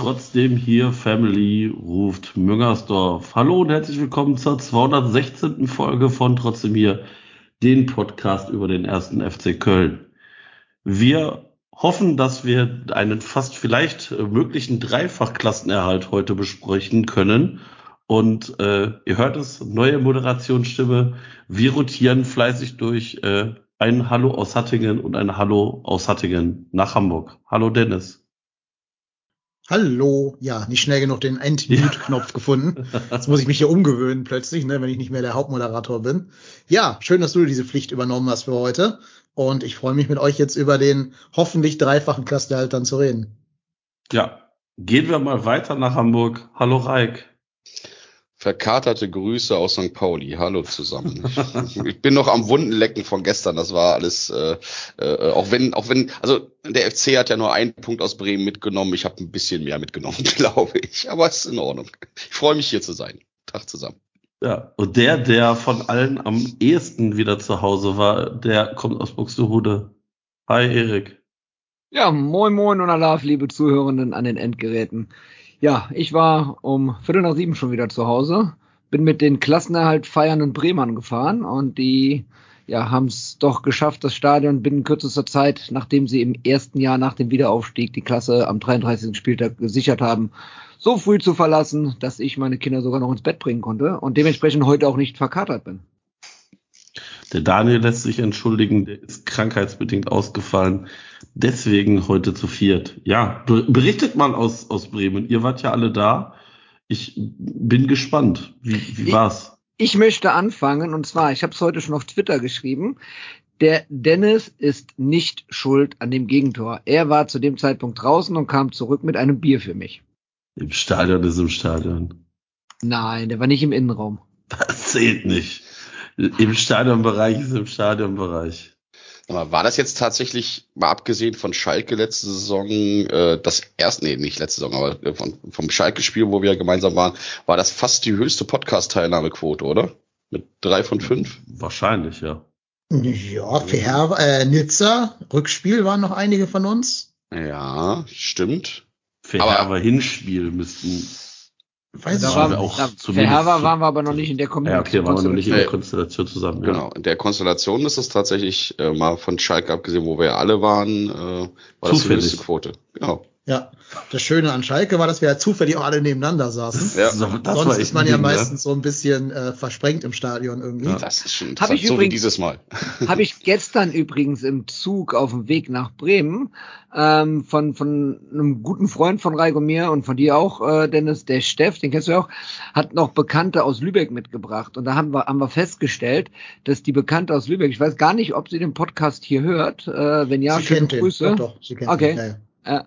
trotzdem hier Family ruft Müngersdorf. Hallo und herzlich willkommen zur 216. Folge von Trotzdem hier, den Podcast über den ersten FC Köln. Wir hoffen, dass wir einen fast vielleicht möglichen Dreifachklassenerhalt heute besprechen können. Und äh, ihr hört es, neue Moderationsstimme. Wir rotieren fleißig durch äh, ein Hallo aus Hattingen und ein Hallo aus Hattingen nach Hamburg. Hallo Dennis. Hallo, ja, nicht schnell genug den End-Mute-Knopf gefunden. Jetzt muss ich mich hier umgewöhnen plötzlich, ne, wenn ich nicht mehr der Hauptmoderator bin. Ja, schön, dass du diese Pflicht übernommen hast für heute. Und ich freue mich mit euch jetzt über den hoffentlich dreifachen Klassenerhalt dann zu reden. Ja, gehen wir mal weiter nach Hamburg. Hallo Reik. Verkaterte Grüße aus St. Pauli. Hallo zusammen. Ich, bin noch am Wunden lecken von gestern. Das war alles, äh, äh, auch wenn, auch wenn, also der FC hat ja nur einen Punkt aus Bremen mitgenommen. Ich habe ein bisschen mehr mitgenommen, glaube ich. Aber es ist in Ordnung. Ich freue mich hier zu sein. Tag zusammen. Ja, und der, der von allen am ehesten wieder zu Hause war, der kommt aus Buxtehude. Hi Erik. Ja, moin moin und Alaf, liebe Zuhörenden an den Endgeräten. Ja, ich war um Viertel nach sieben schon wieder zu Hause, bin mit den Klassenerhalt feiernden Bremern gefahren und die ja, haben es doch geschafft, das Stadion binnen kürzester Zeit, nachdem sie im ersten Jahr nach dem Wiederaufstieg die Klasse am 33. Spieltag gesichert haben, so früh zu verlassen, dass ich meine Kinder sogar noch ins Bett bringen konnte und dementsprechend heute auch nicht verkatert bin. Der Daniel lässt sich entschuldigen, der ist krankheitsbedingt ausgefallen. Deswegen heute zu viert. Ja, berichtet mal aus, aus Bremen. Ihr wart ja alle da. Ich bin gespannt. Wie, wie war's? Ich möchte anfangen und zwar, ich habe es heute schon auf Twitter geschrieben. Der Dennis ist nicht schuld an dem Gegentor. Er war zu dem Zeitpunkt draußen und kam zurück mit einem Bier für mich. Im Stadion ist im Stadion. Nein, der war nicht im Innenraum. Das zählt nicht. Im Stadionbereich ist im Stadionbereich. Aber war das jetzt tatsächlich, mal abgesehen von Schalke letzte Saison, äh, das erste, nee, nicht letzte Saison, aber äh, von, vom Schalke-Spiel, wo wir gemeinsam waren, war das fast die höchste Podcast-Teilnahmequote, oder? Mit drei von fünf? Wahrscheinlich, ja. Ja, Fair, äh, Nizza, Rückspiel waren noch einige von uns. Ja, stimmt. Für aber Hinspiel müssten Weiß da ich waren auch da, zumindest- Herber waren wir aber noch nicht in der Ja, Kombination. okay, waren wir noch nicht in der Äh, Konstellation zusammen. Genau, in der Konstellation ist es tatsächlich, äh, mal von Schalke abgesehen, wo wir ja alle waren, äh, war das die Zufällig. höchste Quote. Genau. Ja, das Schöne an Schalke war, dass wir ja zufällig auch alle nebeneinander saßen. Ja. Das Sonst ist man ja Ding, ne? meistens so ein bisschen äh, versprengt im Stadion irgendwie. Das ist schon Hab ich so wie übrigens- dieses Mal. Habe ich gestern übrigens im Zug auf dem Weg nach Bremen ähm, von, von einem guten Freund von Reiko mir und von dir auch, äh, Dennis, der Steff, den kennst du ja auch, hat noch Bekannte aus Lübeck mitgebracht. Und da haben wir, haben wir festgestellt, dass die Bekannte aus Lübeck, ich weiß gar nicht, ob sie den Podcast hier hört, äh, wenn ja, sie schöne. Grüße. Doch, doch, sie kennt Okay. den. Ja, ja. Ja.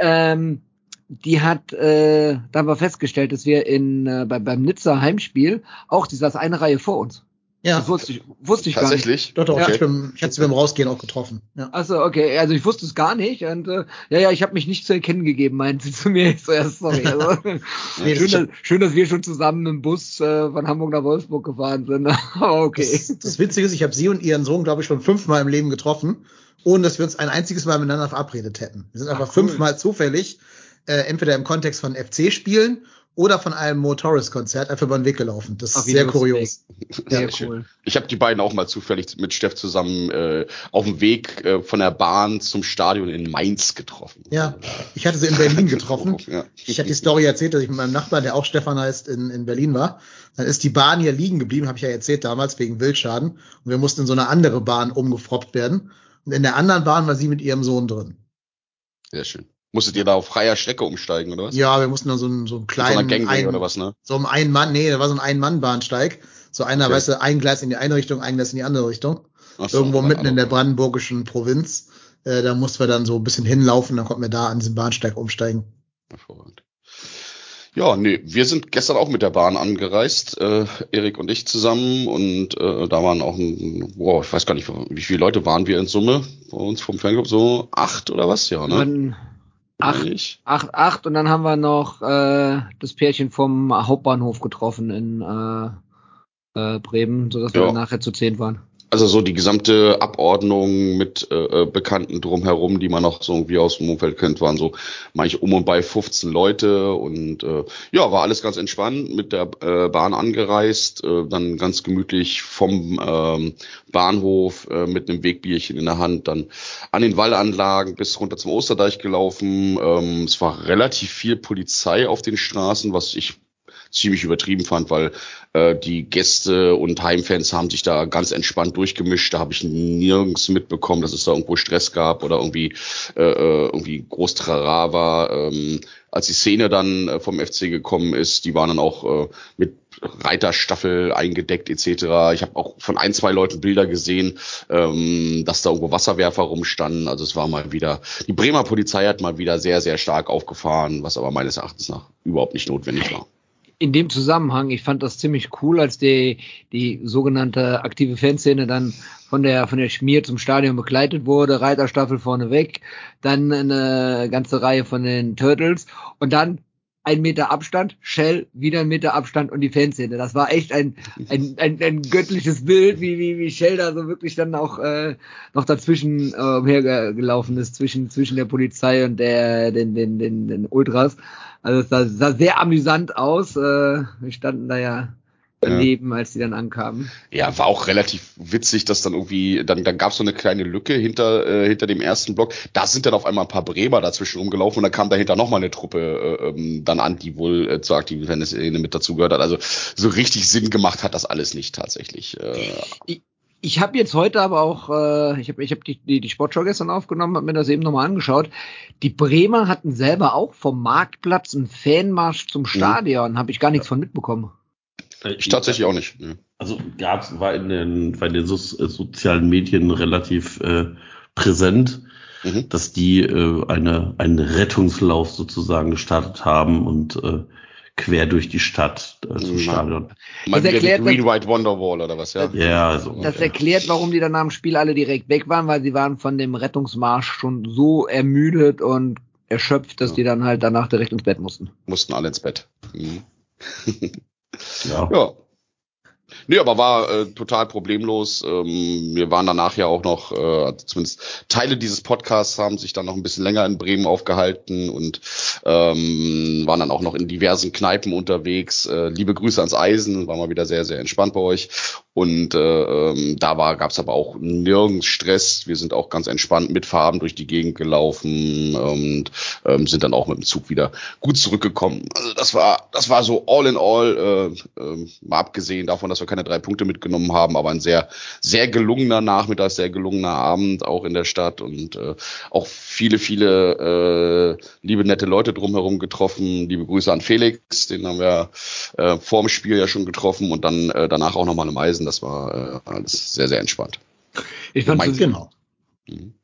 Ähm, die hat, äh, da haben wir festgestellt, dass wir in äh, bei, beim Nizza Heimspiel auch die saß eine Reihe vor uns. ja. Das wusste ich, wusste ich gar nicht. Tatsächlich? Doch, doch, Ja. ich, bin, ich hatte sie beim Rausgehen auch getroffen. Ja. Achso, okay, also ich wusste es gar nicht und äh, ja, ja, ich habe mich nicht zu erkennen gegeben, meinte sie zu mir. Ich so, ja, sorry. Also, Nee, schön, das- dass, schön, dass wir schon zusammen im Bus äh, von Hamburg nach Wolfsburg gefahren sind. Okay. Das, das Witzige ist, ich habe sie und ihren Sohn, glaube ich, schon fünfmal im Leben getroffen, ohne dass wir uns ein einziges Mal miteinander verabredet hätten. Wir sind einfach Ach, cool. fünfmal zufällig, äh, entweder im Kontext von FC-Spielen oder von einem Mo Torres-Konzert einfach über den Weg gelaufen. Das Ach, ist sehr kurios. Sehr Ja, cool. Ich habe die beiden auch mal zufällig mit Steff zusammen äh, auf dem Weg äh, von der Bahn zum Stadion in Mainz getroffen. Ja, ich hatte sie in Berlin getroffen. Ja. Ich hatte die Story erzählt, dass ich mit meinem Nachbarn, der auch Stefan heißt, in, in Berlin war. Dann ist die Bahn hier liegen geblieben, habe ich ja erzählt damals, wegen Wildschaden. Und wir mussten in so eine andere Bahn umgefroppt werden. Und in der anderen Bahn war sie mit ihrem Sohn drin. Sehr schön. Musstet ihr da auf freier Strecke umsteigen, oder was? Ja, wir mussten dann so einen, so einen so kleinen, Gangway ein, oder was, ne? so einen Mann, nee, da war so ein Ein-Mann-Bahnsteig. So einer, Okay. weißt du, ein Gleis in die eine Richtung, ein Gleis in die andere Richtung. So, Irgendwo mitten in der brandenburgischen Provinz. Äh, da mussten wir dann so ein bisschen hinlaufen, dann konnten wir da an diesem Bahnsteig umsteigen. Hervorragend. Ja, nee, wir sind gestern auch mit der Bahn angereist, äh, Erik und ich zusammen und äh, da waren auch ein, boah, ich weiß gar nicht, wie viele Leute waren wir in Summe bei uns vom Fanclub, so acht oder was, ja, Wir ne? acht, ich. acht, acht und dann haben wir noch äh, das Pärchen vom Hauptbahnhof getroffen in äh, äh, Bremen, sodass wir Ja. dann nachher zu zehn waren. Also so die gesamte Abordnung mit äh, äh, Bekannten drumherum, die man noch so irgendwie aus dem Umfeld kennt, waren so manche um und bei 15 Leute und äh, ja, war alles ganz entspannt, mit der äh, Bahn angereist, äh, dann ganz gemütlich vom ähm, Bahnhof äh, mit einem Wegbierchen in der Hand, dann an den Wallanlagen bis runter zum Osterdeich gelaufen. Ähm, es war relativ viel Polizei auf den Straßen, was ich ziemlich übertrieben fand, weil äh, die Gäste und Heimfans haben sich da ganz entspannt durchgemischt. Da habe ich nirgends mitbekommen, dass es da irgendwo Stress gab oder irgendwie äh, äh, irgendwie groß Trara war. Ähm, als die Szene dann äh, vom FC gekommen ist, die waren dann auch äh, mit Reiterstaffel eingedeckt etc. Ich habe auch von ein, zwei Leuten Bilder gesehen, ähm, dass da irgendwo Wasserwerfer rumstanden. Also es war mal wieder, die Bremer Polizei hat mal wieder sehr, sehr stark aufgefahren, was aber meines Erachtens nach überhaupt nicht notwendig war. In dem Zusammenhang, ich fand das ziemlich cool, als die, die sogenannte aktive Fanszene dann von der, von der Schmier zum Stadion begleitet wurde, Reiterstaffel vorneweg, dann eine ganze Reihe von den Turtles und dann ein Meter Abstand, Shell, wieder ein Meter Abstand und die Fanszene. Das war echt ein, ein, ein, ein göttliches Bild, wie, wie, wie Shell da so wirklich dann auch äh, noch dazwischen äh, umhergelaufen ist, zwischen, zwischen der Polizei und der, den, den, den, den Ultras. Also es sah, sah sehr amüsant aus. Äh, wir standen da ja daneben, als die dann ankamen. Ja, war auch relativ witzig, dass dann irgendwie, dann, dann gab es so eine kleine Lücke hinter, äh, hinter dem ersten Block. Da sind dann auf einmal ein paar Bremer dazwischen rumgelaufen und dann kam dahinter nochmal eine Truppe äh, ähm, dann an, die wohl äh, zur aktiven Fanszene mit dazugehört hat. Also so richtig Sinn gemacht hat das alles nicht tatsächlich. Äh, Ich habe jetzt heute aber auch, äh, ich habe ich hab die, die, die Sportschau gestern aufgenommen, habe mir das eben nochmal angeschaut. Die Bremer hatten selber auch vom Marktplatz einen Fanmarsch zum Stadion, habe ich gar nichts von mitbekommen. ich tatsächlich auch nicht. Ja. Also gab's, war in den, bei den so, äh, sozialen Medien relativ äh, präsent, Mhm. dass die äh, eine, einen Rettungslauf sozusagen gestartet haben und äh, quer durch die Stadt äh, zum Ja. Stadion. Das erklärt, Green White Wonderwall oder was, ja? Ja, also Das erklärt, warum die dann nach dem Spiel alle direkt weg waren, weil sie waren von dem Rettungsmarsch schon so ermüdet und erschöpft, dass Ja. die dann halt danach direkt ins Bett mussten. Mussten alle ins Bett. Mhm. ja. Ja. Nee, aber war äh, total problemlos. Ähm, wir waren danach ja auch noch, äh, zumindest Teile dieses Podcasts haben sich dann noch ein bisschen länger in Bremen aufgehalten und ähm, waren dann auch noch in diversen Kneipen unterwegs. Äh, liebe Grüße ans Eisen, war mal wieder sehr, sehr entspannt bei euch. Und äh, ähm, da gab es aber auch nirgends Stress. Wir sind auch ganz entspannt mit Farben durch die Gegend gelaufen und ähm, sind dann auch mit dem Zug wieder gut zurückgekommen. Also das war, das war so all in all, äh, äh, mal abgesehen davon, dass wir keine drei Punkte mitgenommen haben, aber ein sehr, sehr gelungener Nachmittag, sehr gelungener Abend auch in der Stadt und äh, auch viele, viele äh, liebe, nette Leute drumherum getroffen. Liebe Grüße an Felix, den haben wir äh, vor dem Spiel ja schon getroffen und dann äh, danach auch nochmal im Eisen. Das war äh, alles sehr, sehr entspannt. Ich fand es Genau. Mhm.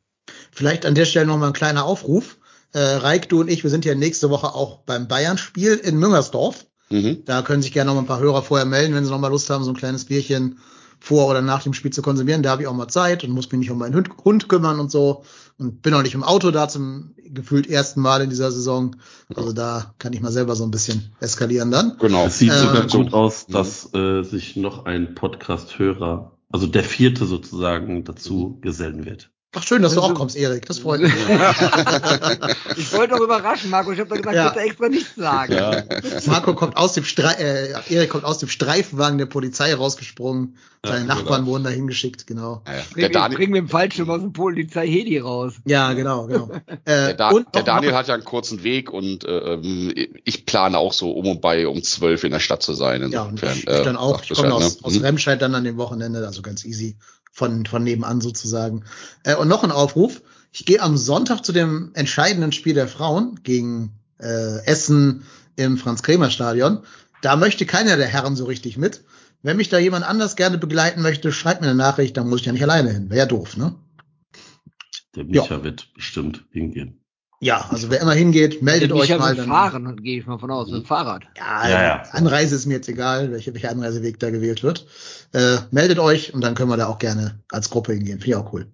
Vielleicht an der Stelle noch mal ein kleiner Aufruf. Äh, Reik, du und ich, wir sind ja nächste Woche auch beim Bayern-Spiel in Müngersdorf. Mhm. Da können sich gerne noch mal ein paar Hörer vorher melden, wenn sie noch mal Lust haben, so ein kleines Bierchen vor oder nach dem Spiel zu konsumieren. Da habe ich auch mal Zeit und muss mich nicht um meinen Hund, Hund kümmern und so. Und bin auch nicht im Auto da zum gefühlt ersten Mal in dieser Saison. Also da kann ich mal selber so ein bisschen eskalieren dann. Genau. Es sieht Ähm, sogar gut aus, Mhm. dass äh, sich noch ein Podcast-Hörer, also der vierte sozusagen, dazu gesellen wird. Ach, schön, dass du auch kommst, Erik. Das freut mich. ich wollte doch überraschen, Marco. Ich habe doch gesagt, Ja. bitte extra nichts sagen. Ja, Marco kommt aus dem Strei äh, Erik kommt aus dem Streifenwagen der Polizei rausgesprungen. Seine Ja, Nachbarn genau. wurden da hingeschickt, genau. Ja, ja. Der Bring, Daniel, bring mit dem Fallschirm aus dem Polizei Hedi raus. Ja, genau, genau. Äh, Der, da und der Daniel hat ja einen kurzen Weg und äh, ähm, ich plane auch so um und bei um zwölf in der Stadt zu sein. ja, und Insofern, ich, ich dann auch. Ich komme aus, ne? aus Mhm. Remscheid dann an dem Wochenende, also ganz easy von, von nebenan sozusagen. Äh, und noch ein Aufruf. Ich gehe am Sonntag zu dem entscheidenden Spiel der Frauen gegen äh, Essen im Franz-Kremer-Stadion. Da möchte keiner der Herren so richtig mit. Wenn mich da jemand anders gerne begleiten möchte, schreibt mir eine Nachricht, dann muss ich ja nicht alleine hin. Wäre ja doof, ne? Der Micha wird bestimmt hingehen. Ja, also wer immer hingeht, meldet Der euch Micha mal. mit Dann, Fahren und gehe ich mal von aus, mit dem Fahrrad. ja, Ja, ja. Anreise ist mir jetzt egal, welcher, welcher Anreiseweg da gewählt wird. Äh, meldet euch und dann können wir da auch gerne als Gruppe hingehen. Finde ich auch cool.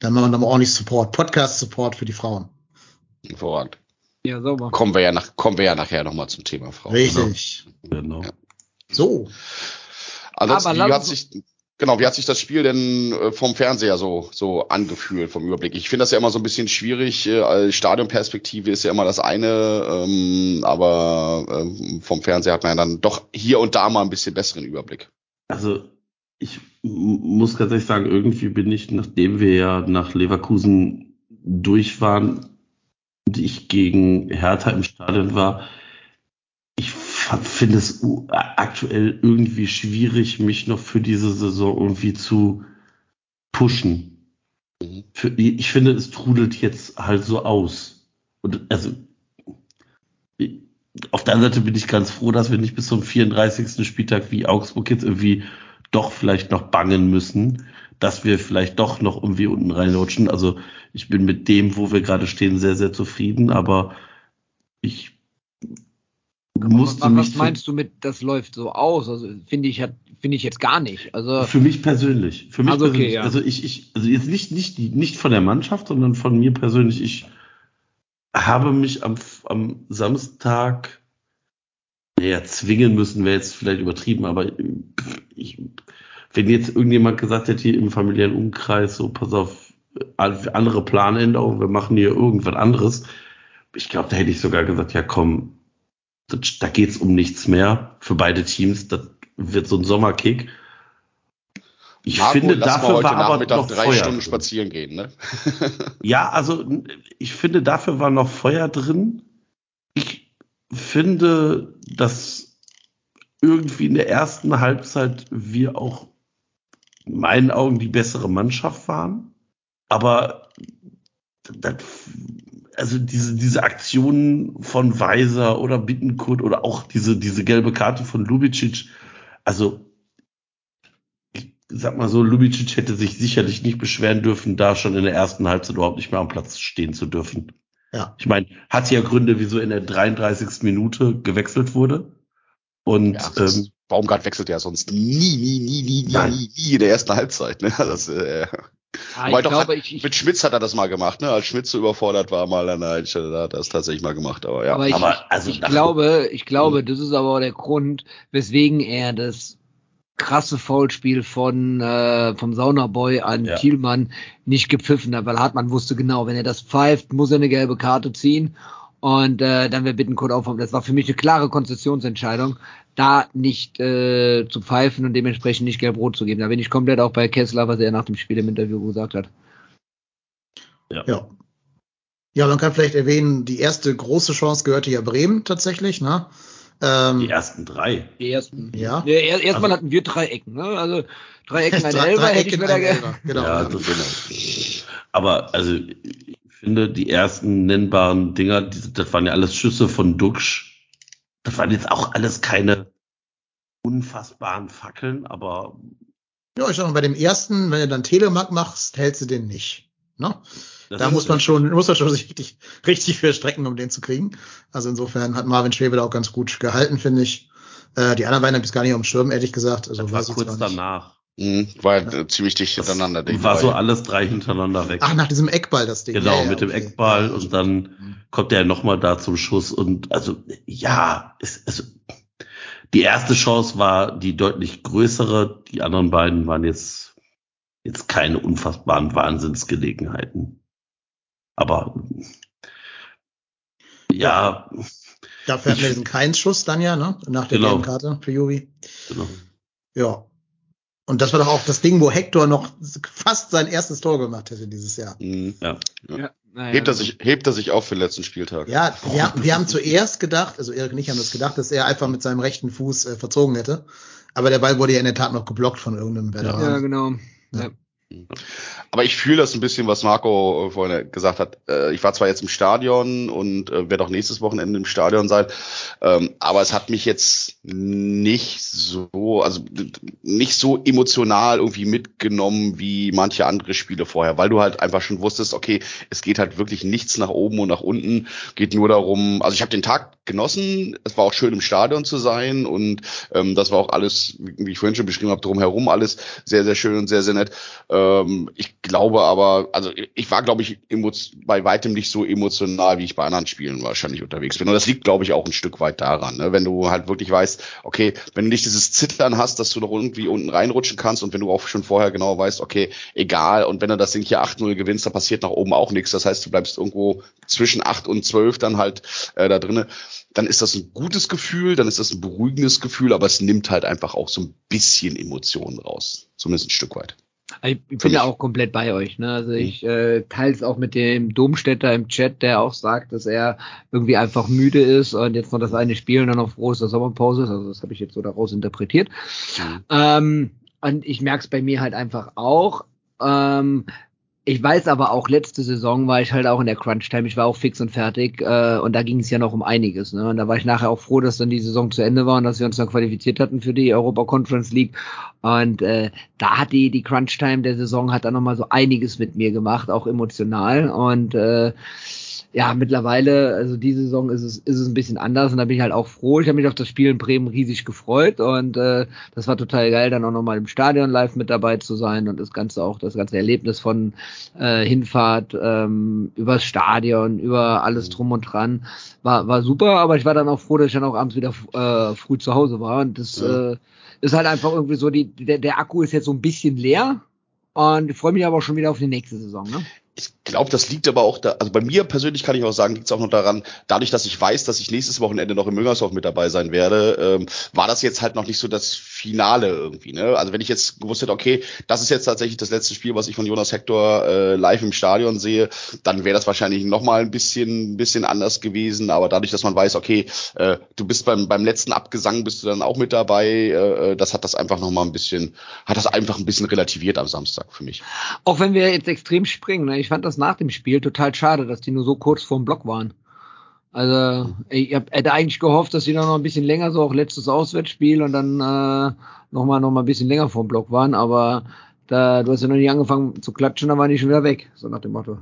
Dann machen wir nochmal ordentlich Support, Podcast-Support für die Frauen. Hervorragend. Ja, sauber. Kommen wir ja nach, kommen wir ja nachher nochmal zum Thema Frau. Richtig. Genau. So. Ansonsten, Aber wie hat sich, genau, wie hat sich das Spiel denn äh, vom Fernseher so, so angefühlt, vom Überblick? Ich finde das ja immer so ein bisschen schwierig, äh, als Stadionperspektive ist ja immer das eine, ähm, aber ähm, vom Fernseher hat man ja dann doch hier und da mal ein bisschen besseren Überblick. Also ich muss ehrlich sagen, irgendwie bin ich, nachdem wir ja nach Leverkusen durch waren und ich gegen Hertha im Stadion war, ich finde es aktuell irgendwie schwierig, mich noch für diese Saison irgendwie zu pushen. Mhm. Für, ich finde, es trudelt jetzt halt so aus. Und also auf der anderen Seite bin ich ganz froh, dass wir nicht bis zum 34. Spieltag wie Augsburg jetzt irgendwie doch vielleicht noch bangen müssen, dass wir vielleicht doch noch irgendwie unten reinrutschen. Also ich bin mit dem, wo wir gerade stehen, sehr, sehr zufrieden, aber ich musste was, was meinst du mit, das läuft so aus? Also finde ich, finde ich jetzt gar nicht. Also für mich persönlich, für mich Also okay, persönlich, ja. also ich, ich, also jetzt nicht, nicht, nicht von der Mannschaft, sondern von mir persönlich. Ich habe mich am, am Samstag, naja, zwingen müssen, wäre jetzt vielleicht übertrieben, aber ich, wenn jetzt irgendjemand gesagt hätte hier im familiären Umkreis, so pass auf, andere Planänderung, wir machen hier irgendwas anderes, ich glaube, da hätte ich sogar gesagt, ja komm, das, da geht's um nichts mehr für beide Teams, das wird so ein Sommerkick. Ich Marco, finde, dafür war aber Nachmittag noch drei Feuer Stunden drin. spazieren gehen, ne? Ja, also ich finde, dafür war noch Feuer drin. Ich finde, dass irgendwie in der ersten Halbzeit wir auch in meinen Augen die bessere Mannschaft waren. Aber das, also diese, diese Aktionen von Weiser oder Bittenkurt oder auch diese, diese gelbe Karte von Lubicic, also ich sag mal so, Lubicic hätte sich sicherlich nicht beschweren dürfen, da schon in der ersten Halbzeit überhaupt nicht mehr am Platz stehen zu dürfen. Ja. Ich meine, hat ja Gründe, wieso in der 33. Minute gewechselt wurde. Und Ja, ähm, Baumgart wechselt ja sonst nie, nie, nie, nie, nie, nie, nie in der ersten Halbzeit, ne? Das, äh, ah, ich doch glaube, hat, ich, ich, mit Schmitz hat er das mal gemacht, ne? Als Schmitz so überfordert war, mal an der Einstelle, da hat er das tatsächlich mal gemacht, aber ja. aber ich, aber also ich glaube, ich glaube, das ist aber auch der Grund, weswegen er das krasse Foulspiel von äh, vom Saunaboy an Ja. Thielmann nicht gepfiffen hat, weil Hartmann wusste genau, wenn er das pfeift, muss er eine gelbe Karte ziehen und äh, dann wäre Bittenkurt aufhaben. Das war für mich eine klare Konzessionsentscheidung, da nicht äh, zu pfeifen und dementsprechend nicht gelb-rot zu geben. Da bin ich komplett auch bei Kessler, was er nach dem Spiel im Interview gesagt hat. Ja. Ja, man kann vielleicht erwähnen, die erste große Chance gehörte ja Bremen tatsächlich, ne? Ähm, die ersten drei. Die ersten. Ja. Ja, er- erstmal Also- hatten wir drei Ecken, ne? Also drei Ecken, ein drei- Elfer hätte ich Ecken, mir da Elfer, Genau. Ja, ja. das- Aber also ich finde, die ersten nennbaren Dinger, die, das waren ja alles Schüsse von Duxch. Das waren jetzt auch alles keine unfassbaren Fackeln, aber ja, ich sag mal, bei dem ersten, wenn du dann Telemark machst, hältst du den nicht. Ne? das Da muss man schon, muss man schon sich richtig, richtig für strecken, um den zu kriegen. Also insofern hat Marvin Schwebe da auch ganz gut gehalten, finde ich. Äh, die anderen beiden habe ich gar nicht auf dem Schirm, ehrlich gesagt. Also das war kurz danach. Mhm, war äh, ziemlich dicht hintereinander. die war so alles drei hintereinander weg. Ach, nach diesem Eckball das Ding. Genau, Ja, ja, mit dem okay. Eckball Ja, und dann kommt er nochmal da zum Schuss und also ja, es, es, die erste Chance war die deutlich größere, die anderen beiden waren jetzt jetzt keine unfassbaren Wahnsinnsgelegenheiten. Aber ja, Dafür hatten wir diesen Keins-Schuss dann ja, ne? Nach der Genau. Karte für Juvi. genau. Ja. Und das war doch auch das Ding, wo Hector noch fast sein erstes Tor gemacht hätte dieses Jahr. Mhm. Ja. Ja, naja, Hebt er sich, hebt er sich auf für den letzten Spieltag. Ja, wir, haben- wir haben zuerst gedacht, also Erik und ich haben das gedacht, dass er einfach mit seinem rechten Fuß äh, verzogen hätte. Aber der Ball wurde ja in der Tat noch geblockt von irgendeinem Ja, Veteran. genau. Ja. Ja. aber ich fühle das ein bisschen, was Marco äh, vorhin gesagt hat. Äh, ich war zwar jetzt im Stadion und äh, werde auch nächstes Wochenende im Stadion sein, ähm, aber es hat mich jetzt nicht so, also nicht so emotional irgendwie mitgenommen wie manche andere Spiele vorher, weil du halt einfach schon wusstest, okay, es geht halt wirklich nichts nach oben und nach unten, geht nur darum, also ich habe den Tag genossen, es war auch schön im Stadion zu sein und ähm, das war auch alles, wie ich vorhin schon beschrieben habe, drumherum alles sehr, sehr schön und sehr, sehr nett. Ähm, ich glaube aber, also ich war, glaube ich, bei weitem nicht so emotional, wie ich bei anderen Spielen wahrscheinlich unterwegs bin. Und das liegt, glaube ich, auch ein Stück weit daran, ne? wenn du halt wirklich weißt, okay, wenn du nicht dieses Zittern hast, dass du noch irgendwie unten reinrutschen kannst und wenn du auch schon vorher genau weißt, okay, egal, und wenn du das Ding hier 8-0 gewinnst, dann passiert nach oben auch nichts. Das heißt, du bleibst irgendwo zwischen 8 und 12 dann halt äh, da drinnen dann ist das ein gutes Gefühl, dann ist das ein beruhigendes Gefühl, aber es nimmt halt einfach auch so ein bisschen Emotionen raus. Zumindest ein Stück weit. Ich bin ja auch komplett bei euch. Ne? Also ich äh, teile es auch mit dem Domstädter im Chat, der auch sagt, dass er irgendwie einfach müde ist und jetzt noch das eine Spiel und dann noch froh ist, dass Sommerpause ist. Also das habe ich jetzt so daraus interpretiert. Mhm. Ähm, und ich merke es bei mir halt einfach auch. Ähm, ich weiß aber auch, letzte Saison war ich halt auch in der Crunch-Time. Ich war auch fix und fertig äh, und da ging es ja noch um einiges. Ne? Und da war ich nachher auch froh, dass dann die Saison zu Ende war und dass wir uns dann qualifiziert hatten für die Europa Conference League. Und äh, da hat die, die Crunch-Time der Saison hat dann nochmal so einiges mit mir gemacht, auch emotional. Und äh, ja, mittlerweile, also diese Saison ist es, ist es ein bisschen anders und da bin ich halt auch froh. Ich habe mich auf das Spiel in Bremen riesig gefreut und äh, das war total geil, dann auch nochmal im Stadion live mit dabei zu sein und das Ganze auch, das ganze Erlebnis von äh, Hinfahrt ähm, übers Stadion, über alles mhm. drum und dran, war, war super, aber ich war dann auch froh, dass ich dann auch abends wieder äh, früh zu Hause war und das ja. äh, ist halt einfach irgendwie so, die, der, der Akku ist jetzt so ein bisschen leer und ich freue mich aber auch schon wieder auf die nächste Saison. Ne? Ich glaube, das liegt aber auch da, also bei mir persönlich kann ich auch sagen, liegt es auch noch daran, dadurch, dass ich weiß, dass ich nächstes Wochenende noch in Müngersdorf mit dabei sein werde, ähm, war das jetzt halt noch nicht so das Finale irgendwie. Ne? Also wenn ich jetzt gewusst hätte, okay, das ist jetzt tatsächlich das letzte Spiel, was ich von Jonas Hector äh, live im Stadion sehe, dann wäre das wahrscheinlich noch mal ein bisschen, ein bisschen anders gewesen. Aber dadurch, dass man weiß, okay, äh, du bist beim beim letzten Abgesang bist du dann auch mit dabei, äh, äh das hat das einfach noch mal ein bisschen, hat das einfach ein bisschen relativiert am Samstag für mich. Auch wenn wir jetzt extrem springen. Ne? Ich fand das nach dem Spiel total schade, dass die nur so kurz vorm Block waren. Also ich hab, hätte eigentlich gehofft, dass sie noch ein bisschen länger, so auch letztes Auswärtsspiel und dann äh, nochmal noch mal ein bisschen länger vorm Block waren, aber da, du hast ja noch nicht angefangen zu klatschen, dann waren die schon wieder weg, so nach dem Motto.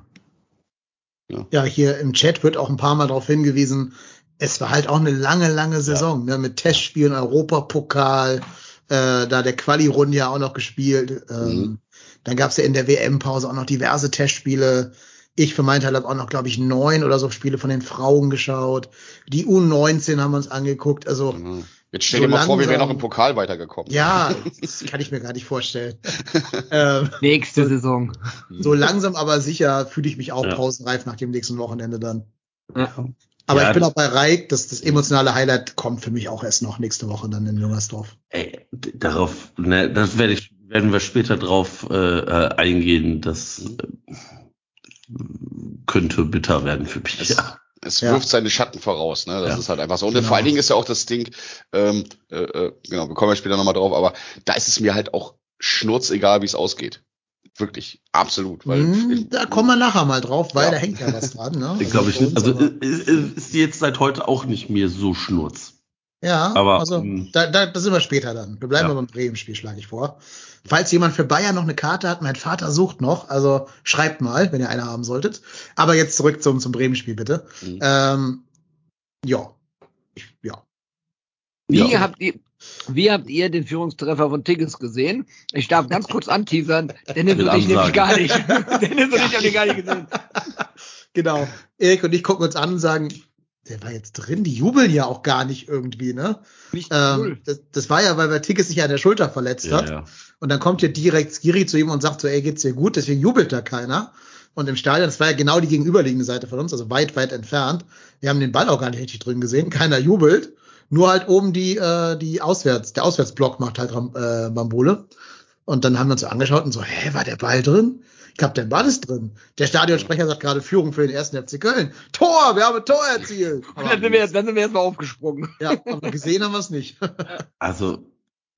Ja. ja, hier im Chat wird auch ein paar Mal darauf hingewiesen, es war halt auch eine lange, lange Saison, ja. ne, mit Testspielen, Europapokal, äh, da der Quali-Runde ja auch noch gespielt. Ähm, mhm. Dann gab's ja in der WM-Pause auch noch diverse Testspiele. Ich für meinen Teil habe auch noch, glaube ich, neun oder so Spiele von den Frauen geschaut. Die U19 haben wir uns angeguckt. Also mhm. Jetzt stell so dir mal langsam, vor, wir wären noch im Pokal weitergekommen. Ja, das kann ich mir gar nicht vorstellen. ähm, Nächste Saison. So langsam, aber sicher fühle ich mich auch ja. pausenreif nach dem nächsten Wochenende dann. Ja. Aber ja, ich bin auch bei Reik, dass das emotionale Highlight kommt für mich auch erst noch nächste Woche dann in Jungersdorf. Ey, darauf, ne, das werde ich, werden wir später drauf äh, äh eingehen. Das äh, könnte bitter werden für mich. Es, ja. es wirft seine Schatten voraus, ne? Das ja. ist halt einfach so. Und genau. vor allen Dingen ist ja auch das Ding, ähm, äh, äh, genau, wir kommen ja später nochmal drauf, aber da ist es mir halt auch schnurzegal, wie es ausgeht. Wirklich, absolut. Weil mm, da kommen wir nachher mal drauf, weil ja. da hängt ja was dran. Ne? Ich glaube ich nicht. Also ist, ist die jetzt seit heute auch nicht mehr so schnurz. Ja, aber also hm. da, da, da sind wir später dann. Wir bleiben ja. beim Bremen-Spiel, schlage ich vor. Falls jemand für Bayern noch eine Karte hat, mein Vater sucht noch, also schreibt mal, wenn ihr eine haben solltet. Aber jetzt zurück zum, zum Bremen-Spiel, bitte. Mhm. Ähm, ja. ja. Wie ja. habt ihr, wie habt ihr den Führungstreffer von Tigges gesehen? Ich darf ganz kurz anteasern, Dennis und ich nämlich gar nicht. Dennis und ich haben den gar nicht gesehen. Genau. Erik und ich gucken uns an und sagen, der war jetzt drin, die jubeln ja auch gar nicht irgendwie, ne? Nicht ähm, das, das, war ja, weil bei Tickets sich an der Schulter verletzt ja, hat. Ja. Und dann kommt ja direkt Skiri zu ihm und sagt so, ey, geht's dir gut? Deswegen jubelt da keiner. Und im Stadion, das war ja genau die gegenüberliegende Seite von uns, also weit, weit entfernt. Wir haben den Ball auch gar nicht richtig drin gesehen, keiner jubelt. Nur halt oben die, äh, die Auswärts, der Auswärtsblock macht halt äh, Bambule. Und dann haben wir uns so angeschaut und so, hä, war der Ball drin? Captain Ball ist drin. Der Stadionsprecher sagt gerade Führung für den ersten FC Köln. Tor, wir haben ein Tor erzielt. dann, sind wir, jetzt, dann sind wir erstmal aufgesprungen. Ja, aber gesehen haben wir es nicht. also,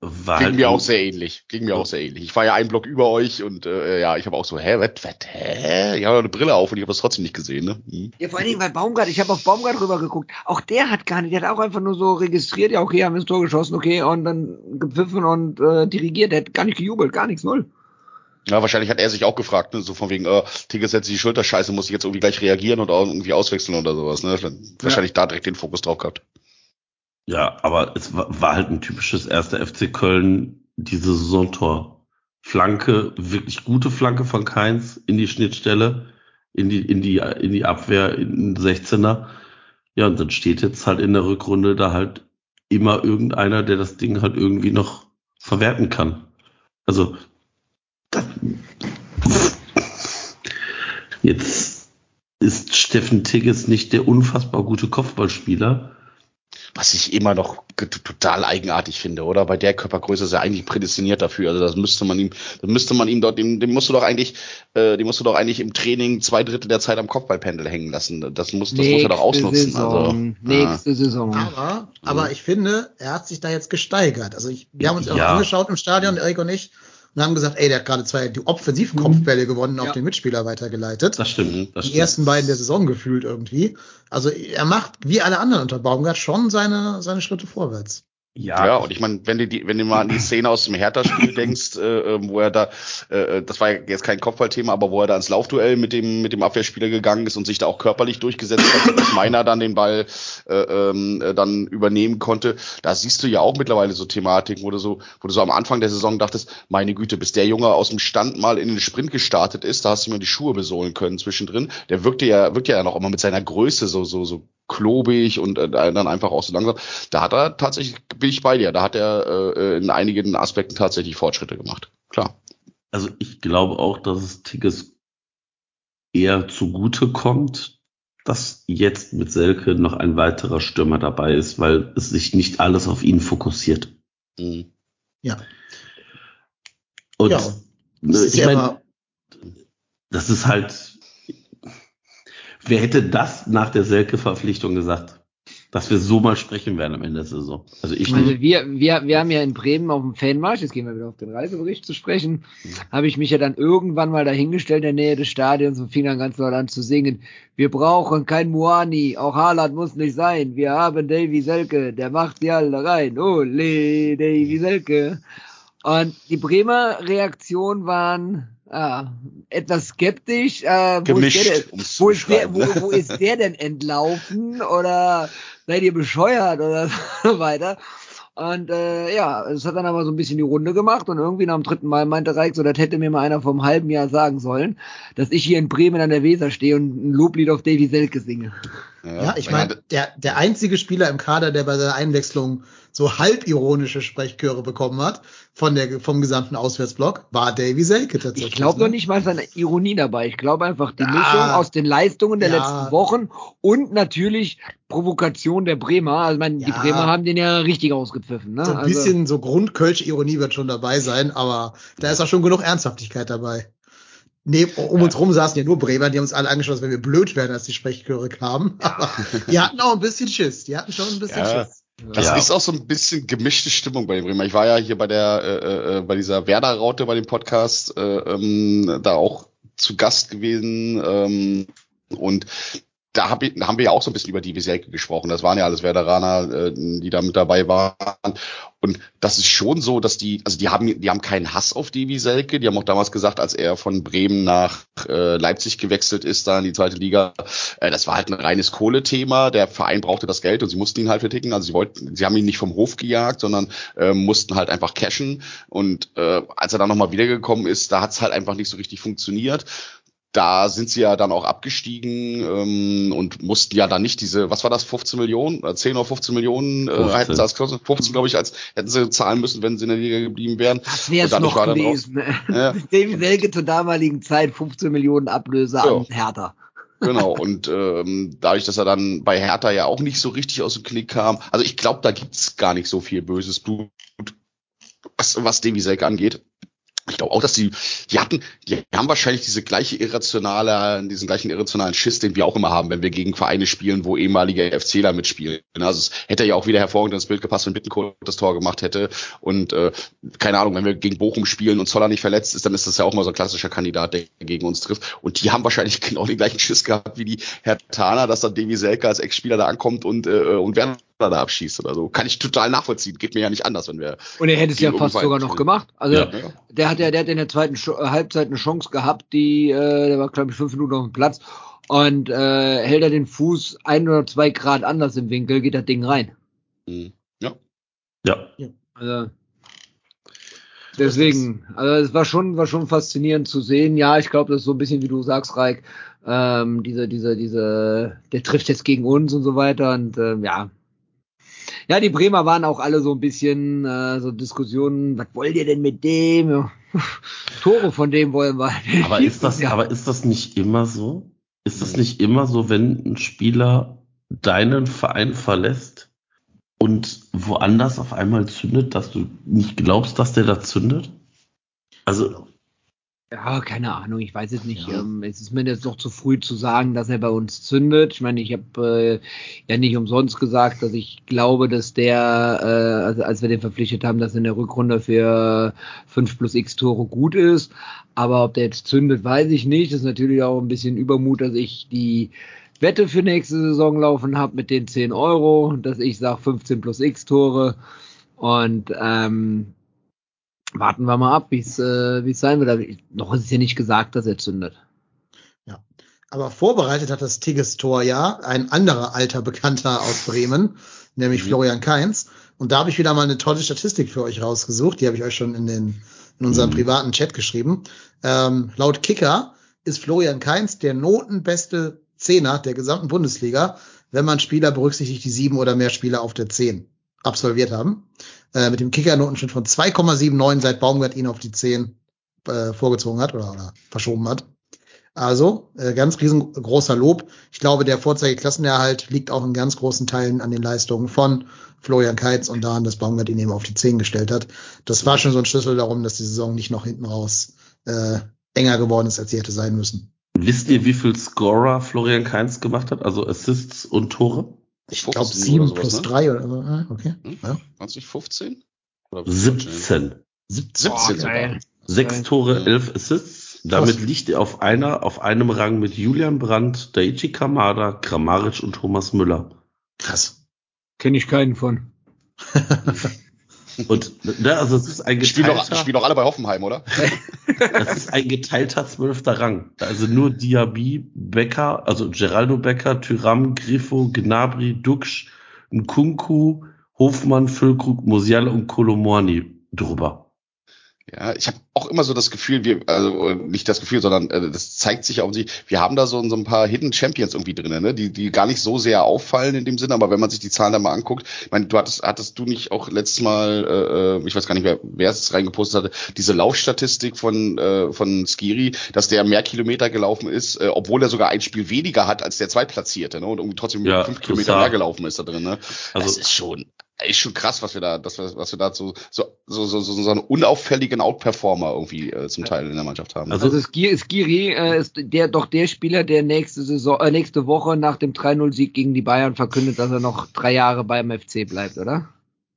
war Ging halt mir auch sehr ähnlich. Ging mir auch sehr ähnlich. Ich war ja einen Block über euch und äh, ja, ich habe auch so, hä, was, was, hä? Ich habe eine Brille auf und ich habe das trotzdem nicht gesehen, ne? Hm. Ja, vor allen Dingen, weil Baumgart, ich habe auf Baumgart rüber geguckt. Auch der hat gar nicht, der hat auch einfach nur so registriert, ja, okay, haben wir ins Tor geschossen, okay, und dann gepfiffen und äh, dirigiert. Der hat gar nicht gejubelt, gar nichts, null. Ja, wahrscheinlich hat er sich auch gefragt, ne? so von wegen, äh, Tigges setzt die Schulter, scheiße, muss ich jetzt irgendwie gleich reagieren oder irgendwie auswechseln oder sowas, ne? Wahrscheinlich da direkt den Fokus drauf gehabt. Ja, aber es war, war halt ein typisches erster FC Köln, diese Saisontor. Flanke, wirklich gute Flanke von Keins in die Schnittstelle, in die, in die, in die Abwehr, in den 16er. Ja, und dann steht jetzt halt in der Rückrunde da halt immer irgendeiner, der das Ding halt irgendwie noch verwerten kann. Also, das, jetzt ist Steffen Tigges nicht der unfassbar gute Kopfballspieler. Was ich immer noch total eigenartig finde, oder? Bei der Körpergröße ist er eigentlich prädestiniert dafür. Also das müsste man ihm, das müsste man ihm dort, dem, dem musst du doch eigentlich, äh, dem musst du doch eigentlich im Training zwei Drittel der Zeit am Kopfballpendel hängen lassen. Das muss, das muss er doch ausnutzen. Saison, Also, nächste Saison. Aber, aber ich finde, er hat sich da jetzt gesteigert. Also ich, wir haben uns auch Ja. angeschaut im Stadion, Erik und ich, und haben gesagt, ey, der hat gerade zwei die offensiven Kopfbälle gewonnen, auf Ja. den Mitspieler weitergeleitet. Das stimmt. Das die stimmt. ersten beiden der Saison gefühlt irgendwie. Also er macht, wie alle anderen unter Baumgart, schon seine, seine Schritte vorwärts. Ja, ja, und ich meine, wenn du die, wenn du mal an die Szene aus dem Hertha-Spiel denkst, äh, äh, wo er da, äh, das war jetzt kein Kopfballthema, aber wo er da ins Laufduell mit dem mit dem Abwehrspieler gegangen ist und sich da auch körperlich durchgesetzt hat, dass Meiner dann den Ball äh, ähm, äh, dann übernehmen konnte, da siehst du ja auch mittlerweile so Thematiken, wo du so, wo du so am Anfang der Saison dachtest, meine Güte, bis der Junge aus dem Stand mal in den Sprint gestartet ist, da hast du mir die Schuhe besohlen können zwischendrin. Der wirkte ja, wirkte ja noch immer mit seiner Größe so so so klobig und äh, dann einfach auch so langsam. Da hat er tatsächlich, bin ich bei dir, da hat er äh, in einigen Aspekten tatsächlich Fortschritte gemacht. Klar. Also ich glaube auch, dass es Tigges eher zugute kommt, dass jetzt mit Selke noch ein weiterer Stürmer dabei ist, weil es sich nicht alles auf ihn fokussiert. Mhm. Ja. Und Ja, ne, ich meine, das ist halt, wer hätte das nach der Selke-Verpflichtung gesagt? Dass wir so mal sprechen werden am Ende der Saison. Also ich Also wir, wir, wir haben ja in Bremen auf dem Fanmarsch, jetzt gehen wir wieder auf den Reisebericht zu sprechen, habe ich mich ja dann irgendwann mal dahingestellt in der Nähe des Stadions und fing dann ganz laut an zu singen. Wir brauchen kein Muani, auch Haaland muss nicht sein. Wir haben Davy Selke, der macht sie alle rein. Ole, Davy Selke. Und die Bremer Reaktionen waren ah, etwas skeptisch. Äh, wo Gemischt, ist der denn, wo, ist der, wo, wo ist der denn entlaufen? Oder seid ihr bescheuert oder so weiter. Und äh, ja, es hat dann aber so ein bisschen die Runde gemacht und irgendwie nach dem dritten Mal meinte Reik, so das hätte mir mal einer vom halben Jahr sagen sollen, dass ich hier in Bremen an der Weser stehe und ein Loblied auf Davy Selke singe. Ja, ich meine, der, der einzige Spieler im Kader, der bei der Einwechslung so halbironische Sprechchöre bekommen hat von der, vom gesamten Auswärtsblock, war Davy Selke tatsächlich. Ich glaube ne? noch nicht mal seine Ironie dabei. Ich glaube einfach die Ja. Mischung aus den Leistungen der Ja. letzten Wochen und natürlich Provokation der Bremer. Also ich meine, die Ja. Bremer haben den ja richtig ausgepfiffen. Ne? So ein also, bisschen so Grundkölsch Ironie wird schon dabei sein, aber da ist auch schon genug Ernsthaftigkeit dabei. Nee, um uns rum saßen ja nur Bremer, die haben uns alle angeschaut, als wenn wir blöd wären, als die Sprechchöre kamen. Aber die hatten auch ein bisschen Schiss. Die hatten schon ein bisschen Ja. Schiss. Das Ja. ist auch so ein bisschen gemischte Stimmung bei den Bremer. Ich war ja hier bei der, äh, äh, bei dieser Werder-Raute bei dem Podcast äh, ähm, da auch zu Gast gewesen ähm, und da, hab ich, da haben wir ja auch so ein bisschen über die Wieselke gesprochen. Das waren ja alles Werderaner, äh, die da mit dabei waren. Und das ist schon so, dass die, also die haben, die haben keinen Hass auf die Wieselke. Die haben auch damals gesagt, als er von Bremen nach äh, Leipzig gewechselt ist, da in die zweite Liga, äh, das war halt ein reines Kohlethema. Der Verein brauchte das Geld und sie mussten ihn halt verticken. Also sie wollten, sie haben ihn nicht vom Hof gejagt, sondern äh, mussten halt einfach cashen. Und äh, als er dann nochmal wiedergekommen ist, da hat es halt einfach nicht so richtig funktioniert da sind sie ja dann auch abgestiegen ähm, und mussten ja dann nicht diese, was war das, 15 Millionen, oder 10 oder 15 Millionen, äh, 15. hätten sie als 15, glaube ich, als hätten sie zahlen müssen, wenn sie in der Liga geblieben wären. Das wäre es noch gewesen. Ne? Ja. Davy Selke zur damaligen Zeit 15 Millionen Ablöse Ja. an Hertha. Genau, und ähm, dadurch, dass er dann bei Hertha ja auch nicht so richtig aus dem Knick kam, also ich glaube, da gibt's gar nicht so viel böses Blut, was, was Davy Selke angeht. Ich glaube auch, dass die, die hatten, die haben wahrscheinlich diese gleiche irrationale, diesen gleichen irrationalen Schiss, den wir auch immer haben, wenn wir gegen Vereine spielen, wo ehemalige FCler mitspielen. Also es hätte ja auch wieder hervorragend ins Bild gepasst, wenn Bittencourt das Tor gemacht hätte. Und äh, keine Ahnung, wenn wir gegen Bochum spielen und Zoller nicht verletzt ist, dann ist das ja auch mal so ein klassischer Kandidat, der gegen uns trifft. Und die haben wahrscheinlich genau den gleichen Schiss gehabt wie die Herr Tana, dass dann Davy Selke als Ex-Spieler da ankommt und, äh, und Werner da abschießt oder so. Kann ich total nachvollziehen. Geht mir ja nicht anders, wenn wir. Und er hätte es ja fast sogar noch gemacht. Also Ja. der hat ja, der hat in der zweiten Sch äh, Halbzeit eine Chance gehabt, die, äh, der war glaube ich fünf Minuten auf dem Platz und äh, hält er den Fuß ein oder zwei Grad anders im Winkel, geht das Ding rein. Mhm. Ja. Ja. Also deswegen, also es war schon, war schon faszinierend zu sehen. Ja, ich glaube, das ist so ein bisschen wie du sagst, Reik, ähm, diese, diese, diese, der trifft jetzt gegen uns und so weiter und ähm, ja. Ja, die Bremer waren auch alle so ein bisschen äh, so Diskussionen, was wollt ihr denn mit dem? Ja. Tore von dem wollen wir. Aber ist das, ja. aber ist das nicht immer so? Ist das nicht immer so, wenn ein Spieler deinen Verein verlässt und woanders auf einmal zündet, dass du nicht glaubst, dass der da zündet? Also, Ja, keine Ahnung, ich weiß es nicht. Ähm, es ist mir jetzt noch zu früh zu sagen, dass er bei uns zündet. Ich meine, ich habe äh, ja nicht umsonst gesagt, dass ich glaube, dass der, äh, also als wir den verpflichtet haben, dass er in der Rückrunde für 5 plus X Tore gut ist. Aber ob der jetzt zündet, weiß ich nicht. Das ist natürlich auch ein bisschen Übermut, dass ich die Wette für nächste Saison laufen habe mit den 10 Euro, dass ich sage 15 plus X Tore. Und ähm, warten wir mal ab, wie es äh, es sein wird. Ich- noch ist es ja nicht gesagt, dass er zündet. Aber vorbereitet hat das Tigges-Tor ja ein anderer alter Bekannter aus Bremen, nämlich Mhm. Florian Kainz. Und da habe ich wieder mal eine tolle Statistik für euch rausgesucht. Die habe ich euch schon in, den, in unserem Mhm. privaten Chat geschrieben. Ähm, laut Kicker ist Florian Kainz der notenbeste Zehner der gesamten Bundesliga, wenn man Spieler berücksichtigt, die sieben oder mehr Spieler auf der Zehn absolviert haben. Äh, mit dem Kicker-Notenschnitt von 2,79, seit Baumgart ihn auf die Zehn äh, vorgezogen hat oder, oder verschoben hat. Also, äh, ganz riesengroßer Lob. Ich glaube, der vorzeige Klassenerhalt liegt auch in ganz großen Teilen an den Leistungen von Florian Keitz und daran, dass Baumgart ihn eben auf die 10 gestellt hat. Das war schon so ein Schlüssel darum, dass die Saison nicht noch hinten raus äh, enger geworden ist, als sie hätte sein müssen. wisst ihr, wie viel Scorer Florian Kainz gemacht hat? Also Assists und Tore? Ich 15 glaube oder sieben sowas, plus ne? drei oder so. Ah, Okay. Hm? Ja. 20, 15? Oder 17. 17 Boah, sogar. Sechs. Tore, Ja. elf Assists. Damit liegt er auf einer, auf einem Rang mit Julian Brandt, Daichi Kamada, Kramaric und Thomas Müller. Krass. Kenne ich keinen von. Und ne, also es ist ein Die spielen, doch, geteilter, spielen doch alle bei Hoffenheim, oder? das ist ein geteilter zwölfter Rang. Also nur Diaby, Becker, also Geraldo Becker, Tyram, Griffo, Gnabry, Duxch, Nkunku, Hofmann, Füllkrug, Musiala und Kolomorni drüber. Ja, ich habe auch immer so das Gefühl, wir, also nicht das Gefühl, sondern äh, das zeigt sich auch, wir haben da so, so ein paar Hidden Champions irgendwie drin, ne? die, die gar nicht so sehr auffallen in dem Sinne, aber wenn man sich die Zahlen da mal anguckt, ich meine, du hattest, hattest du nicht auch letztes Mal, äh, äh, ich weiß gar nicht mehr, wer es reingepostet hatte, diese Laufstatistik von, äh, von Skiri, dass der mehr Kilometer gelaufen ist, äh, obwohl er sogar ein Spiel weniger hat als der Zweitplatzierte, ne? Und irgendwie trotzdem Ja, fünf Kilometer mehr gelaufen ist da drin, ne? Also- das ist schon, ist schon krass, was wir da, das, was wir da so, so, so, so, so, so einen unauffälligen Outperformer irgendwie äh, zum Teil in der Mannschaft haben. Also- Also Skiri, Skiri äh, ist der doch der Spieler, der nächste Saison, äh, nächste Woche nach dem 3-0-Sieg gegen die Bayern verkündet, dass er noch drei Jahre beim FC bleibt, oder?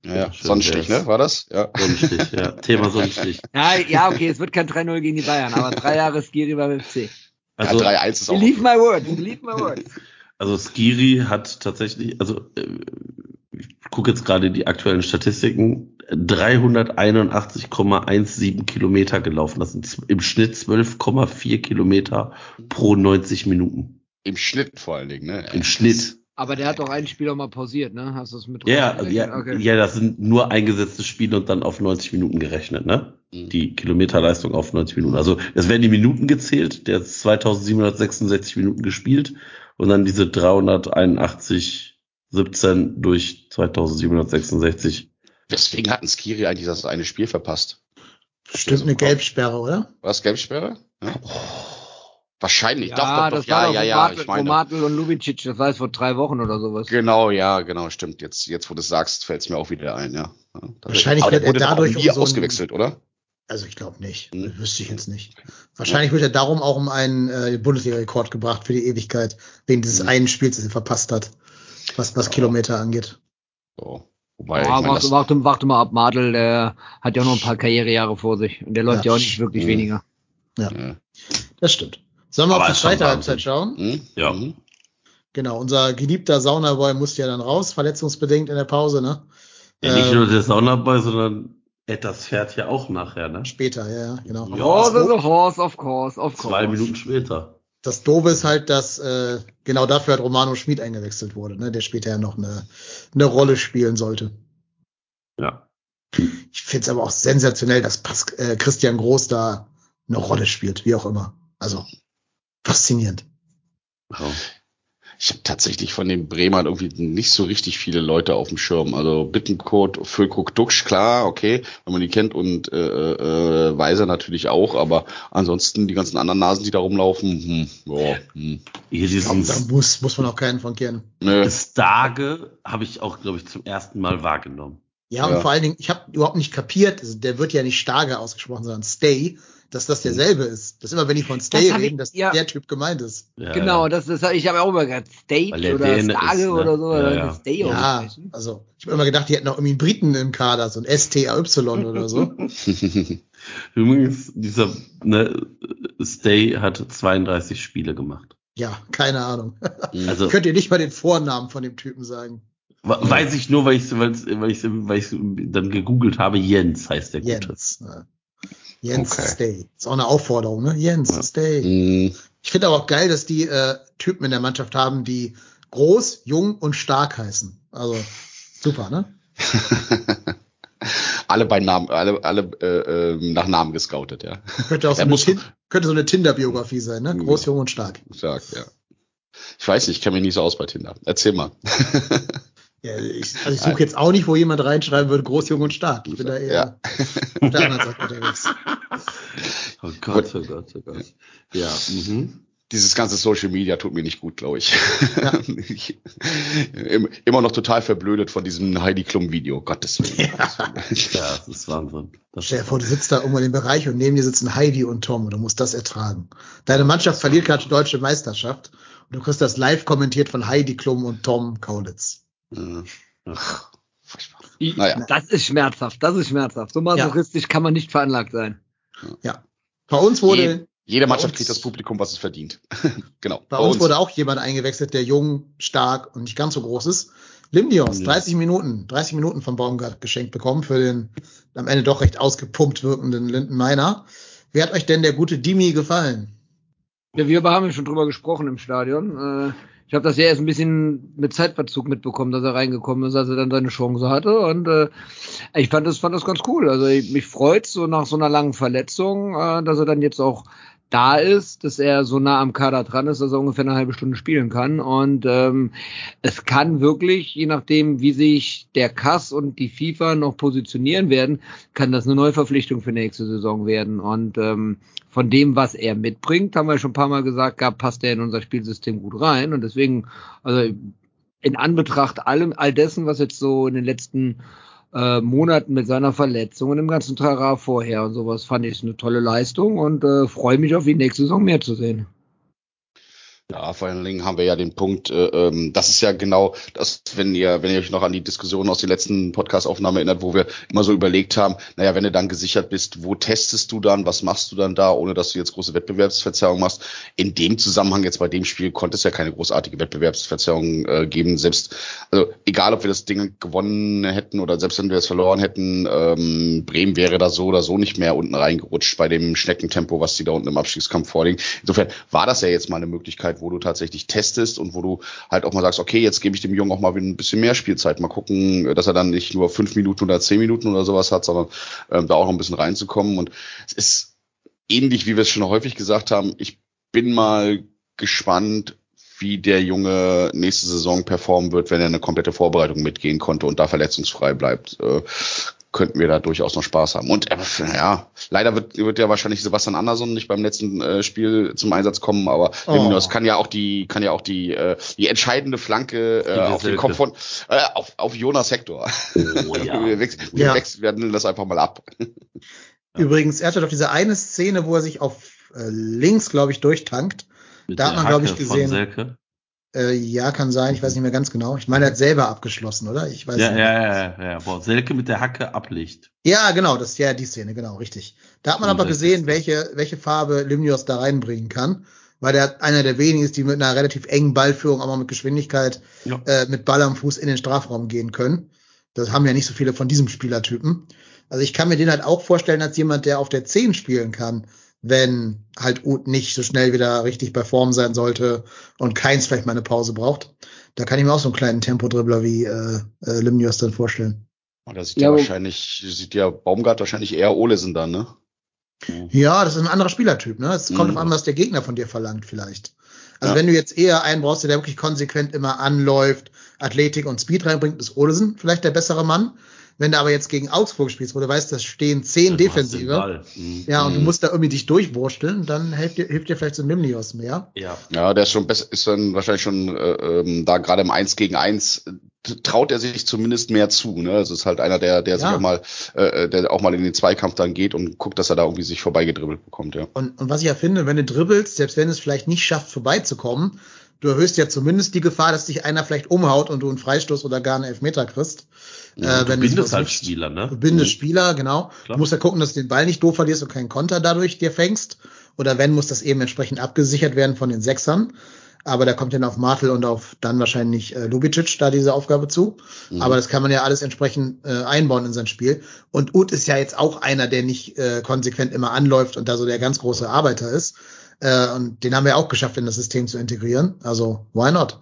ja, ja. Sonnenstich, ne? War das? Ja. Sonnenstich, ja. Thema Sonnenstich. Ja, ja, okay, es wird kein 3-0 gegen die Bayern, aber drei Jahre Skiri beim FC. Also, ja, 3-1 ist auch. Believe my words, believe my words. Also Skiri hat tatsächlich, also äh, ich gucke jetzt gerade die aktuellen Statistiken, 381,17 Kilometer gelaufen. Das sind im Schnitt 12,4 Kilometer pro 90 Minuten. Im Schnitt vor allen Dingen, ne? Im Schnitt. Aber der hat doch einen Spieler mal pausiert, ne? Hast du es mit Ja, ja, okay. ja, das sind nur eingesetzte Spiele und dann auf 90 Minuten gerechnet, ne? Mhm. Die Kilometerleistung auf 90 Minuten. Also es werden die Minuten gezählt, der hat 2766 Minuten gespielt und dann diese 381, 17 durch 2766. Deswegen hatten Skiri eigentlich das eine Spiel verpasst. Bestimmt eine Gelbsperre, oder? War es Gelbsperre? Ja? Wahrscheinlich. Ja, doch, doch, doch. das war Ja, doch ja, ja. Martel, Ich meine. Martel und Lubicic, das war jetzt vor drei Wochen oder sowas. Genau, ja, genau, stimmt. Jetzt, jetzt wo du es sagst, fällt es mir auch wieder ein, ja. ja. Wahrscheinlich wird er doch dadurch nie um so ausgewechselt, oder? Also ich glaube nicht. Hm. Wüsste ich jetzt nicht. Wahrscheinlich wird er darum auch um einen äh, Bundesliga-Rekord gebracht für die Ewigkeit, wegen dieses Hm. einen Spiels, das er verpasst hat, was, was Ja. Kilometer angeht. So. Wobei, Ja, ich meine, warte, warte, warte mal ab, Madel, der hat ja auch noch ein paar Karrierejahre vor sich. Und der läuft Ja. ja, auch nicht wirklich Mhm. weniger. ja. Das stimmt. Sollen wir Aber auf die zweite. Halbzeit schauen? Hm? Ja. Hm? Genau, unser geliebter Saunaboy musste ja dann raus, verletzungsbedingt in der Pause, ne? Ja, nicht Ähm, nur der Saunaboy, sondern Etwas fährt ja auch nachher, ne? Später, ja, ja, genau. Ja. Oh, Das, the horse, of course, of course. Zwei Minuten später. das Doofe ist halt, dass äh, genau dafür hat Romano Schmid eingewechselt wurde, ne? der später ja noch eine, eine Rolle spielen sollte. Ja. Ich find's aber auch sensationell, dass Pas äh, Christian Groß da eine Rolle spielt, wie auch immer. Also faszinierend. So. Ich habe tatsächlich von den Bremern irgendwie nicht so richtig viele Leute auf dem Schirm. Also Bittenkurt, Füllkrug, Duxch, klar, okay, wenn man die kennt und äh, äh, Weiser natürlich auch, aber ansonsten die ganzen anderen Nasen, die da rumlaufen, hm, ja, hm, Hier diesen da muss, muss man auch keinen von kennen. nö. Stage habe ich auch, glaube ich, zum ersten Mal wahrgenommen. Ja, Ja. und vor allen Dingen, ich habe überhaupt nicht kapiert, also der wird ja nicht Starge ausgesprochen, sondern Stay, dass das derselbe ist. Das ist immer, wenn die von Stay ich- reden, dass ja. der Typ gemeint ist. Ja, Genau, ja. das ist, ich habe auch immer gedacht, Stage der oder Stage ist, ne? oder so, Ja, oder ja. Stay Ja, also ich habe immer gedacht, die hätten auch irgendwie einen Briten im Kader, so ein STAY oder so. Übrigens, dieser ne, Stay hat 32 Spiele gemacht. Ja, keine Ahnung. Also Könnt ihr nicht mal den Vornamen von dem Typen sagen? weiß ich nur, weil ich weil ich weil ich weil ich dann gegoogelt habe. Jens heißt der Gute. Jens. Ja. Jens Okay. Stay. Ist auch eine Aufforderung, ne? Jens Ja. Stay. Hm, Ich finde aber auch geil, dass die äh, Typen in der Mannschaft haben, die groß, jung und stark heißen. Also super, ne? alle bei Namen, alle, alle äh, äh, nach Namen gescoutet, ja. Könnte auch so eine, Tin könnte so eine Tinder-Biografie sein, ne? Groß, Ja. jung und stark. Stark, ja. Ich weiß nicht, ich kenne mich nicht so aus bei Tinder. Erzähl mal. Ja, ich, also ich suche jetzt auch nicht, wo jemand reinschreiben würde, groß, jung und stark. Ich bin da eher Ja. auf der anderen Seite unterwegs. Oh Gott, oh Gott, oh Gott. Ja, mhm. Dieses ganze Social Media tut mir nicht gut, glaube ich. Ja. ich im- immer noch total verblödet von diesem Heidi Klum Video. Gottes Willen. ja, das ist Wahnsinn. Das Stell dir vor, du sitzt da irgendwo in dem Bereich und neben dir sitzen Heidi und Tom und du musst das ertragen. Deine Mannschaft verliert gerade die deutsche Meisterschaft und du kriegst das live kommentiert von Heidi Klum und Tom Kaulitz. Äh, Ach. Ich- Naja. Das ist schmerzhaft, das ist schmerzhaft. So masochistisch kann man nicht veranlagt sein. Bei uns wurde, Je- Jede bei Mannschaft uns- kriegt das Publikum, was es verdient. genau. bei uns wurde auch jemand eingewechselt, der jung, stark und nicht ganz so groß ist. Limnios, Ja. 30 Minuten, 30 Minuten von Baumgart geschenkt bekommen für den am Ende doch recht ausgepumpt wirkenden Linden Meiner. Wie hat euch denn der gute Dimi gefallen? Ja, wir haben ja schon drüber gesprochen im Stadion. Äh, ich habe das ja erst ein bisschen mit Zeitverzug mitbekommen, dass er reingekommen ist, als er dann seine Chance hatte. Und äh, ich fand das, fand das ganz cool. Also ich, mich freut so nach so einer langen Verletzung, äh, dass er dann jetzt auch da ist, dass er so nah am Kader dran ist, dass er ungefähr eine halbe Stunde spielen kann. Und ähm, es kann wirklich, je nachdem, wie sich der Kass und die FIFA noch positionieren werden, kann das eine Neuverpflichtung für nächste Saison werden. Und ähm, von dem, was er mitbringt, haben wir schon ein paar Mal gesagt, gab, passt er in unser Spielsystem gut rein. Und deswegen, also in Anbetracht allem, all dessen, was jetzt so in den letzten äh, Monaten mit seiner Verletzung und dem ganzen Trara vorher und sowas, fand ich eine tolle Leistung und äh, freue mich auf die nächste Saison mehr zu sehen. Ja, vor allen Dingen haben wir ja den Punkt, äh, ähm, das ist ja genau das, wenn ihr, wenn ihr euch noch an die Diskussion aus der letzten Podcast-Aufnahme erinnert, wo wir immer so überlegt haben, naja, wenn du dann gesichert bist, wo testest du dann, was machst du dann da, ohne dass du jetzt große Wettbewerbsverzerrung machst. In dem Zusammenhang jetzt bei dem Spiel konnte es ja keine großartige Wettbewerbsverzerrung äh, geben, selbst, also egal ob wir das Ding gewonnen hätten oder selbst wenn wir es verloren hätten, ähm, Bremen wäre da so oder so nicht mehr unten reingerutscht bei dem Schneckentempo, was die da unten im Abstiegskampf vorlegen. Insofern war das ja jetzt mal eine Möglichkeit, wo du tatsächlich testest und wo du halt auch mal sagst, okay, jetzt gebe ich dem Jungen auch mal ein bisschen mehr Spielzeit. Mal gucken, dass er dann nicht nur fünf Minuten oder zehn Minuten oder sowas hat, sondern ähm, da auch noch ein bisschen reinzukommen. Und es ist ähnlich, wie wir es schon häufig gesagt haben. Ich bin mal gespannt, wie der Junge nächste Saison performen wird, wenn er eine komplette Vorbereitung mitgehen konnte und da verletzungsfrei bleibt. Äh, könnten wir da durchaus noch Spaß haben. Und äh, ja, leider wird, wird ja wahrscheinlich Sebastian Andersson nicht beim letzten äh, Spiel zum Einsatz kommen, aber Oh. Kann ja auch die, kann ja auch die, äh, die entscheidende Flanke äh, auf den. Kopf von äh, auf, auf Jonas Hector. Oh ja. wir, wechseln, wir Ja. wechseln, wir handeln das einfach mal ab. Übrigens, er hatte doch diese eine Szene, wo er sich auf äh, links, glaube ich, durchtankt. Mit Da hat man, glaub ich, gesehen- Selke. Äh, ja, kann sein, ich weiß nicht mehr ganz genau. Ich meine, er hat selber abgeschlossen, oder? Ich weiß Ja, nicht. ja, ja, ja, ja, boah, Selke mit der Hacke ablicht. Ja, genau, das ja die Szene, genau, richtig. Da hat man aber 65. gesehen, welche, welche Farbe Limnios da reinbringen kann, weil der einer der wenigen ist, die mit einer relativ engen Ballführung, aber mit Geschwindigkeit, Ja. äh, mit Ball am Fuß in den Strafraum gehen können. Das haben ja nicht so viele von diesem Spielertypen. Also ich kann mir den halt auch vorstellen als jemand, der auf der 10 spielen kann, wenn halt Uth nicht so schnell wieder richtig bei Form sein sollte und keins vielleicht mal eine Pause braucht. Da kann ich mir auch so einen kleinen Tempodribbler wie äh, äh, Limnios dann vorstellen. Und da sieht Ja, ja wahrscheinlich, sieht ja Baumgart wahrscheinlich eher Olesen dann, ne? Ja, das ist ein anderer Spielertyp, ne? Es kommt Mhm. auf an, was der Gegner von dir verlangt, vielleicht. Also Ja. wenn du jetzt eher einen brauchst, der wirklich konsequent immer anläuft, Athletik und Speed reinbringt, ist Olesen vielleicht der bessere Mann. Wenn du aber jetzt gegen Augsburg spielst, wo du weißt, da stehen zehn den Defensive. Mhm. ja, und du Mhm. musst da irgendwie dich durchwursteln, dann hilft dir, hilft dir vielleicht so ein Limnios mehr. Ja. Ja, der ist schon besser, ist dann wahrscheinlich schon äh, ähm, da gerade im 1 gegen 1 äh, traut er sich zumindest mehr zu. Ne? Also ist halt einer, der, der sich Ja. auch mal, äh, der auch mal in den Zweikampf dann geht und guckt, dass er da irgendwie sich vorbeigedribbelt bekommt, ja. Und, und was ich ja finde, wenn du dribbelst, selbst wenn es vielleicht nicht schafft, vorbeizukommen, du erhöhst ja zumindest die Gefahr, dass dich einer vielleicht umhaut und du einen Freistoß oder gar einen Elfmeter kriegst. Ja, äh, du wenn bindest es halt Spieler, ne? Du bindest Spieler, genau. Klar. Du musst ja gucken, dass du den Ball nicht doof verlierst und keinen Konter dadurch dir fängst. Oder wenn, muss das eben entsprechend abgesichert werden von den Sechsern. Aber da kommt dann auf Martel und auf dann wahrscheinlich äh, Lubicic da diese Aufgabe zu. Mhm. Aber das kann man ja alles entsprechend äh, einbauen in sein Spiel. Und Uth ist ja jetzt auch einer, der nicht äh, konsequent immer anläuft und da so der ganz große Arbeiter ist. Äh, und den haben wir auch geschafft, in das System zu integrieren. Also, why not?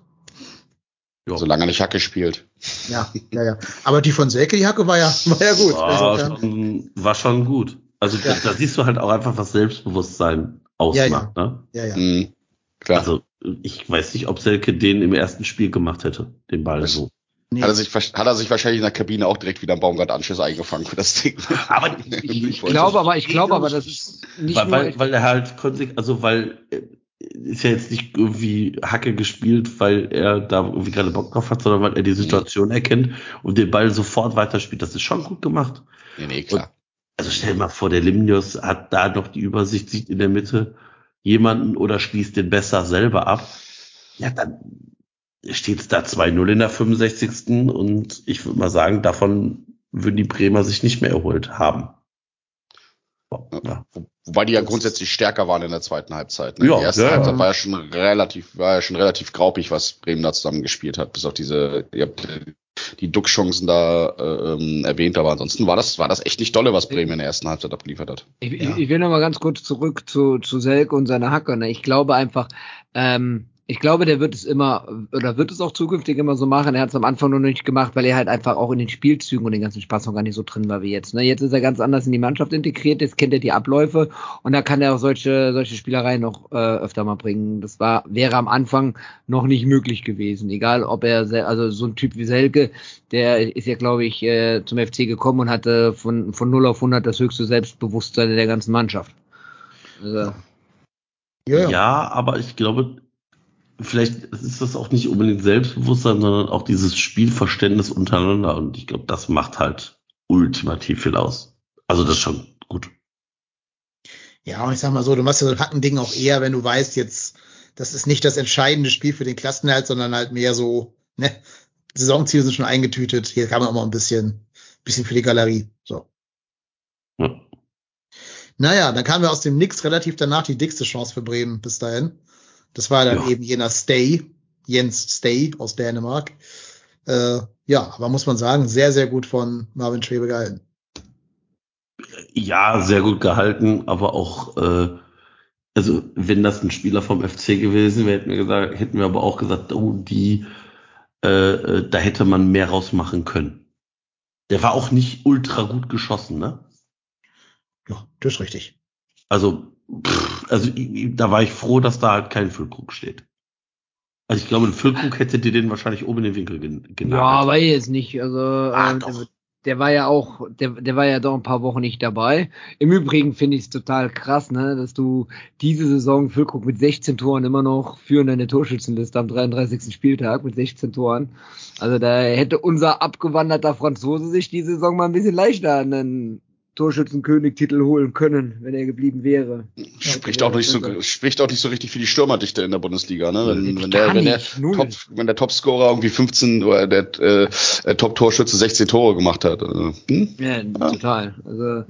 Ja. Solange er nicht Hacke spielt. Ja, ja, ja. Aber die von Selke, die Hacke war ja, war ja gut. War, Insofern- schon, war schon gut. Also Ja. da, da siehst du halt auch einfach, was Selbstbewusstsein ausmacht. Ne? ja, ja. Mhm. Klar. Also ich weiß nicht, ob Selke den im ersten Spiel gemacht hätte, den Ball so. Nee. Hat er, sich, hat er sich wahrscheinlich in der Kabine auch direkt wieder einen Baumgart-Anschluss eingefangen für das Ding. Aber Ich, ich glaube aber, ich glaube aber, das ist nicht weil, nur. weil, weil er halt konsequent, also weil äh, ist ja jetzt nicht irgendwie Hacke gespielt, weil er da irgendwie gerade Bock drauf hat, sondern weil er die Situation erkennt und den Ball sofort weiterspielt. Das ist schon gut gemacht. Nee, nee, klar. Also stell dir mal vor, der Limnios hat da noch die Übersicht, sieht in der Mitte jemanden oder schließt den besser selber ab. Ja, dann steht es da 2-0 in der 65. Und ich würde mal sagen, davon würden die Bremer sich nicht mehr erholt haben. Ja. Wo- Wobei die ja grundsätzlich stärker waren in der zweiten Halbzeit. Ne? Ja, die erste ja, ja. Halbzeit war ja schon relativ, war ja schon relativ graupig, was Bremen da zusammen gespielt hat, bis auf diese, ihr habt die Duckchancen da äh, ähm, erwähnt, aber ansonsten war das, war das echt nicht dolle, was Bremen in der ersten Halbzeit abgeliefert hat. Ich, Ja. ich, will noch mal ganz kurz zurück zu, zu Selke und seiner Hacke. Ne? Ich glaube einfach, ähm, ich glaube, der wird es immer oder wird es auch zukünftig immer so machen. Er hat es am Anfang noch nicht gemacht, weil er halt einfach auch in den Spielzügen und den ganzen Spaß noch gar nicht so drin war wie jetzt. Ne? Jetzt ist er ganz anders in die Mannschaft integriert, jetzt kennt er die Abläufe und da kann er auch solche, solche Spielereien noch äh, öfter mal bringen. Das war, wäre am Anfang noch nicht möglich gewesen. Egal, ob er, also so ein Typ wie Selke, der ist ja, glaube ich, äh, zum FC gekommen und hatte von, von 0 auf 100 das höchste Selbstbewusstsein in der ganzen Mannschaft. Also, Ja, Ja, ja. aber ich glaube, vielleicht ist das auch nicht unbedingt Selbstbewusstsein, sondern auch dieses Spielverständnis untereinander. Und ich glaube, das macht halt ultimativ viel aus. Also das ist schon gut. Ja, und ich sag mal so, du machst ja so ein Hackending auch eher, wenn du weißt, jetzt, das ist nicht das entscheidende Spiel für den Klassenerhalt, sondern halt mehr so, ne, Saisonziele sind schon eingetütet, hier kann man auch mal ein bisschen, bisschen für die Galerie, so. Ja. Naja, dann kamen wir aus dem Nix relativ danach die dickste Chance für Bremen bis dahin. Das war dann Ja. eben jener Stay, Jens Stay aus Dänemark. Äh, ja, aber muss man sagen, sehr, sehr gut von Marvin Schwebe gehalten. Ja, sehr gut gehalten, aber auch, äh, also wenn das ein Spieler vom FC gewesen wäre, hätten wir gesagt, hätten wir aber auch gesagt, oh, die, äh, äh, da hätte man mehr rausmachen können. Der war auch nicht ultra gut geschossen, ne? Ja, das ist richtig. Also, pff, also ich- da war ich froh, dass da halt kein Füllkrug steht. Also ich glaube, ein Füllkrug hätte dir den wahrscheinlich oben in den Winkel gen ja, genagelt. weiß ich jetzt nicht. Also Ah, äh, der, der war ja auch, der, der war ja doch ein paar Wochen nicht dabei. Im Übrigen finde ich es total krass, ne, dass du diese Saison Füllkrug mit 16 Toren immer noch führend in der Torschützenliste am 33. Spieltag mit 16 Toren. Also da hätte unser abgewanderter Franzose sich die Saison mal ein bisschen leichter an den Torschützenkönig-Titel holen können, wenn er geblieben wäre. Spricht auch nicht so, spricht auch nicht so richtig für die Stürmerdichte in der Bundesliga, ne? Wenn, wenn der, wenn der. Top, wenn der Topscorer irgendwie 15 oder der äh, äh, Top-Torschütze 16 Tore gemacht hat. Also, hm? Ja, total. Also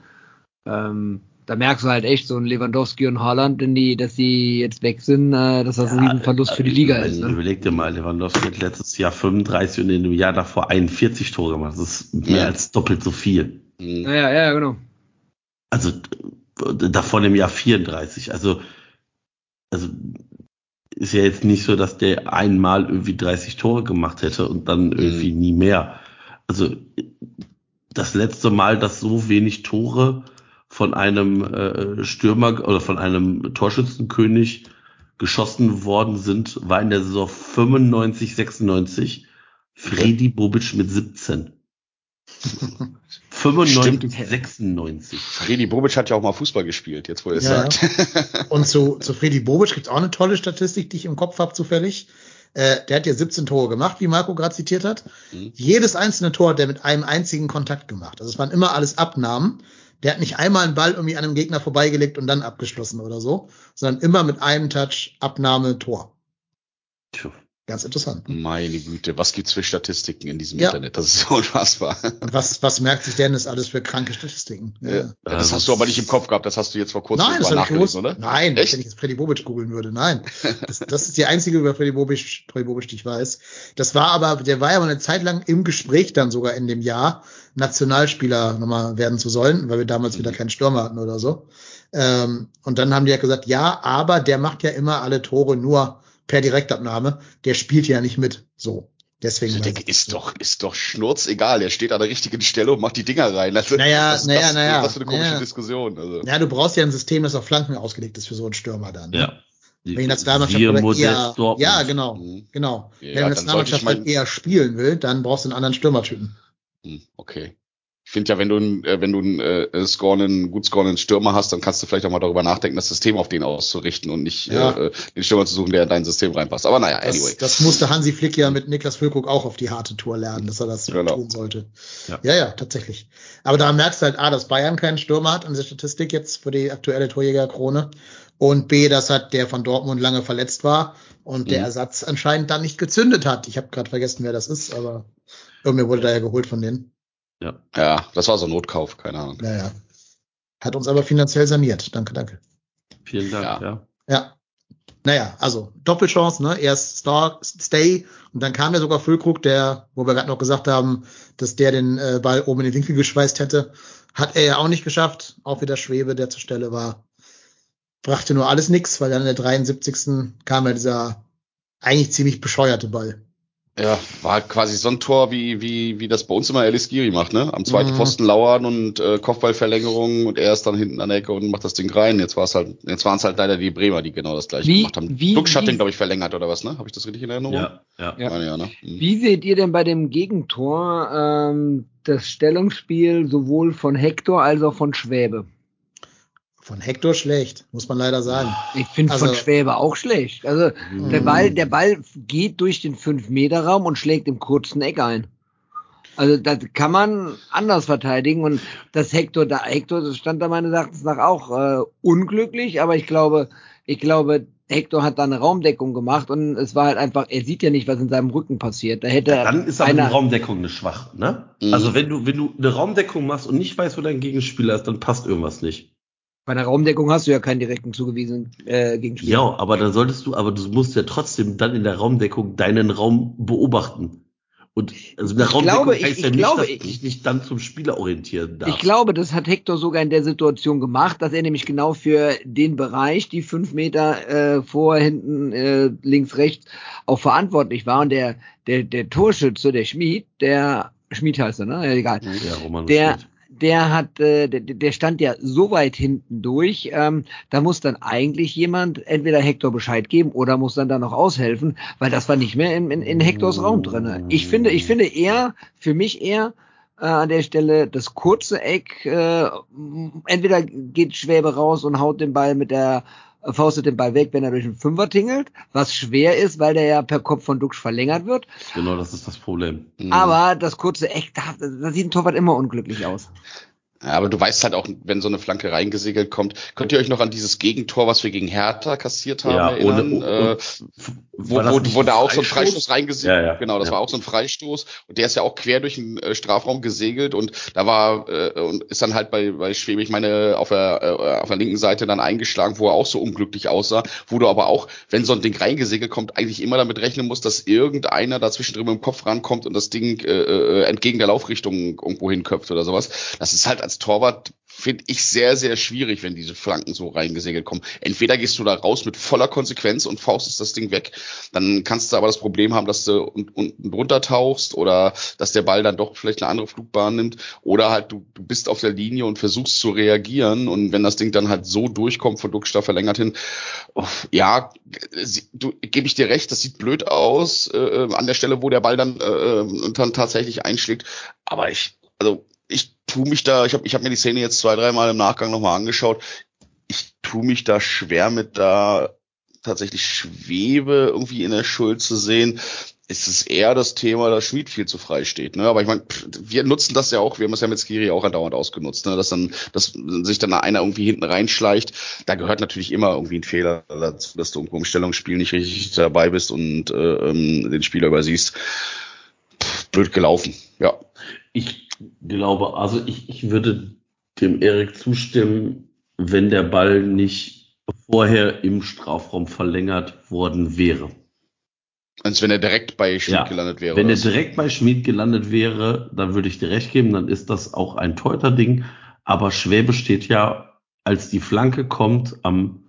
ähm, da merkst du halt echt so ein Lewandowski und Haaland, wenn die, dass die jetzt weg sind, äh, dass das ein Riesenverlust für die Liga ist. Ne? Überleg dir mal, Lewandowski hat letztes Jahr 35 und in dem Jahr davor 41 Tore gemacht. Das ist mehr Ja. als doppelt so viel. Hm. Ja, ja, ja, genau. Also davon im Jahr 34. Also, also ist ja jetzt nicht so, dass der einmal irgendwie 30 Tore gemacht hätte und dann irgendwie nie mehr. Also das letzte Mal, dass so wenig Tore von einem äh, Stürmer oder von einem Torschützenkönig geschossen worden sind, war in der Saison 95, 96 Fredi Bobic mit 17. 95, 96. Fredi Bobic hat ja auch mal Fußball gespielt, jetzt wo er es Ja. sagt. Und zu, zu Freddy Bobic gibt's auch eine tolle Statistik, die ich im Kopf habe zufällig. Äh, der hat ja 17 Tore gemacht, wie Marco gerade zitiert hat. Mhm. Jedes einzelne Tor hat der mit einem einzigen Kontakt gemacht. Also es waren immer alles Abnahmen. Der hat nicht einmal einen Ball irgendwie an einem Gegner vorbeigelegt und dann abgeschlossen oder so, sondern immer mit einem Touch Abnahme Tor. Tja. Ganz interessant. Meine Güte, was gibt's für Statistiken in diesem Ja. Internet? Das ist so unfassbar. Und was, was merkt sich Dennis alles für kranke Statistiken? Ja. Das hast du aber nicht im Kopf gehabt, das hast du jetzt vor kurzem Nein, das nachgelesen, oder? Nein, Echt? wenn ich jetzt Freddy Bobic googeln würde. Nein. Das, das ist die einzige über Freddy Bobic, Freddy Bobic, die ich weiß. Das war aber, der war ja mal eine Zeit lang im Gespräch dann sogar in dem Jahr, Nationalspieler nochmal werden zu sollen, weil wir damals wieder keinen Stürmer hatten oder so. Ähm, und dann haben die ja gesagt, ja, aber der macht ja immer alle Tore nur per Direktabnahme. Der spielt ja nicht mit. So. Deswegen. Ich weiß denke, ist doch, ist doch schnurz egal. Er steht an der richtigen Stelle und macht die Dinger rein. Also, Naja, was ist naja, das, naja, Was für eine komische naja. Diskussion. Also. Ja, du brauchst ja ein System, das auf Flanken ausgelegt ist für so einen Stürmer dann. ne? Ja. Die, Wenn die Nationalmannschaft eher, Dortmund. ja, genau, Mhm. genau. Ja, Wenn die Nationalmannschaft ich mein- dann eher spielen will, dann brauchst du einen anderen Stürmertypen. Hm, Okay. Ich finde ja, wenn du, einen, äh, wenn du einen äh, scorenden, gut scorenden Stürmer hast, dann kannst du vielleicht auch mal darüber nachdenken, das System auf den auszurichten und nicht Ja. äh, den Stürmer zu suchen, der in dein System reinpasst. Aber naja, Das, anyway. das musste Hansi Flick ja mit Niklas Füllkrug auch auf die harte Tour lernen, dass er das Genau. tun sollte. Ja. ja, ja, tatsächlich. Aber da merkst du halt A, dass Bayern keinen Stürmer hat an der Statistik jetzt für die aktuelle Torjägerkrone. Und B, dass halt der von Dortmund lange verletzt war und der Mhm. Ersatz anscheinend dann nicht gezündet hat. Ich habe gerade vergessen, wer das ist, aber irgendwie wurde da ja geholt von denen. Ja. Ja, das war so ein Notkauf, keine Ahnung. Naja. Hat uns aber finanziell saniert. Danke, danke. Vielen Dank, Ja. ja. Ja. Naja, also Doppelchance, ne? Erst Star, Stay und dann kam ja sogar Füllkrug, der, wo wir gerade noch gesagt haben, dass der den äh, Ball oben in den Winkel geschweißt hätte. Hat er ja auch nicht geschafft. Auch wieder Schwebe, der zur Stelle war. Brachte nur alles nix, weil dann in der 73. kam ja dieser eigentlich ziemlich bescheuerte Ball. Ja, war halt quasi so ein Tor, wie, wie, wie das bei uns immer Elis Giri macht, ne? Am zweiten Mhm. Pfosten lauern und äh, Kopfballverlängerung und er ist dann hinten an der Ecke und macht das Ding rein. Jetzt war es halt, jetzt waren es halt leider die Bremer, die genau das gleiche Wie- gemacht haben. wie- Duxch hat den, glaube ich, verlängert oder was, ne? Habe ich das richtig in Erinnerung? Ja, ja. Ja. Ja ne? Mhm. Wie seht ihr denn bei dem Gegentor ähm, das Stellungsspiel sowohl von Hector als auch von Schwäbe? Von Hector schlecht, muss man leider sagen. Ich finde Also- von Schwäbe auch schlecht. Also der Mhm. Ball, der Ball geht durch den 5-Meter-Raum und schlägt im kurzen Eck ein. Also das kann man anders verteidigen und das Hector da Hector das stand da meines Erachtens nach auch äh, unglücklich, aber ich glaube, ich glaube Hector hat da eine Raumdeckung gemacht und es war halt einfach, er sieht ja nicht, was in seinem Rücken passiert. Da hätte Dann ist aber die einer, Raumdeckung eine schwach, ne? Mhm. Also wenn du, wenn du eine Raumdeckung machst und nicht weißt, wo dein Gegenspieler ist, dann passt irgendwas nicht. Bei einer Raumdeckung hast du ja keinen direkten zugewiesenen äh, Gegenspieler. Ja, aber dann solltest du, aber du musst ja trotzdem dann in der Raumdeckung deinen Raum beobachten. Und also eine Ich Raumdeckung glaube, ich- heißt ja ich nicht, glaube, dass ich- dich nicht dann zum Spieler orientieren darfst. Ich glaube, das hat Hector sogar in der Situation gemacht, dass er nämlich genau für den Bereich, die fünf Meter äh, vor, hinten, äh, links, rechts, auch verantwortlich war. Und der, der, der Torschütze, der Schmied, der Schmied heißt er, ne? Ja, egal. ja, Roman Der, Schmidt. Der hat, äh, der, der stand ja so weit hinten durch, ähm, da muss dann eigentlich jemand entweder Hector Bescheid geben oder muss dann da noch aushelfen, weil das war nicht mehr in, in, in Hectors Raum drinne. Ich finde, ich finde eher, für mich eher äh, an der Stelle das kurze Eck, äh, entweder geht Schwäbe raus und haut den Ball mit der faustet den Ball weg, wenn er durch den Fünfer tingelt, was schwer ist, weil der ja per Kopf von Dux verlängert wird. Genau, das ist das Problem. Mhm. Aber das kurze Eck, da, da sieht ein Torwart immer unglücklich aus. Ja, aber du weißt halt auch, wenn so eine Flanke reingesegelt kommt, könnt ihr euch noch an dieses Gegentor, was wir gegen Hertha kassiert haben, Ja, erinnern? ohne- äh, wo, wo, wo da auch so ein Freistoß? Reingesegelt, Ja, ja. genau, das Ja. war auch so ein Freistoß und der ist ja auch quer durch den äh, Strafraum gesegelt und da war äh, und ist dann halt bei bei Schwebe, ich meine, auf der äh, auf der linken Seite dann eingeschlagen, wo er auch so unglücklich aussah, wo du aber auch, wenn so ein Ding reingesegelt kommt, eigentlich immer damit rechnen musst, dass irgendeiner dazwischen drüber im Kopf rankommt und das Ding äh, äh, entgegen der Laufrichtung irgendwo hinköpft oder sowas. Das ist halt als Torwart finde ich sehr, sehr schwierig, wenn diese Flanken so reingesegelt kommen. Entweder gehst du da raus mit voller Konsequenz und faustest das Ding weg, dann kannst du aber das Problem haben, dass du un- unten drunter tauchst oder dass der Ball dann doch vielleicht eine andere Flugbahn nimmt oder halt du, du bist auf der Linie und versuchst zu reagieren und wenn das Ding dann halt so durchkommt von Duckstaff verlängert hin, oh, ja, du gebe ich dir recht, das sieht blöd aus äh, an der Stelle, wo der Ball dann, äh, dann tatsächlich einschlägt, aber ich, also ich tu mich da, ich habe ich hab mir die Szene jetzt zwei, dreimal im Nachgang nochmal angeschaut. Ich tu mich da schwer mit da tatsächlich Schwebe irgendwie in der Schuld zu sehen. Es ist eher das Thema, dass Schmied viel zu frei steht. Ne? Aber ich meine, wir nutzen das ja auch, wir haben es ja mit Skiri auch andauernd ausgenutzt, ne? dass dann, dass sich dann einer irgendwie hinten reinschleicht. Da gehört natürlich immer irgendwie ein Fehler dazu, dass du im Stellungsspiel nicht richtig dabei bist und äh, ähm, den Spieler übersiehst. Pff, blöd gelaufen, ja. Ich glaube, also ich, ich würde dem Erik zustimmen, wenn der Ball nicht vorher im Strafraum verlängert worden wäre. Als wenn er direkt bei Schmied Ja, gelandet wäre. Wenn er so. direkt bei Schmid gelandet wäre, dann würde ich dir recht geben, dann ist das auch ein Teuter-Ding. Aber Schwäbe steht ja, als die Flanke kommt, am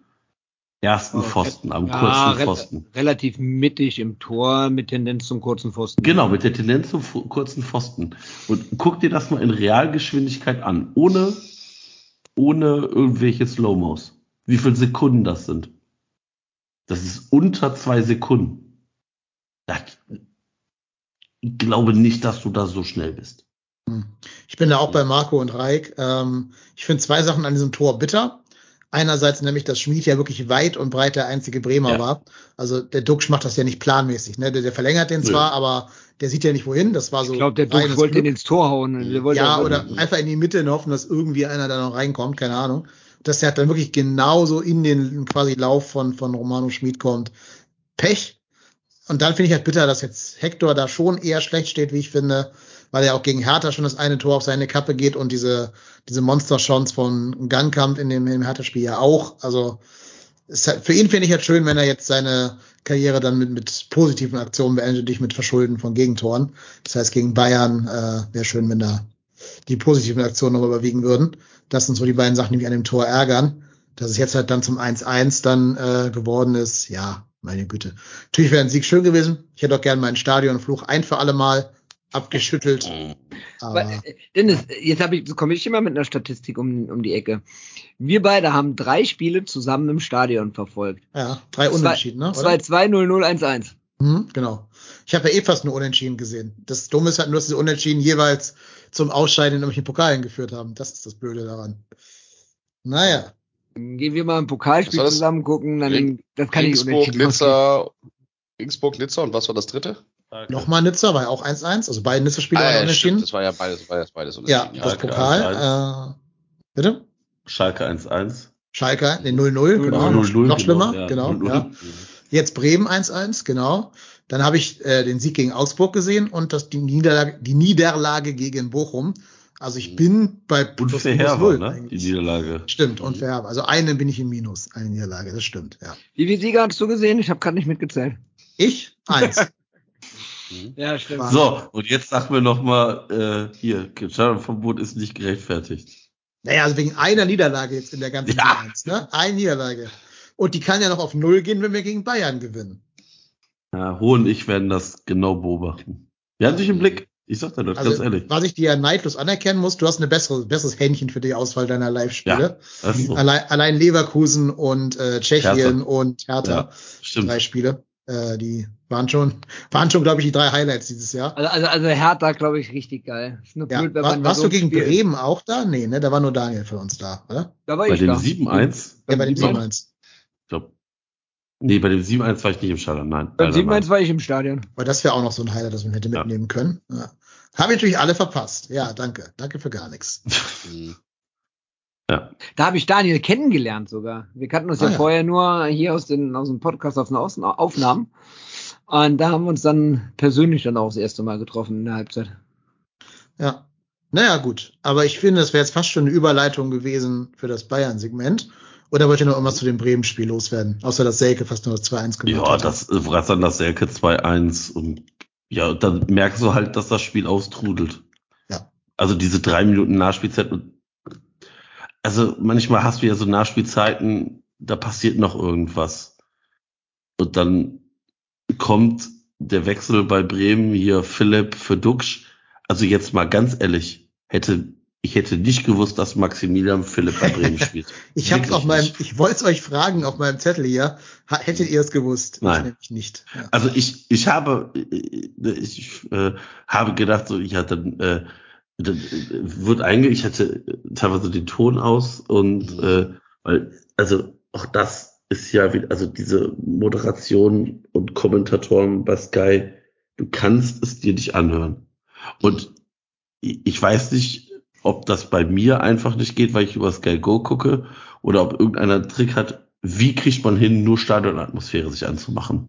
ersten Oh, Pfosten, am Ja, kurzen re- Pfosten. Relativ mittig im Tor mit Tendenz zum kurzen Pfosten. Genau, mit der Tendenz zum kurzen Pfosten. Und guck dir das mal in Realgeschwindigkeit an, ohne, ohne irgendwelche Slow-Mos. Wie viele Sekunden das sind. Das ist unter zwei Sekunden. Ich glaube nicht, dass du da so schnell bist. Ich bin da auch bei Marco und Reik. Ähm, ich finde zwei Sachen an diesem Tor bitter. Einerseits nämlich, dass Schmid ja wirklich weit und breit der einzige Bremer Ja. war. Also der Duxch macht das ja nicht planmäßig. Ne? Der, der verlängert den Nö. zwar, aber der sieht ja nicht wohin. Das war so. ich glaube, der reines wollte ihn ins Tor hauen. Der wollte Ja, oder einfach in die Mitte und hoffen, dass irgendwie einer da noch reinkommt, keine Ahnung. Dass der dann wirklich genauso in den quasi Lauf von, von Romano Schmid kommt. Pech. Und dann finde ich halt bitter, dass jetzt Hector da schon eher schlecht steht, wie ich finde, weil er auch gegen Hertha schon das eine Tor auf seine Kappe geht und diese, diese Monster-Chance von Gangkamp in dem, im Hertha-Spiel ja auch. Also für ihn finde ich halt schön, wenn er jetzt seine Karriere dann mit, mit positiven Aktionen beendet, nicht mit Verschulden von Gegentoren. Das heißt, gegen Bayern äh, wäre schön, wenn da die positiven Aktionen noch überwiegen würden. Das sind so die beiden Sachen, die mich an dem Tor ärgern. Dass es jetzt halt dann zum 1-1 dann äh, geworden ist, ja, meine Güte. Natürlich wäre ein Sieg schön gewesen. Ich hätte auch gerne meinen Stadionfluch ein für alle Mal abgeschüttelt. Aber, Aber äh, Dennis, jetzt habe ich, komme ich immer mit einer Statistik um, um die Ecke. Wir beide haben drei Spiele zusammen im Stadion verfolgt. ja, drei Unentschieden, ne? oder? 2-2, 0-0, 1-1. Mhm, genau. Ich habe ja eh fast nur Unentschieden gesehen. Das Dumme ist halt nur, dass diese Unentschieden jeweils zum Ausscheiden in irgendwelchen Pokalen geführt haben. Das ist das Blöde daran. Naja. Gehen wir mal ein Pokalspiel zusammen gucken, dann Ring- das kann ich Regensburg, unentschieden Nizza, Regensburg, Nizza und was war das dritte? Nochmal Nizza war ja auch 1-1. Also beide Nizza-Spiele Ah, waren ja, unentschieden. stimmt, das war ja beides, das war ja beides Ja, unentschieden. das Schalke Pokal. Äh, bitte? Schalke 1-1. Schalke, nee, 0-0, genau. noch, 0-0, noch schlimmer, ja, genau. 0-0. Ja. Jetzt Bremen 1-1, genau. Dann habe ich äh, den Sieg gegen Augsburg gesehen und das, die, Niederlage, die Niederlage gegen Bochum. Also ich bin bei Und plus null ne? Die. Niederlage. Stimmt, und für Herber. Also eine bin ich im Minus, eine Niederlage, das stimmt, ja. Wie viele Siege hast du gesehen? Ich habe gerade nicht mitgezählt. Ich? Eins. Ja, stimmt. So, und jetzt sagen wir nochmal, äh, hier, Verbot ist nicht gerechtfertigt. naja, also wegen einer Niederlage jetzt in der ganzen Ja. Eins, ne? Eine Niederlage. Und die kann ja noch auf Null gehen, wenn wir gegen Bayern gewinnen. Ja, Ho und ich werden das genau beobachten. Wir haben dich im Blick. Ich sag dir das ganz Also, ehrlich. was ich dir ja neidlos anerkennen muss, du hast eine bessere, besseres Händchen für die Auswahl deiner Live-Spiele. Ist so. Allein, allein Leverkusen und äh, Tschechien Hertha. und Hertha, Ja, stimmt. drei Spiele, äh, die waren schon, waren schon, glaube ich, die drei Highlights dieses Jahr. Also, also, also Hertha, glaube ich, richtig geil. Ist nur Ja, blöd, wenn war, man warst so du gegen spielt. Bremen auch da? Nee, ne, da war nur Daniel für uns da, oder? Da war Bei ich dem da. 7-1, Ja, bei dem 7-1? 7-1. ich glaub, nee, bei dem 7-1 war ich nicht im Stadion, nein. Beim leider 7-1 nein. war ich im Stadion. Weil das wäre auch noch so ein Highlight, das man hätte Ja. mitnehmen können. Ja. Haben wir natürlich alle verpasst. Ja, danke. Danke für gar nichts. Ja. Da habe ich Daniel kennengelernt sogar. Wir kannten uns Ah, ja, ja. vorher nur hier aus, den, aus dem Podcast auf den Außen Aufnahmen. Und da haben wir uns dann persönlich dann auch das erste Mal getroffen in der Halbzeit. Ja. Naja, gut. Aber ich finde, das wäre jetzt fast schon eine Überleitung gewesen für das Bayern-Segment. Oder wollt ihr noch irgendwas zu dem Bremen-Spiel loswerden? Außer dass Selke fast nur das 2-1 gemacht Ja, hat. das äh, war dann das Selke 2-1 und ja, und dann merkst du halt, dass das Spiel austrudelt. Ja. Also diese drei Minuten Nachspielzeit. und- Also manchmal hast du ja so Nachspielzeiten, da passiert noch irgendwas. Und dann kommt der Wechsel bei Bremen hier Philipp für Duxch. Also jetzt mal ganz ehrlich, hätte ich hätte nicht gewusst, dass Maximilian Philipp bei Bremen spielt. Ich hab's Wirklich auf meinem, nicht. ich wollte es euch fragen auf meinem Zettel hier. Hättet ihr es gewusst? Nein. Ich nicht. Ja. Also ich, ich habe, äh, ich äh, habe gedacht, so ich hatte, äh, äh, wird einge, ich hatte teilweise den Ton aus und äh, weil, also auch das ist ja wieder, also diese Moderation und Kommentatoren bei Sky, du kannst es dir nicht anhören. Und ich ich weiß nicht, ob das bei mir einfach nicht geht, weil ich über Sky Go gucke, oder ob irgendeiner einen Trick hat, wie kriegt man hin, nur Stadionatmosphäre sich anzumachen.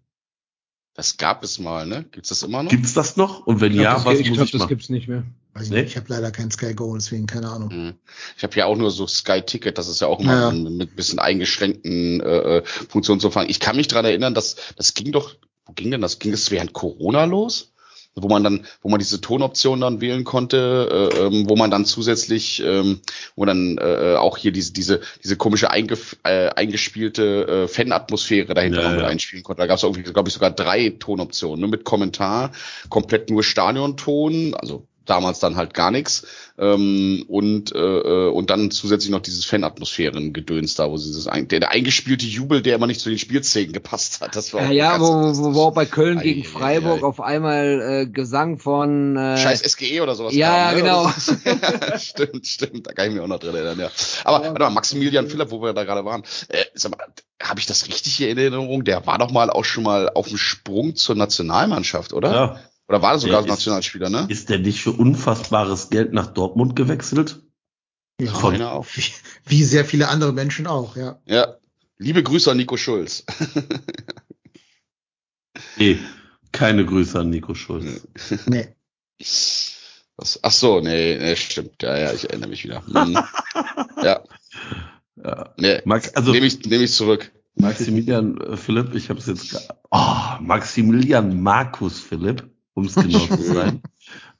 Das gab es mal, ne? Gibt's das immer noch? Gibt's das noch? Und wenn Ich glaub, ja, das, was ich muss glaub, ich das machen? gibt's nicht mehr. Weiß ich Nee? nicht. Ich habe leider kein Sky Go, deswegen keine Ahnung. Mhm. Ich habe ja auch nur so Sky Ticket, das ist ja auch immer Ja. mit ein bisschen eingeschränkten äh, äh, Funktionen zu fangen. Ich kann mich dran erinnern, dass das ging doch, wo ging denn das? Ging es während Corona los? Wo man dann, wo man diese Tonoption dann wählen konnte, äh, ähm, wo man dann zusätzlich, ähm, wo dann äh, auch hier diese diese diese komische äh, eingespielte äh, Fanatmosphäre dahinter Ja, noch mit ja. einspielen konnte. Da gab es irgendwie, glaube ich, sogar drei Tonoptionen, ne, mit Kommentar, komplett nur Stadionton, also damals dann halt gar nichts ähm, und äh, äh, und dann zusätzlich noch dieses Fanatmosphären-Gedöns da, wo sie das ein, der, der eingespielte Jubel, der immer nicht zu den Spielszenen gepasst hat. Das war Ja, auch ja, wo, wo, wo auch bei Köln Ei, gegen ei, ei, Freiburg ei. auf einmal äh, Gesang von äh, Scheiß SGE oder sowas. Ja, kam, ne? genau. Stimmt, stimmt, da kann ich mich auch noch drin erinnern, ja. Aber warte mal, Maximilian Philipp, wo wir da gerade waren, äh, sag mal, habe ich das richtig hier in Erinnerung? Der war doch mal auch schon mal auf dem Sprung zur Nationalmannschaft, oder? Ja. Oder war das sogar Der ist- Nationalspieler, ne? Ist der nicht für unfassbares Geld nach Dortmund gewechselt? Ja, Von- auch. wie, wie sehr viele andere Menschen auch, ja. Ja. Liebe Grüße an Nico Schulz. Nee, keine Grüße an Nico Schulz. Nee. Was? Ach so, nee, nee, stimmt. Ja, ja, ich erinnere mich wieder. Hm. ja, Ja. nee. Max, also nehme ich, nehm ich zurück. Maximilian äh, Philipp, ich habe es jetzt. ge- Oh, Maximilian Markus Philipp, um es genau zu sein,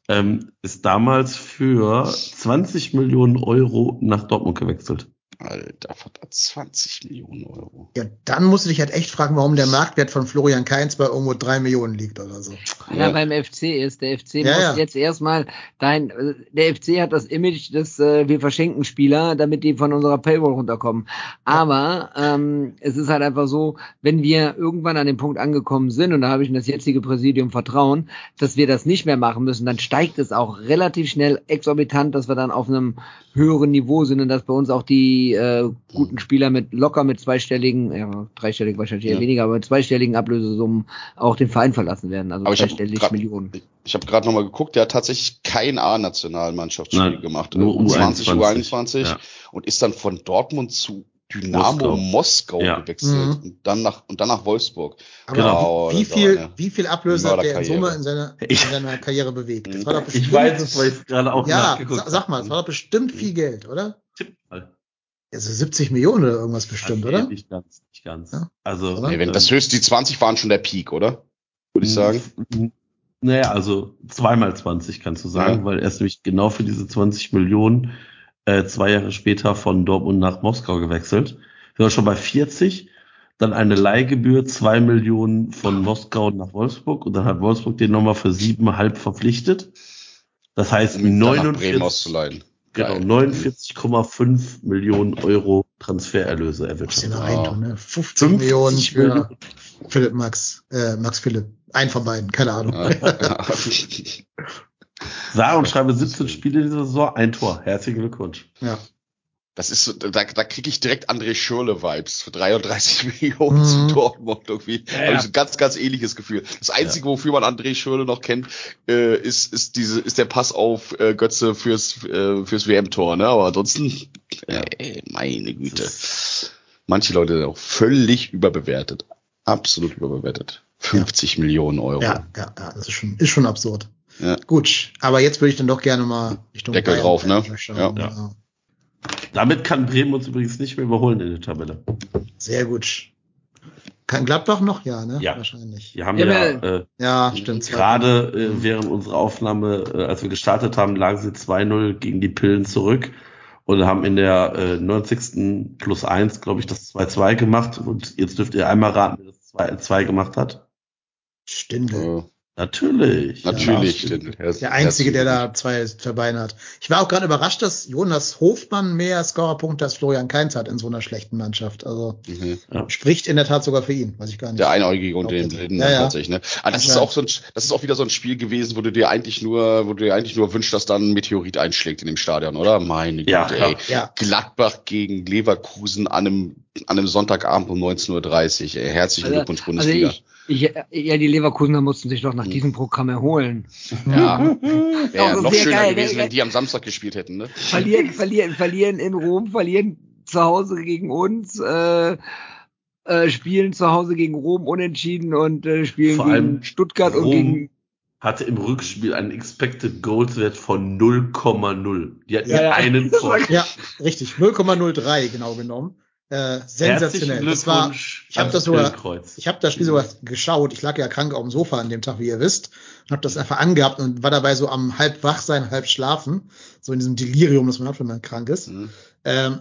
ähm, ist damals für 20 Millionen Euro nach Dortmund gewechselt. Alter, verdammt, 20 Millionen Euro. Ja, dann musst du dich halt echt fragen, warum der Marktwert von Florian Kainz bei irgendwo drei Millionen liegt oder so. weil er Ja. beim FC ist. Der FC Ja, muss ja. jetzt erstmal dein, der FC hat das Image des, äh, wir verschenken Spieler, damit die von unserer Paywall runterkommen. Aber ähm, es ist halt einfach so, wenn wir irgendwann an dem Punkt angekommen sind, und da habe ich in das jetzige Präsidium Vertrauen, dass wir das nicht mehr machen müssen, dann steigt es auch relativ schnell exorbitant, dass wir dann auf einem höheren Niveau sind und dass bei uns auch die äh, guten Spieler mit locker mit zweistelligen, ja, dreistelligen wahrscheinlich eher Ja. weniger, aber mit zweistelligen Ablösesummen auch den Verein verlassen werden. Also Aber ich hab zweistellig grad- Millionen. Ich habe gerade nochmal geguckt, der hat tatsächlich kein A-Nationalmannschaftsspiel gemacht. nur U20, U21, U21 ja. und ist dann von Dortmund zu Dynamo Moskau. Moskau, Ja. gewechselt Mhm. und dann nach und dann nach Wolfsburg. Aber Genau. wie, wie war viel, wie viel Ablöse hat der in. Summe in seiner, in seiner Karriere bewegt? Das war doch Ich bestimmt, Ich weiß es, weil ich gerade auch ja, nachgeguckt sa- sag mal, das war doch bestimmt viel Geld, oder? Tipp mal. Also 70 Millionen oder irgendwas bestimmt, Nee, oder? Nicht ganz, nicht ganz. Ja. Also? Nee, wenn das ähm, höchst die 20 waren schon der Peak, oder? Würde ich sagen. N- Naja, also zweimal 20 kannst du sagen, Ja. weil er ist nämlich genau für diese 20 Millionen äh, zwei Jahre später von Dortmund nach Moskau gewechselt. Wir waren schon bei 40, dann eine Leihgebühr, zwei Millionen von Moskau nach Wolfsburg und dann hat Wolfsburg den nochmal für siebeneinhalb verpflichtet. Das heißt, Um ihn dann nach Bremen 49, auszuleihen. genau, Geil. 49,5 Millionen Euro Transfererlöse Was erwirtschaftet. tun, ne? 50 50 Millionen für Millionen. Philipp Max, äh, Max Philipp. Ein von beiden, keine Ahnung. Ja. Sah und schreibe 17 Spiele in dieser Saison, ein Tor. Herzlichen Glückwunsch. Ja. Das ist, so- da, da kriege ich direkt André Schürle-Vibes für 33 Millionen Mhm. zu Dortmund irgendwie. Ja, Habe ja. ich so ein ganz, ganz ähnliches Gefühl. Das Einzige, wofür man André Schürle noch kennt, äh, ist, ist diese, ist der Pass auf äh, Götze fürs, äh, fürs WM-Tor, ne? Aber ansonsten, Ja. Ey, meine Güte. Manche Leute sind auch völlig überbewertet. Absolut überbewertet. 50 Millionen Euro. Ja, ja, ja, das ist schon, ist schon absurd. Ja. Gut, aber jetzt würde ich dann doch gerne mal Richtung Deckel Bayern drauf, ne? schauen. Ja. Ja. Damit kann Bremen uns übrigens nicht mehr überholen in der Tabelle. Sehr gut. Kann Gladbach noch? Ja, ne? Ja. Wahrscheinlich. Wir haben Ja, ja, äh, Ja, stimmt. Gerade äh, während unserer Aufnahme, äh, als wir gestartet haben, lagen sie 2-0 gegen die Pillen zurück und haben in der äh, 90. plus 1, glaube ich, das 2-2 gemacht. Und jetzt dürft ihr einmal raten, wer das 2-2 gemacht hat. Stindel. Äh, Natürlich. natürlich. Ja. Er- Der Einzige, der er- da zwei Verbeine hat. Ich war auch gerade überrascht, dass Jonas Hofmann mehr Scorerpunkte als Florian Kainz hat in so einer schlechten Mannschaft. Also Mhm. spricht in der Tat sogar für ihn, weiß ich gar nicht. Der Einäugige unter den Blinden ja, ja. tatsächlich, ne? Aber das ist auch so ein, das ist auch wieder so ein Spiel gewesen, wo du dir eigentlich nur, wo du dir eigentlich nur wünschst, dass dann ein Meteorit einschlägt in dem Stadion, oder? Meine Güte, Ja, ey. Ja, Gladbach gegen Leverkusen an einem, an einem Sonntagabend um 19.30 Uhr. Herzlichen Also, Glückwunsch, also Bundesliga. ich, ich, ja, die Leverkusener mussten sich doch nach diesem Programm erholen. ja. Wäre Also noch schöner geil, gewesen, wenn die am Samstag gespielt hätten, ne? Verlieren, verlieren, verlieren in Rom, verlieren zu Hause gegen uns, äh, äh, spielen zu Hause gegen Rom unentschieden und äh, spielen Vor gegen allem Stuttgart und Rom gegen hatte im Rückspiel einen Expected Goals Wert von 0,0 Die hatten Ja, ja. einen Tor. ja, richtig. 0,03 genau genommen. Äh, sensationell. Das war, ich habe das sogar, ich habe das Spiel sogar geschaut. Ich lag ja krank auf dem Sofa an dem Tag, wie ihr wisst, und habe das einfach angehabt und war dabei so am halb wach sein, halb schlafen, so in diesem Delirium, das man hat, wenn man krank ist. Mhm. Ähm,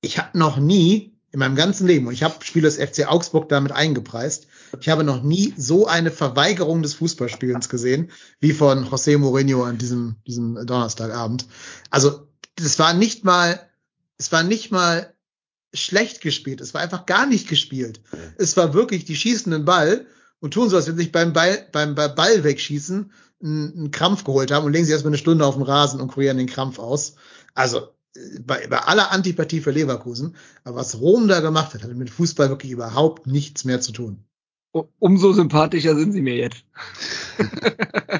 ich habe noch nie in meinem ganzen Leben, und ich habe Spiele des FC Augsburg damit eingepreist, ich habe noch nie so eine Verweigerung des Fußballspielens gesehen, wie von José Mourinho an diesem, diesem Donnerstagabend. Also, das war nicht mal, es war nicht mal schlecht gespielt, es war einfach gar nicht gespielt. Es war wirklich, die schießen den Ball und tun so, als wenn sie sich beim Ball, beim Ball wegschießen, einen, einen Krampf geholt haben und legen sich erstmal eine Stunde auf den Rasen und kurieren den Krampf aus. Also, bei, bei aller Antipathie für Leverkusen, aber was Rom da gemacht hat, hatte mit Fußball wirklich überhaupt nichts mehr zu tun. Umso sympathischer sind sie mir jetzt.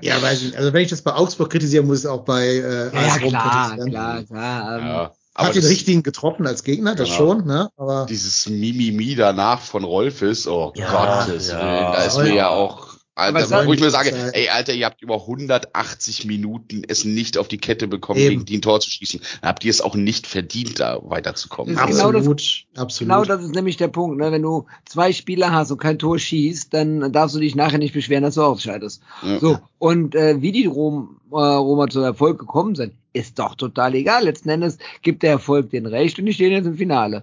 Ja, weiß ich nicht. Also wenn ich das bei Augsburg kritisiere, muss ich es auch bei äh, Ja, Rom klar, kritisieren. klar, klar. Ähm, Ja. Aber Hat den richtigen getroffen als Gegner, das Genau. schon, ne? Aber dieses Mimimi danach von Rolfes, oh Ja, Gottes ja. Willen, da ist Soll- mir ja auch, Aber Alter, wo ich mir sage, ey, Alter, ihr habt über 180 Minuten es nicht auf die Kette bekommen, Eben. gegen die ein Tor zu schießen. Dann habt ihr es auch nicht verdient, da weiterzukommen. Das ist genau das- absolut, absolut. Genau das ist nämlich der Punkt. Ne? Wenn du zwei Spieler hast und kein Tor schießt, dann darfst du dich nachher nicht beschweren, dass du ausscheidest. Ja. So, und äh, wie die Rom, äh, Roma zu Erfolg gekommen sind, ist doch total egal. Letzten Endes gibt der Erfolg den Recht und die stehen jetzt im Finale.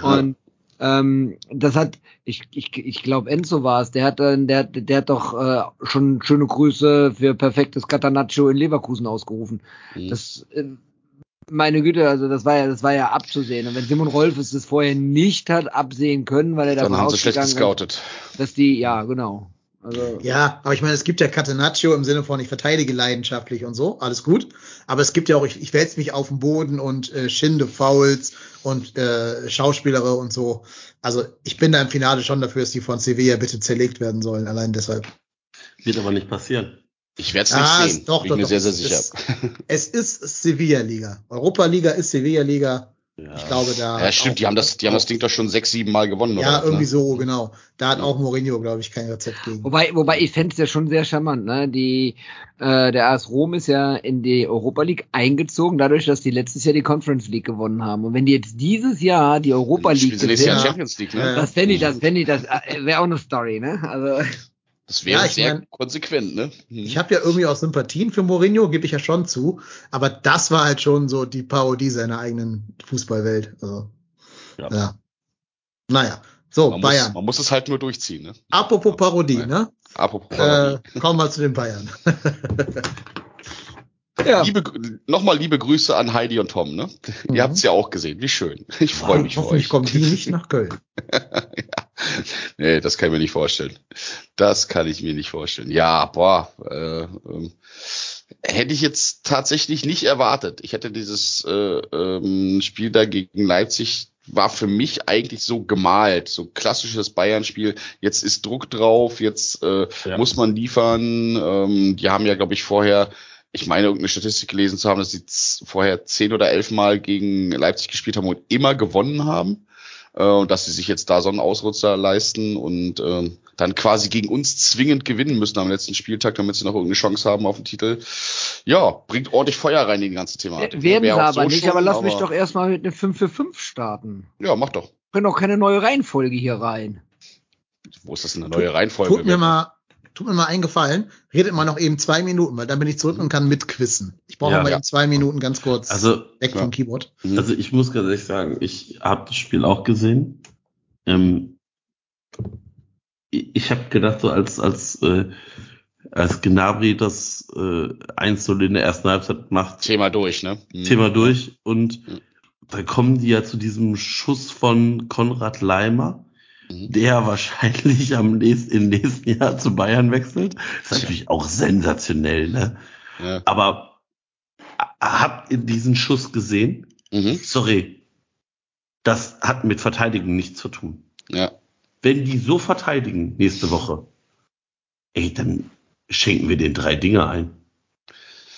Und ähm, das hat, ich, ich, ich glaube, Enzo war es, der hat dann, der, der hat doch äh, schon schöne Grüße für perfektes Catanaccio in Leverkusen ausgerufen. Mhm. Das, äh, meine Güte, also das war ja, das war ja abzusehen. Und wenn Simon Rolf es das vorher nicht hat absehen können, weil er Dann davon haben sie schlecht ausgegangen ist, gescoutet. dass die, ja, genau. Also, Ja, aber ich meine, es gibt ja Catenaccio im Sinne von, ich verteidige leidenschaftlich und so, alles gut. Aber es gibt ja auch, ich, ich wälze mich auf den Boden und äh, schinde Fouls und äh, Schauspielere und so. Also ich bin da im Finale schon dafür, dass die von Sevilla bitte zerlegt werden sollen, allein deshalb. Wird aber nicht passieren. Ich werde es nicht Ah, sehen. doch, bin doch, mir doch. sehr, sehr Es sicher. ist- Es ist Sevilla-Liga. Europa-Liga ist Sevilla-Liga. Ja. Ich glaube, da. Ja, stimmt, die haben das, die haben das Ding doch schon sechs, sieben Mal gewonnen, Ja, oder? irgendwie was, ne? so, genau. Da hat auch Mourinho, glaube ich, kein Rezept gegen. Wobei, wobei ich fände es ja schon sehr charmant, ne? Die, äh, der AS Rom ist ja in die Europa League eingezogen, dadurch, dass die letztes Jahr die Conference League gewonnen haben. Und wenn die jetzt dieses Jahr die Europa League Spielen sie nächstes Jahr Ja. Champions League, ne? Ja. das fände ich, das fände ich, das äh, wäre auch eine Story, ne? Also, Das wäre Ja, sehr mein- konsequent, ne? Hm. Ich habe ja irgendwie auch Sympathien für Mourinho, gebe ich ja schon zu. Aber das war halt schon so die Parodie seiner eigenen Fußballwelt. Also, Ja. ja. Naja. So, man, Bayern. Muss, man muss es halt nur durchziehen, ne? Apropos Parodie, Ja. ne? Apropos Äh, Parodie. kommen wir zu den Bayern. ja. Liebe, nochmal liebe Grüße an Heidi und Tom, ne? Mhm. Ihr habt's ja auch gesehen. Wie schön. Ich freue mich für euch. kommen die nicht nach Köln. Nee, das kann ich mir nicht vorstellen. Das kann ich mir nicht vorstellen. Ja, boah, äh, ähm, hätte ich jetzt tatsächlich nicht erwartet. Ich hätte dieses äh, ähm, Spiel da gegen Leipzig war für mich eigentlich so gemalt, so klassisches Bayern-Spiel. Jetzt ist Druck drauf, jetzt äh, Ja. muss man liefern. Ähm, die haben ja, glaube ich, vorher ich meine, irgendeine Statistik gelesen zu haben, dass sie vorher zehn oder elf Mal gegen Leipzig gespielt haben und immer gewonnen haben. Äh, und dass sie sich jetzt da so einen Ausrutscher leisten und ähm, dann quasi gegen uns zwingend gewinnen müssen am letzten Spieltag, damit sie noch irgendeine Chance haben auf den Titel. Ja, bringt ordentlich Feuer rein in die ganze Thematik. Werden auch aber so nicht, schon, aber lass mich doch erstmal mit einem 5 für 5 starten. Ja, mach doch. Können doch keine neue Reihenfolge hier rein. Wo ist das eine neue Reihenfolge? Tut mir mal, tut mir mal einen Gefallen. Redet mal noch eben zwei Minuten, weil dann bin ich zurück und kann mitquissen. Ich brauche Ja. mal Ja. eben zwei Minuten ganz kurz Also, weg ja. vom Keyboard. Mhm. also ich muss ganz ehrlich sagen, ich habe das Spiel auch gesehen. Ähm, ich habe gedacht, so als, als, äh, als Gnabry das äh, 1 in der ersten Halbzeit macht, Thema durch, ne? Mhm. Thema durch und Mhm. dann kommen die ja zu diesem Schuss von Konrad Leimer, Mhm. Der wahrscheinlich am nächsten, im nächsten Jahr zu Bayern wechselt. Das ist natürlich auch sensationell, ne? Ja. Aber habt ihr diesen Schuss gesehen? Mhm. Sorry. Das hat mit Verteidigen nichts zu tun. Ja. Wenn die so verteidigen nächste Woche, ey, dann schenken wir den drei Dinger ein.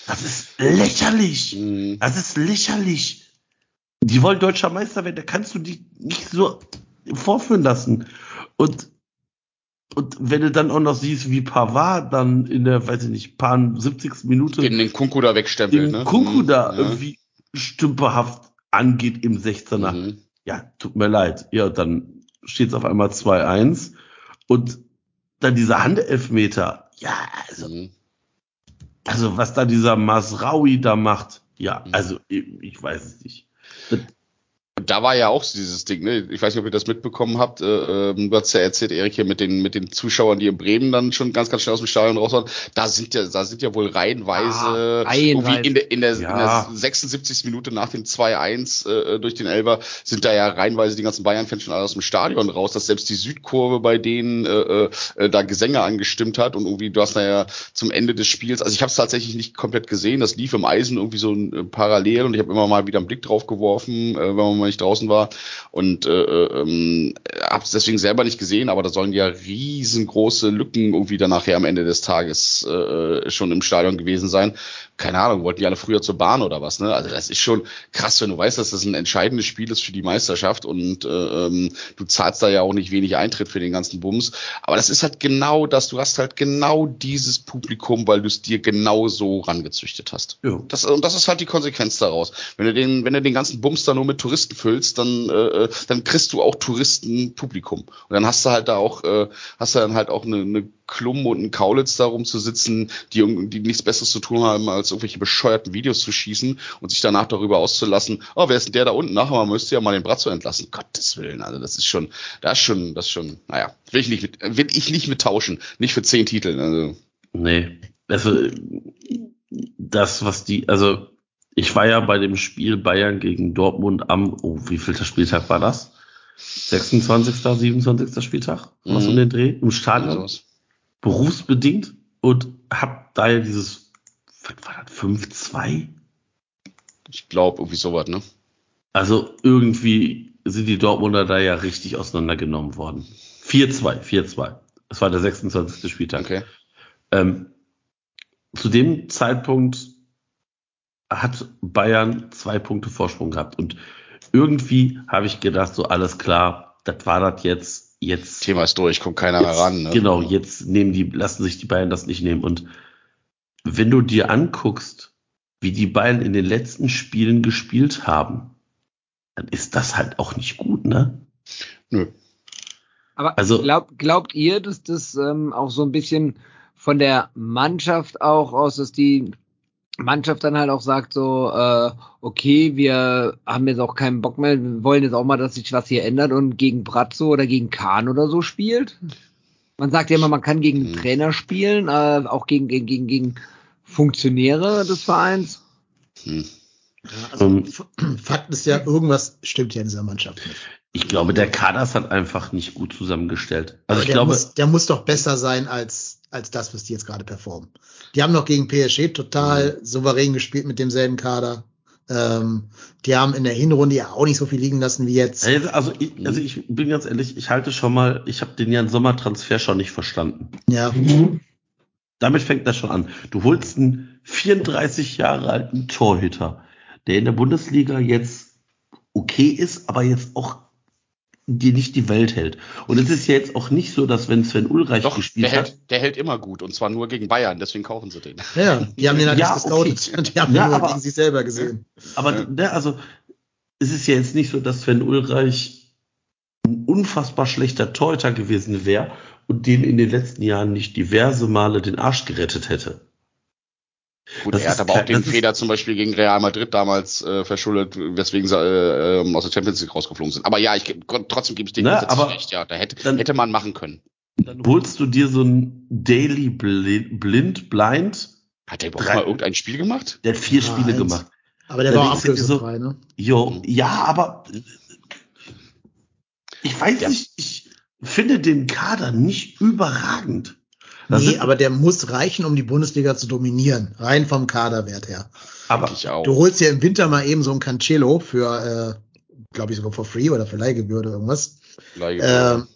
Das ist lächerlich. Mhm. Das ist lächerlich. Die wollen deutscher Meister werden, da kannst du die nicht so vorführen lassen. Und, und wenn du dann auch noch siehst, wie Pavard dann in der, weiß ich nicht, paar 70. Minute Den, den Kunku da wegstempeln, den ne? Kunku Mhm. da Ja. irgendwie stümperhaft angeht im 16er. Mhm. Ja, tut mir leid. Ja, dann steht es auf einmal 2-1 und dann dieser Handelfmeter. Ja, also, Mhm. also was da dieser Masraui da macht. Ja, Mhm. also ich, ich weiß es nicht. Und da war ja auch so dieses Ding, ne? Ich weiß nicht, ob ihr das mitbekommen habt. Äh, ähm, du hast ja erzählt, Erik, hier mit den, mit den Zuschauern, die in Bremen dann schon ganz, ganz schnell aus dem Stadion raus waren. Da sind ja, da sind ja wohl reihenweise, Ah, irgendwie in der, in der, Ja. in der 76. Minute nach dem 2-1 äh, durch den Elber sind da ja reihenweise die ganzen Bayern-Fans schon alle aus dem Stadion raus, dass selbst die Südkurve bei denen äh, äh, da Gesänge angestimmt hat und irgendwie, du hast da ja zum Ende des Spiels, also ich habe es tatsächlich nicht komplett gesehen, das lief im Eisen irgendwie so äh, parallel und ich habe immer mal wieder einen Blick drauf geworfen, äh, wenn man mal nicht draußen war und äh, ähm, habe es deswegen selber nicht gesehen, aber da sollen ja riesengroße Lücken irgendwie dann nachher am Ende des Tages äh, schon im Stadion gewesen sein. Keine Ahnung, wollten die alle früher zur Bahn oder was, ne? Also das ist schon krass, wenn du weißt, dass das ein entscheidendes Spiel ist für die Meisterschaft und äh, ähm, du zahlst da ja auch nicht wenig Eintritt für den ganzen Bums. Aber das ist halt genau das, du hast halt genau dieses Publikum, weil du es dir genau so rangezüchtet hast. Ja. Das, und das ist halt die Konsequenz daraus. Wenn du den, wenn du den ganzen Bums da nur mit Touristen füllst, dann, äh, dann kriegst du auch Touristenpublikum. Und dann hast du halt da auch, äh, hast du dann halt auch eine, eine Klum und einen Kaulitz darum zu sitzen, die, die nichts Besseres zu tun haben, als irgendwelche bescheuerten Videos zu schießen und sich danach darüber auszulassen, oh, wer ist denn der da unten? Nachher man müsste ja mal den Bratzo entlassen. Gottes Willen, also das ist schon, das ist schon, das ist schon, naja, will ich nicht mit, will ich nicht mit tauschen. Nicht für zehn Titel. Also. Nee. Also das, was die, also ich war ja bei dem Spiel Bayern gegen Dortmund am, oh, wie viel Spieltag war das? 26., 27. Spieltag? Was Mhm. um den Dreh? Im Stadion? sowas. Berufsbedingt und hab da ja dieses, was war das, 5-2? Ich glaube, irgendwie sowas, ne? Also irgendwie sind die Dortmunder da ja richtig auseinandergenommen worden. 4-2, 4-2. Das war der 26. Spieltag. Okay. Ähm, zu dem Zeitpunkt hat Bayern zwei Punkte Vorsprung gehabt und irgendwie habe ich gedacht, so alles klar, das war das jetzt, jetzt Thema ist durch, kommt keiner mehr Jetzt, ran. Ne? Genau, jetzt nehmen die, lassen sich die Bayern das nicht nehmen. Und wenn du dir anguckst, wie die Bayern in den letzten Spielen gespielt haben, dann ist das halt auch nicht gut, ne? Nö. Aber Also- glaub, glaubt ihr, dass das ähm, auch so ein bisschen von der Mannschaft auch aus, dass die Mannschaft dann halt auch sagt so, äh, okay, wir haben jetzt auch keinen Bock mehr, wir wollen jetzt auch mal, dass sich was hier ändert und gegen Brazzo oder gegen Kahn oder so spielt? Man sagt ja immer, man kann gegen den Hm. Trainer spielen, äh, auch gegen, gegen, gegen, gegen Funktionäre des Vereins. Hm. Also, Ähm, F- Fakt ist ja, irgendwas stimmt ja in dieser Mannschaft nicht. Ich glaube, der Kader ist halt einfach nicht gut zusammengestellt. Also Aber ich der, glaube, muss, der muss doch besser sein als, als das, was die jetzt gerade performen. Die haben noch gegen PSG total souverän gespielt mit demselben Kader. Ähm, die haben in der Hinrunde ja auch nicht so viel liegen lassen wie jetzt. also, also ich, also ich bin ganz ehrlich, ich halte schon mal, ich habe den Jan Sommer Transfer schon nicht verstanden. Ja, Damit fängt das schon an. Du holst einen 34 Jahre alten Torhüter, der in der Bundesliga jetzt okay ist, aber jetzt auch dir nicht die Welt hält. Und es ist ja jetzt auch nicht so, dass wenn Sven Ulreich Doch, gespielt der hat, hält, der hält immer gut und zwar nur gegen Bayern, deswegen kaufen sie den. Ja, die haben den halt Ja, nicht gescoutet. okay. Die haben Ja, ihn nur aber- gegen sich selber gesehen. aber ne, also es ist ja jetzt nicht so, dass Sven Ulreich ein unfassbar schlechter Torhüter gewesen wäre und dem in den letzten Jahren nicht diverse Male den Arsch gerettet hätte. Gut, Das er hat aber auch den Fehler zum Beispiel gegen Real Madrid damals äh, verschuldet, weswegen sie äh, ähm, aus der Champions League rausgeflogen sind. Aber ja, ich trotzdem gebe ich dir Na, grundsätzlich recht, ja. Da hätte, dann- hätte man machen können. Dann holst du dir so ein Daily Blind, Blind, Hat der überhaupt Drei- mal irgendein Spiel gemacht? der hat vier Ja, Spiele eins. gemacht. Aber der Da war dir so- ne? Jo, ja, aber ich weiß Ja. nicht, ich finde den Kader nicht überragend. Das Nee, sind- aber der muss reichen, um die Bundesliga zu dominieren. Rein vom Kaderwert her. aber Ich auch. Du holst ja im Winter mal eben so ein Cancelo für, äh, glaube ich sogar for free oder für Leihgebühr oder irgendwas. Leihgebühr.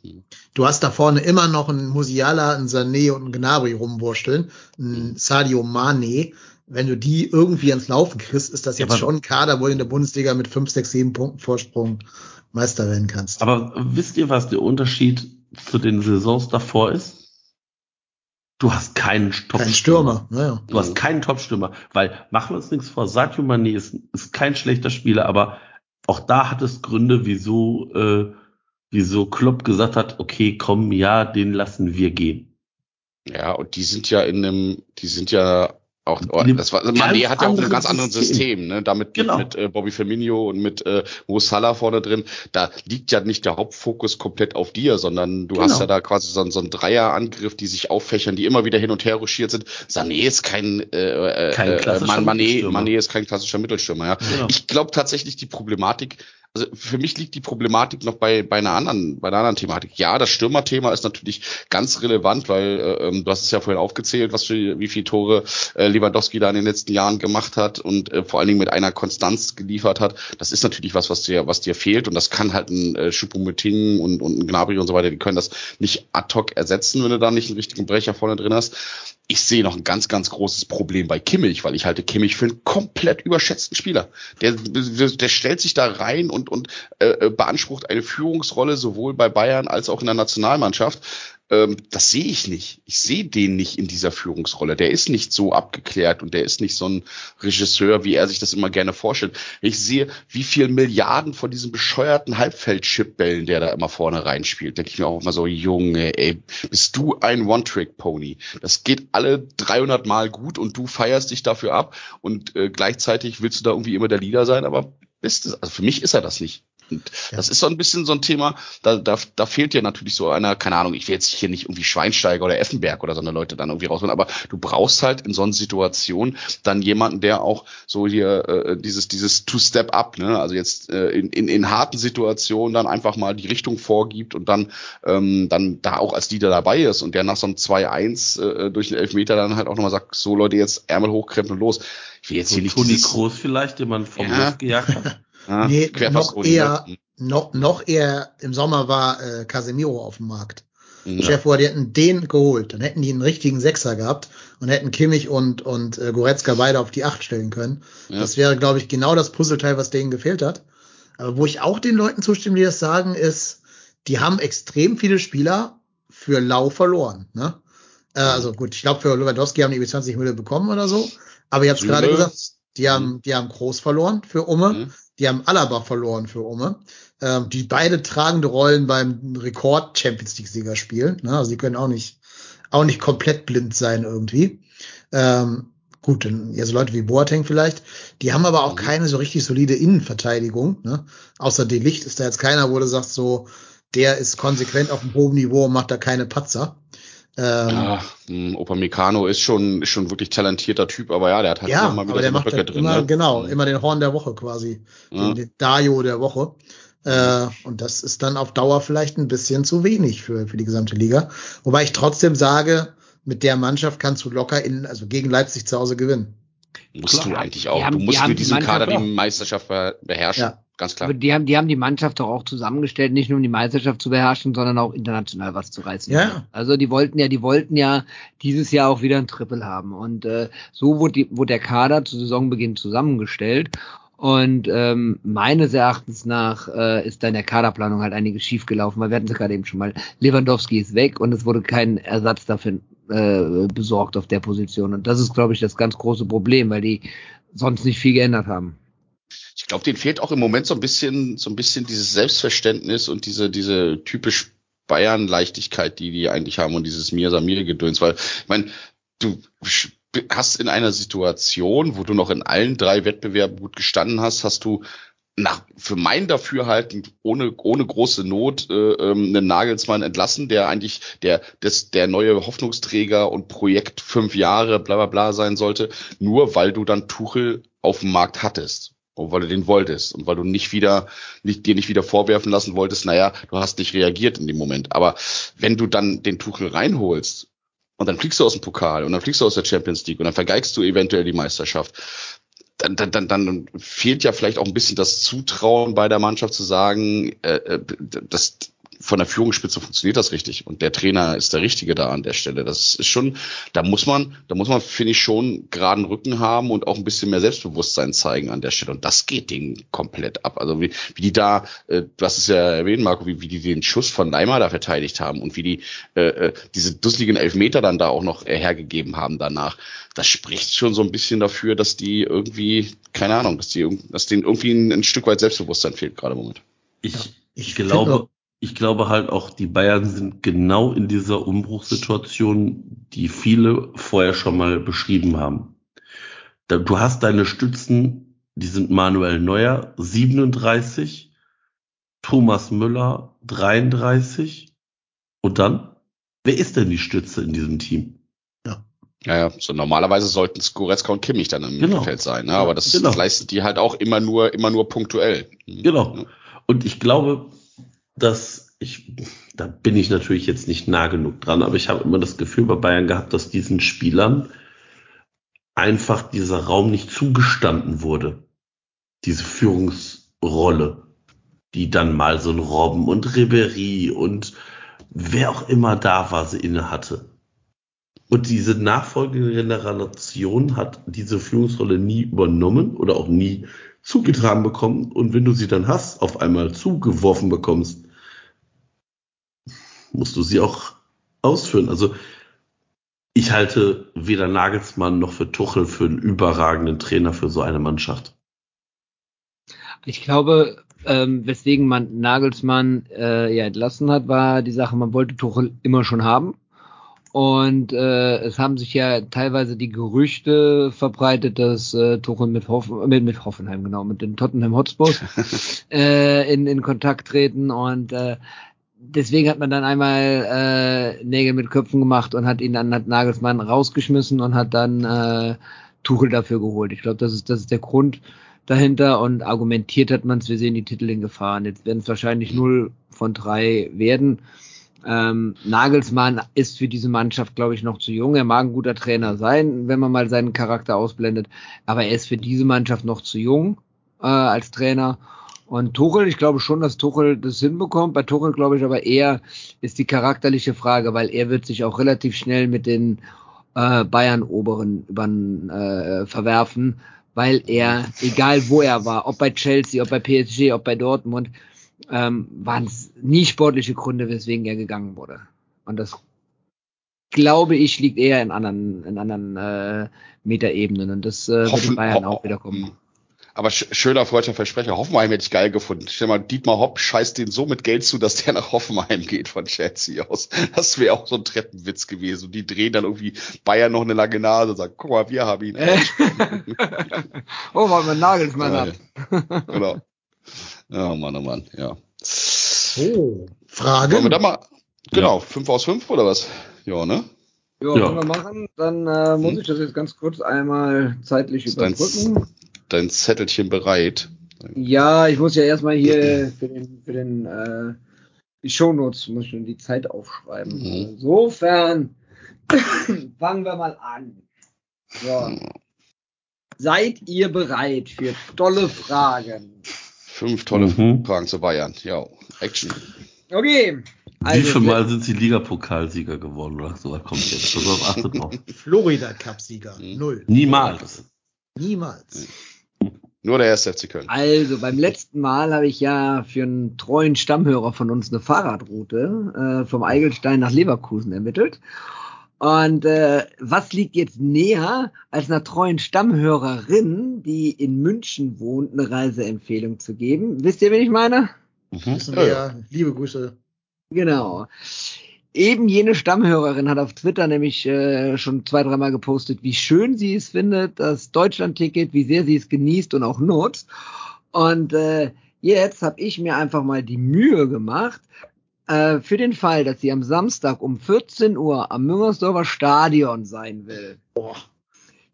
Du hast da vorne immer noch einen Musiala, einen Sané und einen Gnabry rumwursteln, einen Sadio Mane. Wenn du die irgendwie ans Laufen kriegst, ist das jetzt aber- schon ein Kader, wo du in der Bundesliga mit 5, 6, 7 Punkten Vorsprung Meister werden kannst. Aber wisst ihr, was der Unterschied zu den Saisons davor ist? Du hast keinen Top Kein Stürmer. Naja. Du hast keinen Top-Stürmer, weil machen wir uns nichts vor. Sadio Mané ist, ist kein schlechter Spieler, aber auch da hat es Gründe, wieso, äh, wieso Klopp gesagt hat, okay, komm, ja, den lassen wir gehen. Ja, und die sind ja in einem, die sind ja auch, oh, das war, Mané hat ja auch ein ganz anderes System. System, ne? Damit Genau. mit, mit äh, Bobby Firmino und mit äh, Mo Salah vorne drin, da liegt ja nicht der Hauptfokus komplett auf dir, sondern du Genau. hast ja da quasi so, so einen Dreierangriff, die sich auffächern, die immer wieder hin und her ruschiert sind. Sané ist kein, äh, äh, Kein äh, Mané. Mané ist kein klassischer Mittelstürmer, ja. Genau. Ich glaube tatsächlich die Problematik, also für mich liegt die Problematik noch bei, bei einer anderen, bei einer anderen Thematik. Ja, das Stürmerthema ist natürlich ganz relevant, weil äh, ähm, du hast es ja vorhin aufgezählt, was für wie viele Tore äh, Lewandowski da in den letzten Jahren gemacht hat und äh, vor allen Dingen mit einer Konstanz geliefert hat. Das ist natürlich was, was dir, was dir fehlt und das kann halt ein äh, Choupo-Moting und, und ein Gnabry und so weiter, die können das nicht ad hoc ersetzen, wenn du da nicht einen richtigen Brecher vorne drin hast. Ich sehe noch ein ganz, ganz großes Problem bei Kimmich, weil ich halte Kimmich für einen komplett überschätzten Spieler. Der, der stellt sich da rein und, und äh, beansprucht eine Führungsrolle sowohl bei Bayern als auch in der Nationalmannschaft. Ähm, das sehe ich nicht. Ich sehe den nicht in dieser Führungsrolle. Der ist nicht so abgeklärt und der ist nicht so ein Regisseur, wie er sich das immer gerne vorstellt. Ich sehe, wie viel Milliarden von diesen bescheuerten Halbfeld-Chip-Bällen, der da immer vorne reinspielt. Denke ich mir auch immer so, Junge, ey, bist du ein One-Trick-Pony? Das geht alle 300 Mal gut und du feierst dich dafür ab und äh, gleichzeitig willst du da irgendwie immer der Leader sein, aber bist es, also für mich ist er das nicht. Und Ja. das ist so ein bisschen so ein Thema, da, da, da fehlt dir natürlich so einer, keine Ahnung, ich will jetzt hier nicht irgendwie Schweinsteiger oder Effenberg oder so eine Leute dann irgendwie rausholen, aber du brauchst halt in so einer Situation dann jemanden, der auch so hier äh, dieses, dieses Two-Step-Up, ne, also jetzt äh, in, in, in harten Situationen dann einfach mal die Richtung vorgibt und dann, ähm, dann da auch als Leader dabei ist und der nach so einem 2-1 äh, durch den Elfmeter dann halt auch nochmal sagt, so Leute, jetzt Ärmel hochkrempeln und los. Ich will jetzt So hier nicht Toni Kroos vielleicht, den man vom Ja. Hof gejagt hat. ja, Nee, noch eher, noch, noch eher im Sommer war äh, Casemiro auf dem Markt. Ja. Chef, die hätten den geholt, dann hätten die einen richtigen Sechser gehabt und hätten Kimmich und, und äh, Goretzka beide auf die Acht stellen können. Ja. Das wäre, glaube ich, genau das Puzzleteil, was denen gefehlt hat. Aber wo ich auch den Leuten zustimme, die das sagen, ist, die haben extrem viele Spieler für lau verloren. Ne? Äh, also gut, ich glaube, für Lewandowski haben die irgendwie 20 Millionen bekommen oder so. Aber ihr habt Süle. gerade gesagt, die haben, die haben Groß verloren für Umme. Mhm. Die haben Alaba verloren für Umme. Ähm, die beide tragende Rollen beim Rekord Champions League Sieger spielen. Ne? Also die können auch nicht, auch nicht komplett blind sein irgendwie. Ähm, gut, dann, ja, so Leute wie Boateng vielleicht. Die haben aber auch Mhm. keine so richtig solide Innenverteidigung. Ne? Außer De Licht ist da jetzt keiner, wo du sagst so, der ist konsequent auf einem hohen Niveau und macht da keine Patzer. Ähm, Ja, mh, Opa Meccano ist schon, ist schon wirklich talentierter Typ, aber ja, der hat halt Ja, immer mal wieder der macht Böcke halt drin. immer, ne? genau, Mhm. immer den Horn der Woche quasi. Ja. Den, Dario der Woche. Äh, und das ist dann auf Dauer vielleicht ein bisschen zu wenig für, für die gesamte Liga. Wobei ich trotzdem sage, mit der Mannschaft kannst du locker in, also gegen Leipzig zu Hause gewinnen. Musst Klar. du eigentlich auch. Haben- du musst mit die diesem Kader auch. die Meisterschaft be- beherrschen. Ja. Ganz klar. Aber die haben, die haben die Mannschaft doch auch zusammengestellt, nicht nur um die Meisterschaft zu beherrschen, sondern auch international was zu reißen. Ja. Also die wollten ja, die wollten ja dieses Jahr auch wieder ein Triple haben. Und äh, so wurde, die, wurde der Kader zu Saisonbeginn zusammengestellt. Und ähm, meines Erachtens nach äh, ist da in der Kaderplanung halt einiges schiefgelaufen, weil wir hatten es ja gerade eben schon mal. Lewandowski ist weg und es wurde kein Ersatz dafür äh, besorgt auf der Position. Und das ist, glaube ich, das ganz große Problem, weil die sonst nicht viel geändert haben. Glaube, denen fehlt auch im Moment so ein bisschen, so ein bisschen dieses Selbstverständnis und diese, diese typisch Bayern-Leichtigkeit, die die eigentlich haben und dieses Mir-Samir-Gedöns, weil, ich meine, du hast in einer Situation, wo du noch in allen drei Wettbewerben gut gestanden hast, hast du nach für mein Dafürhalten ohne ohne große Not äh, ähm, einen Nagelsmann entlassen, der eigentlich der des, der neue Hoffnungsträger und Projekt fünf Jahre bla bla bla sein sollte, nur weil du dann Tuchel auf dem Markt hattest und weil du den wolltest und weil du nicht wieder nicht dir nicht wieder vorwerfen lassen wolltest, naja, du hast nicht reagiert in dem Moment. Aber wenn du dann den Tuchel reinholst und dann fliegst du aus dem Pokal und dann fliegst du aus der Champions League und dann vergeigst du eventuell die Meisterschaft, dann, dann, dann, dann fehlt ja vielleicht auch ein bisschen das Zutrauen bei der Mannschaft zu sagen, äh, äh das, von der Führungsspitze funktioniert das richtig und der Trainer ist der Richtige da an der Stelle. Das ist schon, da muss man, da muss man, finde ich, schon geraden Rücken haben und auch ein bisschen mehr Selbstbewusstsein zeigen an der Stelle. Und das geht denen komplett ab. Also wie, wie die da, äh, du hast es ja erwähnt, Marco, wie, wie die den Schuss von Neymar da verteidigt haben und wie die äh, äh diese dusseligen Elfmeter dann da auch noch äh, hergegeben haben danach. Das spricht schon so ein bisschen dafür, dass die irgendwie, keine Ahnung, dass die, dass denen irgendwie ein, ein Stück weit Selbstbewusstsein fehlt gerade im Moment. Ich, ich glaube, ich glaube halt auch, die Bayern sind genau in dieser Umbruchssituation, die viele vorher schon mal beschrieben haben. Du hast deine Stützen, die sind Manuel Neuer, 37, Thomas Müller, 33. Und dann? Wer ist denn die Stütze in diesem Team? Ja. Ja, ja, so normalerweise sollten es Goretzka und Kimmich dann im genau. Mittelfeld sein, ne? aber das, genau. das leisten die halt auch immer nur, immer nur punktuell. Genau. Und ich glaube, dass ich, da bin ich natürlich jetzt nicht nah genug dran, aber ich habe immer das Gefühl bei Bayern gehabt, dass diesen Spielern einfach dieser Raum nicht zugestanden wurde. Diese Führungsrolle, die dann mal so ein Robben und Ribery und wer auch immer da war, sie inne hatte. Und diese nachfolgende Generation hat diese Führungsrolle nie übernommen oder auch nie zugetragen bekommen. Und wenn du sie dann hast, auf einmal zugeworfen bekommst, musst du sie auch ausführen. Also ich halte weder Nagelsmann noch für Tuchel für einen überragenden Trainer für so eine Mannschaft. Ich glaube, ähm, weswegen man Nagelsmann äh, ja entlassen hat, war die Sache, man wollte Tuchel immer schon haben. Und äh, es haben sich ja teilweise die Gerüchte verbreitet, dass äh, Tuchel mit, Hoff mit, mit Hoffenheim, genau, mit den Tottenham Hotspurs äh, in, in Kontakt treten. Und äh, deswegen hat man dann einmal äh, Nägel mit Köpfen gemacht und hat ihn dann hat Nagelsmann rausgeschmissen und hat dann äh, Tuchel dafür geholt. Ich glaube, das ist, das ist der Grund dahinter und argumentiert hat man es, wir sehen die Titel in Gefahren. Jetzt werden es wahrscheinlich null von drei werden. Ähm, Nagelsmann ist für diese Mannschaft, glaube ich, noch zu jung. Er mag ein guter Trainer sein, wenn man mal seinen Charakter ausblendet, aber er ist für diese Mannschaft noch zu jung äh, als Trainer. Und Tuchel, ich glaube schon, dass Tuchel das hinbekommt. Bei Tuchel glaube ich aber eher ist die charakterliche Frage, weil er wird sich auch relativ schnell mit den äh, Bayern-Oberen äh, verwerfen, weil er, egal wo er war, ob bei Chelsea, ob bei PSG, ob bei Dortmund, ähm, waren es nie sportliche Gründe, weswegen er gegangen wurde. Und das glaube ich liegt eher in anderen, in anderen äh, Metaebenen und das äh, wird in Bayern auch wieder kommen. Aber sch schöner freudscher Versprecher. Hoffenheim hätte ich geil gefunden. Stell mal, Dietmar Hopp scheißt den so mit Geld zu, dass der nach Hoffenheim geht von Chelsea aus. Das wäre auch so ein Treppenwitz gewesen. Und die drehen dann irgendwie Bayern noch eine lange Nase und sagen, guck mal, wir haben ihn. oh, weil man Nagelsmann hat. genau. Ja, Mann, oh Mann, ja. Oh, Frage. Wollen wir da mal, genau, fünf aus fünf oder was? Ja, ne? Ja, ja. können wir machen. Dann äh, muss hm. ich das jetzt ganz kurz einmal zeitlich überbrücken. Dein, dein Zettelchen bereit? Ja, ich muss ja erstmal hier für den, für den äh, die Shownotes muss ich die Zeit aufschreiben. Mhm. Insofern fangen wir mal an. So. Seid ihr bereit für tolle Fragen? Fünf tolle Mhm. Fragen zu Bayern. Ja, Action. Okay. Wie Also, viel Mal sind sie Ligapokalsieger geworden oder so? Da kommt jetzt. Pass auf, achtet drauf. Florida Cup-Sieger. Mhm. Null. Niemals. Niemals. Nur der erste FC Köln. Also beim letzten Mal habe ich ja für einen treuen Stammhörer von uns eine Fahrradroute äh, vom Eigelstein nach Leverkusen ermittelt. Und äh, was liegt jetzt näher, als einer treuen Stammhörerin, die in München wohnt, eine Reiseempfehlung zu geben? Wisst ihr, wen ich meine? Mhm. Wissen Ja, wir ja. Liebe Grüße. Genau. Eben jene Stammhörerin hat auf Twitter nämlich äh, schon zwei, dreimal gepostet, wie schön sie es findet, das Deutschland-Ticket, wie sehr sie es genießt und auch nutzt. Und äh, jetzt habe ich mir einfach mal die Mühe gemacht, äh, für den Fall, dass sie am Samstag um 14 Uhr am Müngersdorfer Stadion sein will. Boah.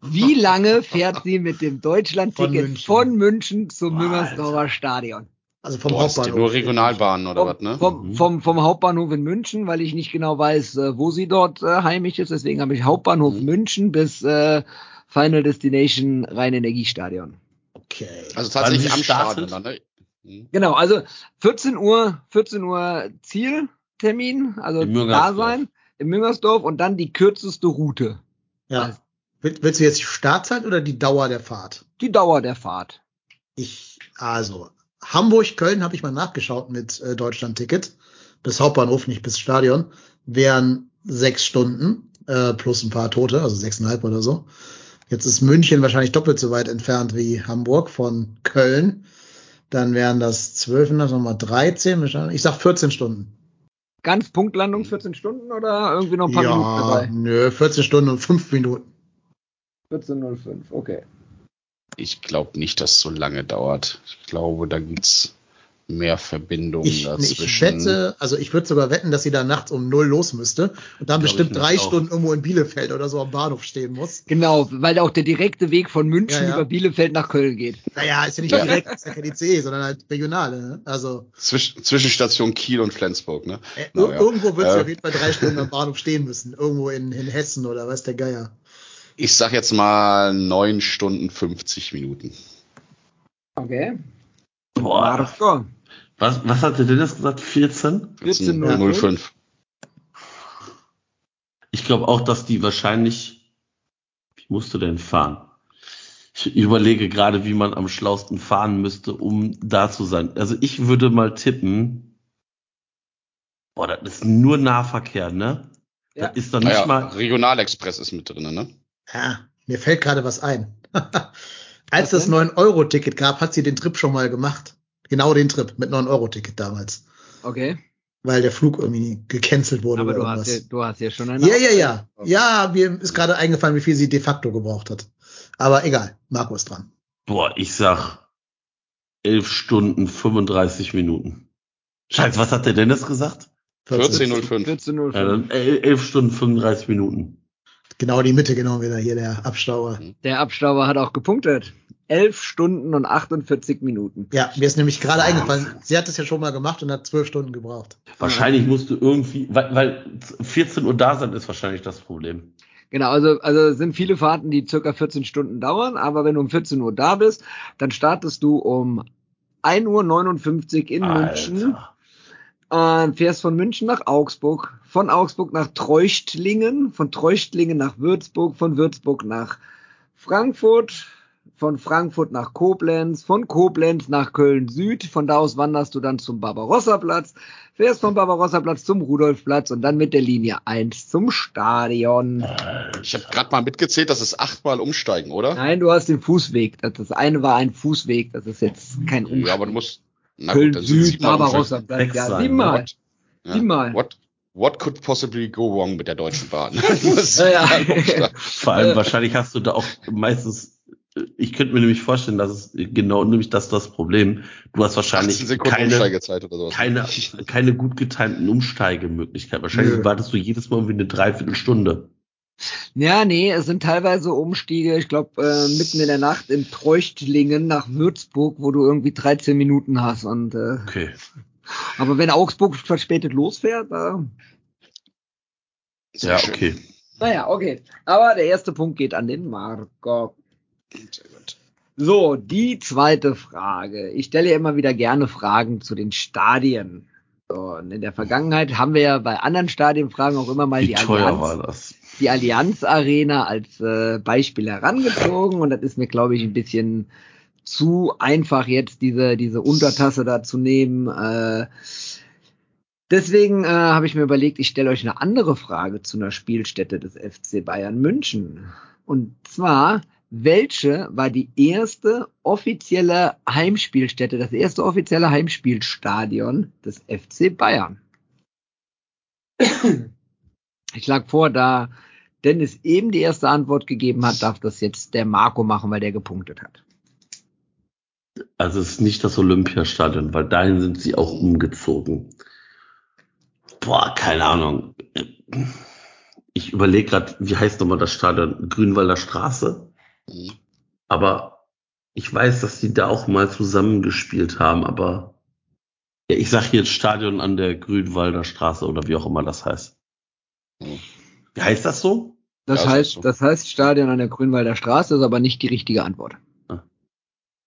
Wie lange fährt sie mit dem Von Deutschland-Ticket München. von München zum Boah, Müngersdorfer Stadion? Also vom Boah, Hauptbahnhof. nur Regionalbahnen oder was, ne? Vom, vom, vom Hauptbahnhof in München, weil ich nicht genau weiß, äh, wo sie dort äh, heimisch ist. Deswegen habe ich Hauptbahnhof Mhm. München bis äh, Final Destination Rhein-Energiestadion. Okay. Also tatsächlich am? Stadion dann, ne? Mhm. Genau, also 14 Uhr, 14 Uhr Zieltermin, also da sein im Müngersdorf und dann die kürzeste Route. Ja. Will- Willst du jetzt die Startzeit oder die Dauer der Fahrt? Die Dauer der Fahrt. Ich, also, Hamburg, Köln habe ich mal nachgeschaut mit äh, Deutschland-Ticket. Bis Hauptbahnhof, nicht bis Stadion. Wären sechs Stunden äh, plus ein paar Tote, also sechseinhalb oder so. Jetzt ist München wahrscheinlich doppelt so weit entfernt wie Hamburg von Köln. Dann wären das zwölf, das nochmal 13, wahrscheinlich. Ich sag 14 Stunden. Ganz Punktlandung 14 Stunden oder irgendwie noch ein paar Minuten Ja, dabei? nö, 14 Stunden und 5 Minuten. 14.05, okay. Ich glaube nicht, dass es so lange dauert. Ich glaube, da gibt's mehr Verbindungen Ich, dazwischen. ich wette, also ich würde sogar wetten, dass sie da nachts um null los müsste und dann Glaub bestimmt drei auch. Stunden irgendwo in Bielefeld oder so am Bahnhof stehen muss. Genau, weil auch der direkte Weg von München Ja, ja. über Bielefeld nach Köln geht. Naja, ist ja nicht Ja. direkt, ist ja keine ICE, sondern halt regionale. Ne? Also Zwisch Zwischenstation Kiel und Flensburg, ne? äh, ja. irgendwo wird sie Äh. auf jeden Fall drei Stunden am Bahnhof stehen müssen. Irgendwo in, in Hessen oder weiß der Geier. Ich sag jetzt mal neun Stunden 50 Minuten. Okay. Boah. Was, was hat der Dennis gesagt? 14? 14.05. 05. Ich glaube auch, dass die wahrscheinlich. Wie musst du denn fahren? Ich überlege gerade, wie man am schlausten fahren müsste, um da zu sein. Also ich würde mal tippen. Boah, das ist nur Nahverkehr, ne? Ja. Das ist dann nicht Naja, mal. Regionalexpress ist mit drin, ne? Ja, mir fällt gerade was ein. Als das denn? 9-Euro-Ticket gab, hat sie den Trip schon mal gemacht. Genau den Trip mit 9-Euro-Ticket damals. Okay. Weil der Flug irgendwie gecancelt wurde Aber oder du hast, ja, irgendwas. du hast ja schon eine. Ja, ja, ja. Ja, mir ist gerade eingefallen, wie viel sie de facto gebraucht hat. Aber egal, Marco ist dran. Boah, ich sag 11 Stunden 35 Minuten. Scheiße, was hat der Dennis gesagt? 14.05. 14.05. Ja, dann 11 Stunden 35 Minuten. Genau die Mitte genommen wieder hier, der Abstauer. Der Abstauber hat auch gepunktet. 11 Stunden und 48 Minuten. Ja, mir ist nämlich gerade eingefallen, sie hat es ja schon mal gemacht und hat zwölf Stunden gebraucht. Wahrscheinlich musst du irgendwie, weil, weil 14 Uhr da sein ist wahrscheinlich das Problem. Genau, also, also es sind viele Fahrten, die circa 14 Stunden dauern, aber wenn du um 14 Uhr da bist, dann startest du um 1.59 Uhr in München Alter. und fährst von München nach Augsburg, von Augsburg nach Treuchtlingen, von Treuchtlingen nach Würzburg, von Würzburg nach Frankfurt, von Frankfurt nach Koblenz, von Koblenz nach Köln Süd, von da aus wanderst du dann zum Barbarossa-Platz, fährst vom Barbarossa-Platz zum Rudolfplatz und dann mit der Linie 1 zum Stadion. Ich habe gerade mal mitgezählt, das ist achtmal umsteigen, oder? Nein, du hast den Fußweg. Das, eine war ein Fußweg, das ist jetzt kein Umstieg. Ja, aber du musst. Na Köln gut, Süd, umsteigen. Barbarossa-Platz. Ja, siebenmal. What? Ja. Siebenmal. What, what could possibly go wrong mit der Deutschen Bahn? Ja, ja. umsteigen. Vor allem Äh. wahrscheinlich hast du da auch meistens, ich könnte mir nämlich vorstellen, dass es genau nämlich das das Problem. Du hast 18 wahrscheinlich keine, Umsteigezeit oder sowas. keine, keine gut getimten Umsteigemöglichkeit. Wahrscheinlich Nö. wartest du jedes Mal irgendwie eine Dreiviertelstunde. Ja, nee, es sind teilweise Umstiege, ich glaube, äh, mitten in der Nacht in Treuchtlingen nach Würzburg, wo du irgendwie 13 Minuten hast. Und äh, Okay. aber wenn Augsburg verspätet losfährt, äh, Sehr ja, okay. naja, okay. Aber der erste Punkt geht an den Marco. Sehr gut. So, die zweite Frage. Ich stelle ja immer wieder gerne Fragen zu den Stadien. So, und in der Vergangenheit haben wir ja bei anderen Stadienfragen auch immer mal Wie die Allianz, die Allianz Arena als äh, Beispiel herangezogen und das ist mir, glaube ich, ein bisschen zu einfach jetzt diese diese Untertasse da zu nehmen. Äh, deswegen äh, habe ich mir überlegt, ich stelle euch eine andere Frage zu einer Spielstätte des FC Bayern München. Und zwar, welche war die erste offizielle Heimspielstätte, das erste offizielle Heimspielstadion des FC Bayern? Ich schlage vor, da Dennis eben die erste Antwort gegeben hat, darf das jetzt der Marco machen, weil der gepunktet hat. Also es ist nicht das Olympiastadion, weil dahin sind sie auch umgezogen. Boah, keine Ahnung. Ich überlege gerade, wie heißt nochmal das Stadion? Grünwalder Straße. Mhm. Aber ich weiß, dass die da auch mal zusammengespielt haben, aber ja, ich sage jetzt Stadion an der Grünwalder Straße oder wie auch immer das heißt. Mhm. Wie heißt das so? Das Ja, heißt, so. das heißt Stadion an der Grünwalder Straße ist aber nicht die richtige Antwort.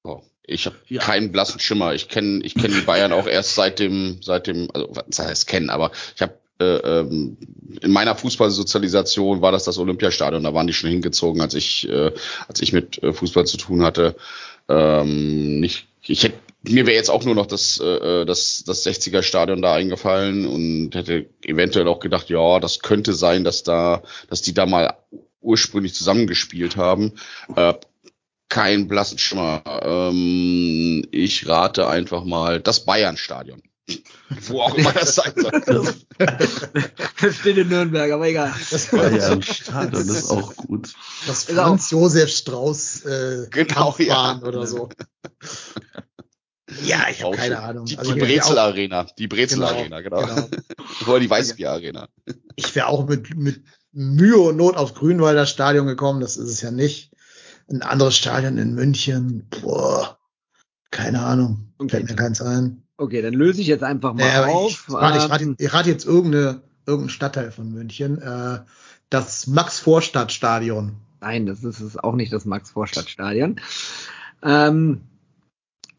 Oh, ich habe Ja. keinen blassen Schimmer. Ich kenne ich kenn die Bayern auch erst seit dem, seit dem, also was heißt kennen, aber ich habe äh, ähm, in meiner Fußballsozialisation war das das Olympiastadion. Da waren die schon hingezogen, als ich, äh, als ich mit äh, Fußball zu tun hatte. Ähm, nicht, ich hätte mir wäre jetzt auch nur noch das, äh, das, das 60er Stadion da eingefallen und hätte eventuell auch gedacht, ja, das könnte sein, dass da, dass die da mal ursprünglich zusammengespielt haben. Äh, kein blassen Schimmer. Ähm, ich rate einfach mal das Bayern-Stadion. Wo auch immer das sein soll. Das steht in Nürnberg, aber egal. Das, Bayern Stadion ist auch gut. das Ist auch- Franz Josef Strauß äh, Genau, ja. Oder so. Ja, ich habe Auch keine. Ahnung. Die, Also die Brezel Arena. Die Brezel Genau, Arena, genau. genau. Oder die Weißbier Arena. Ich wäre auch mit, mit Mühe und Not aufs Grünwalder Stadion gekommen, das ist es ja nicht. Ein anderes Stadion in München, boah, keine Ahnung, Okay. fällt mir keins ein. Okay, dann löse ich jetzt einfach mal aber auf. ich, rate, ich, Ähm, rate, ich rate jetzt irgendeine, irgendeinen Stadtteil von München, äh, das Max-Vorstadt-Stadion. Nein, das ist es auch nicht das Max-Vorstadt-Stadion. Ähm,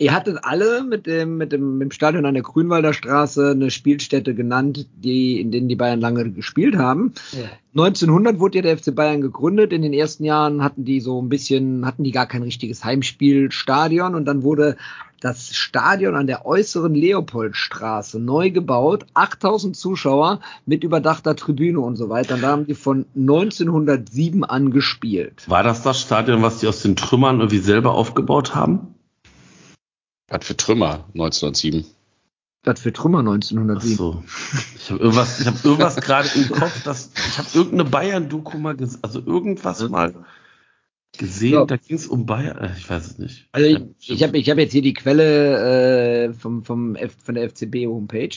ihr hattet alle mit dem, mit, dem, mit dem Stadion an der Grünwalder Straße eine Spielstätte genannt, die, in denen die Bayern lange gespielt haben. Ja. 1900 wurde ja der FC Bayern gegründet. In den ersten Jahren hatten die so ein bisschen, hatten die gar kein richtiges Heimspielstadion und dann wurde das Stadion an der äußeren Leopoldstraße neu gebaut, 8000 Zuschauer mit überdachter Tribüne und so weiter. Und da haben die von 1907 an gespielt. War das das Stadion, was die aus den Trümmern irgendwie selber aufgebaut haben? Was für Trümmer 1907. Was für Trümmer Ach 1907. so. Ich habe irgendwas, ich habe irgendwas gerade im Kopf, dass ich habe irgendeine Bayern-Doku mal gesehen, also irgendwas mal gesehen, Ja. da ging es um Bayern, äh, ich weiß es nicht. Also ich, ich habe ich hab jetzt hier die Quelle äh, vom, vom F, von der FCB-Homepage.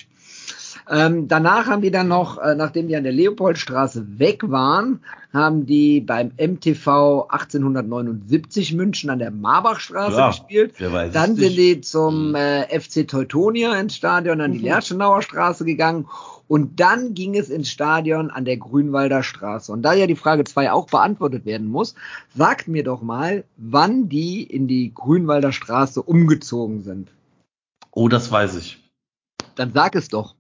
Ähm, danach haben die dann noch, äh, nachdem die an der Leopoldstraße weg waren, haben die beim MTV 1879 München an der Marbachstraße Ja, gespielt. Dann nicht. sind die zum äh, FC Teutonia ins Stadion an die Lerchenauer Straße gegangen. Und dann ging es ins Stadion an der Grünwalder Straße. Und da ja die Frage 2 auch beantwortet werden muss, sagt mir doch mal, wann die in die Grünwalder Straße umgezogen sind. Oh, das weiß ich. Dann sag es doch.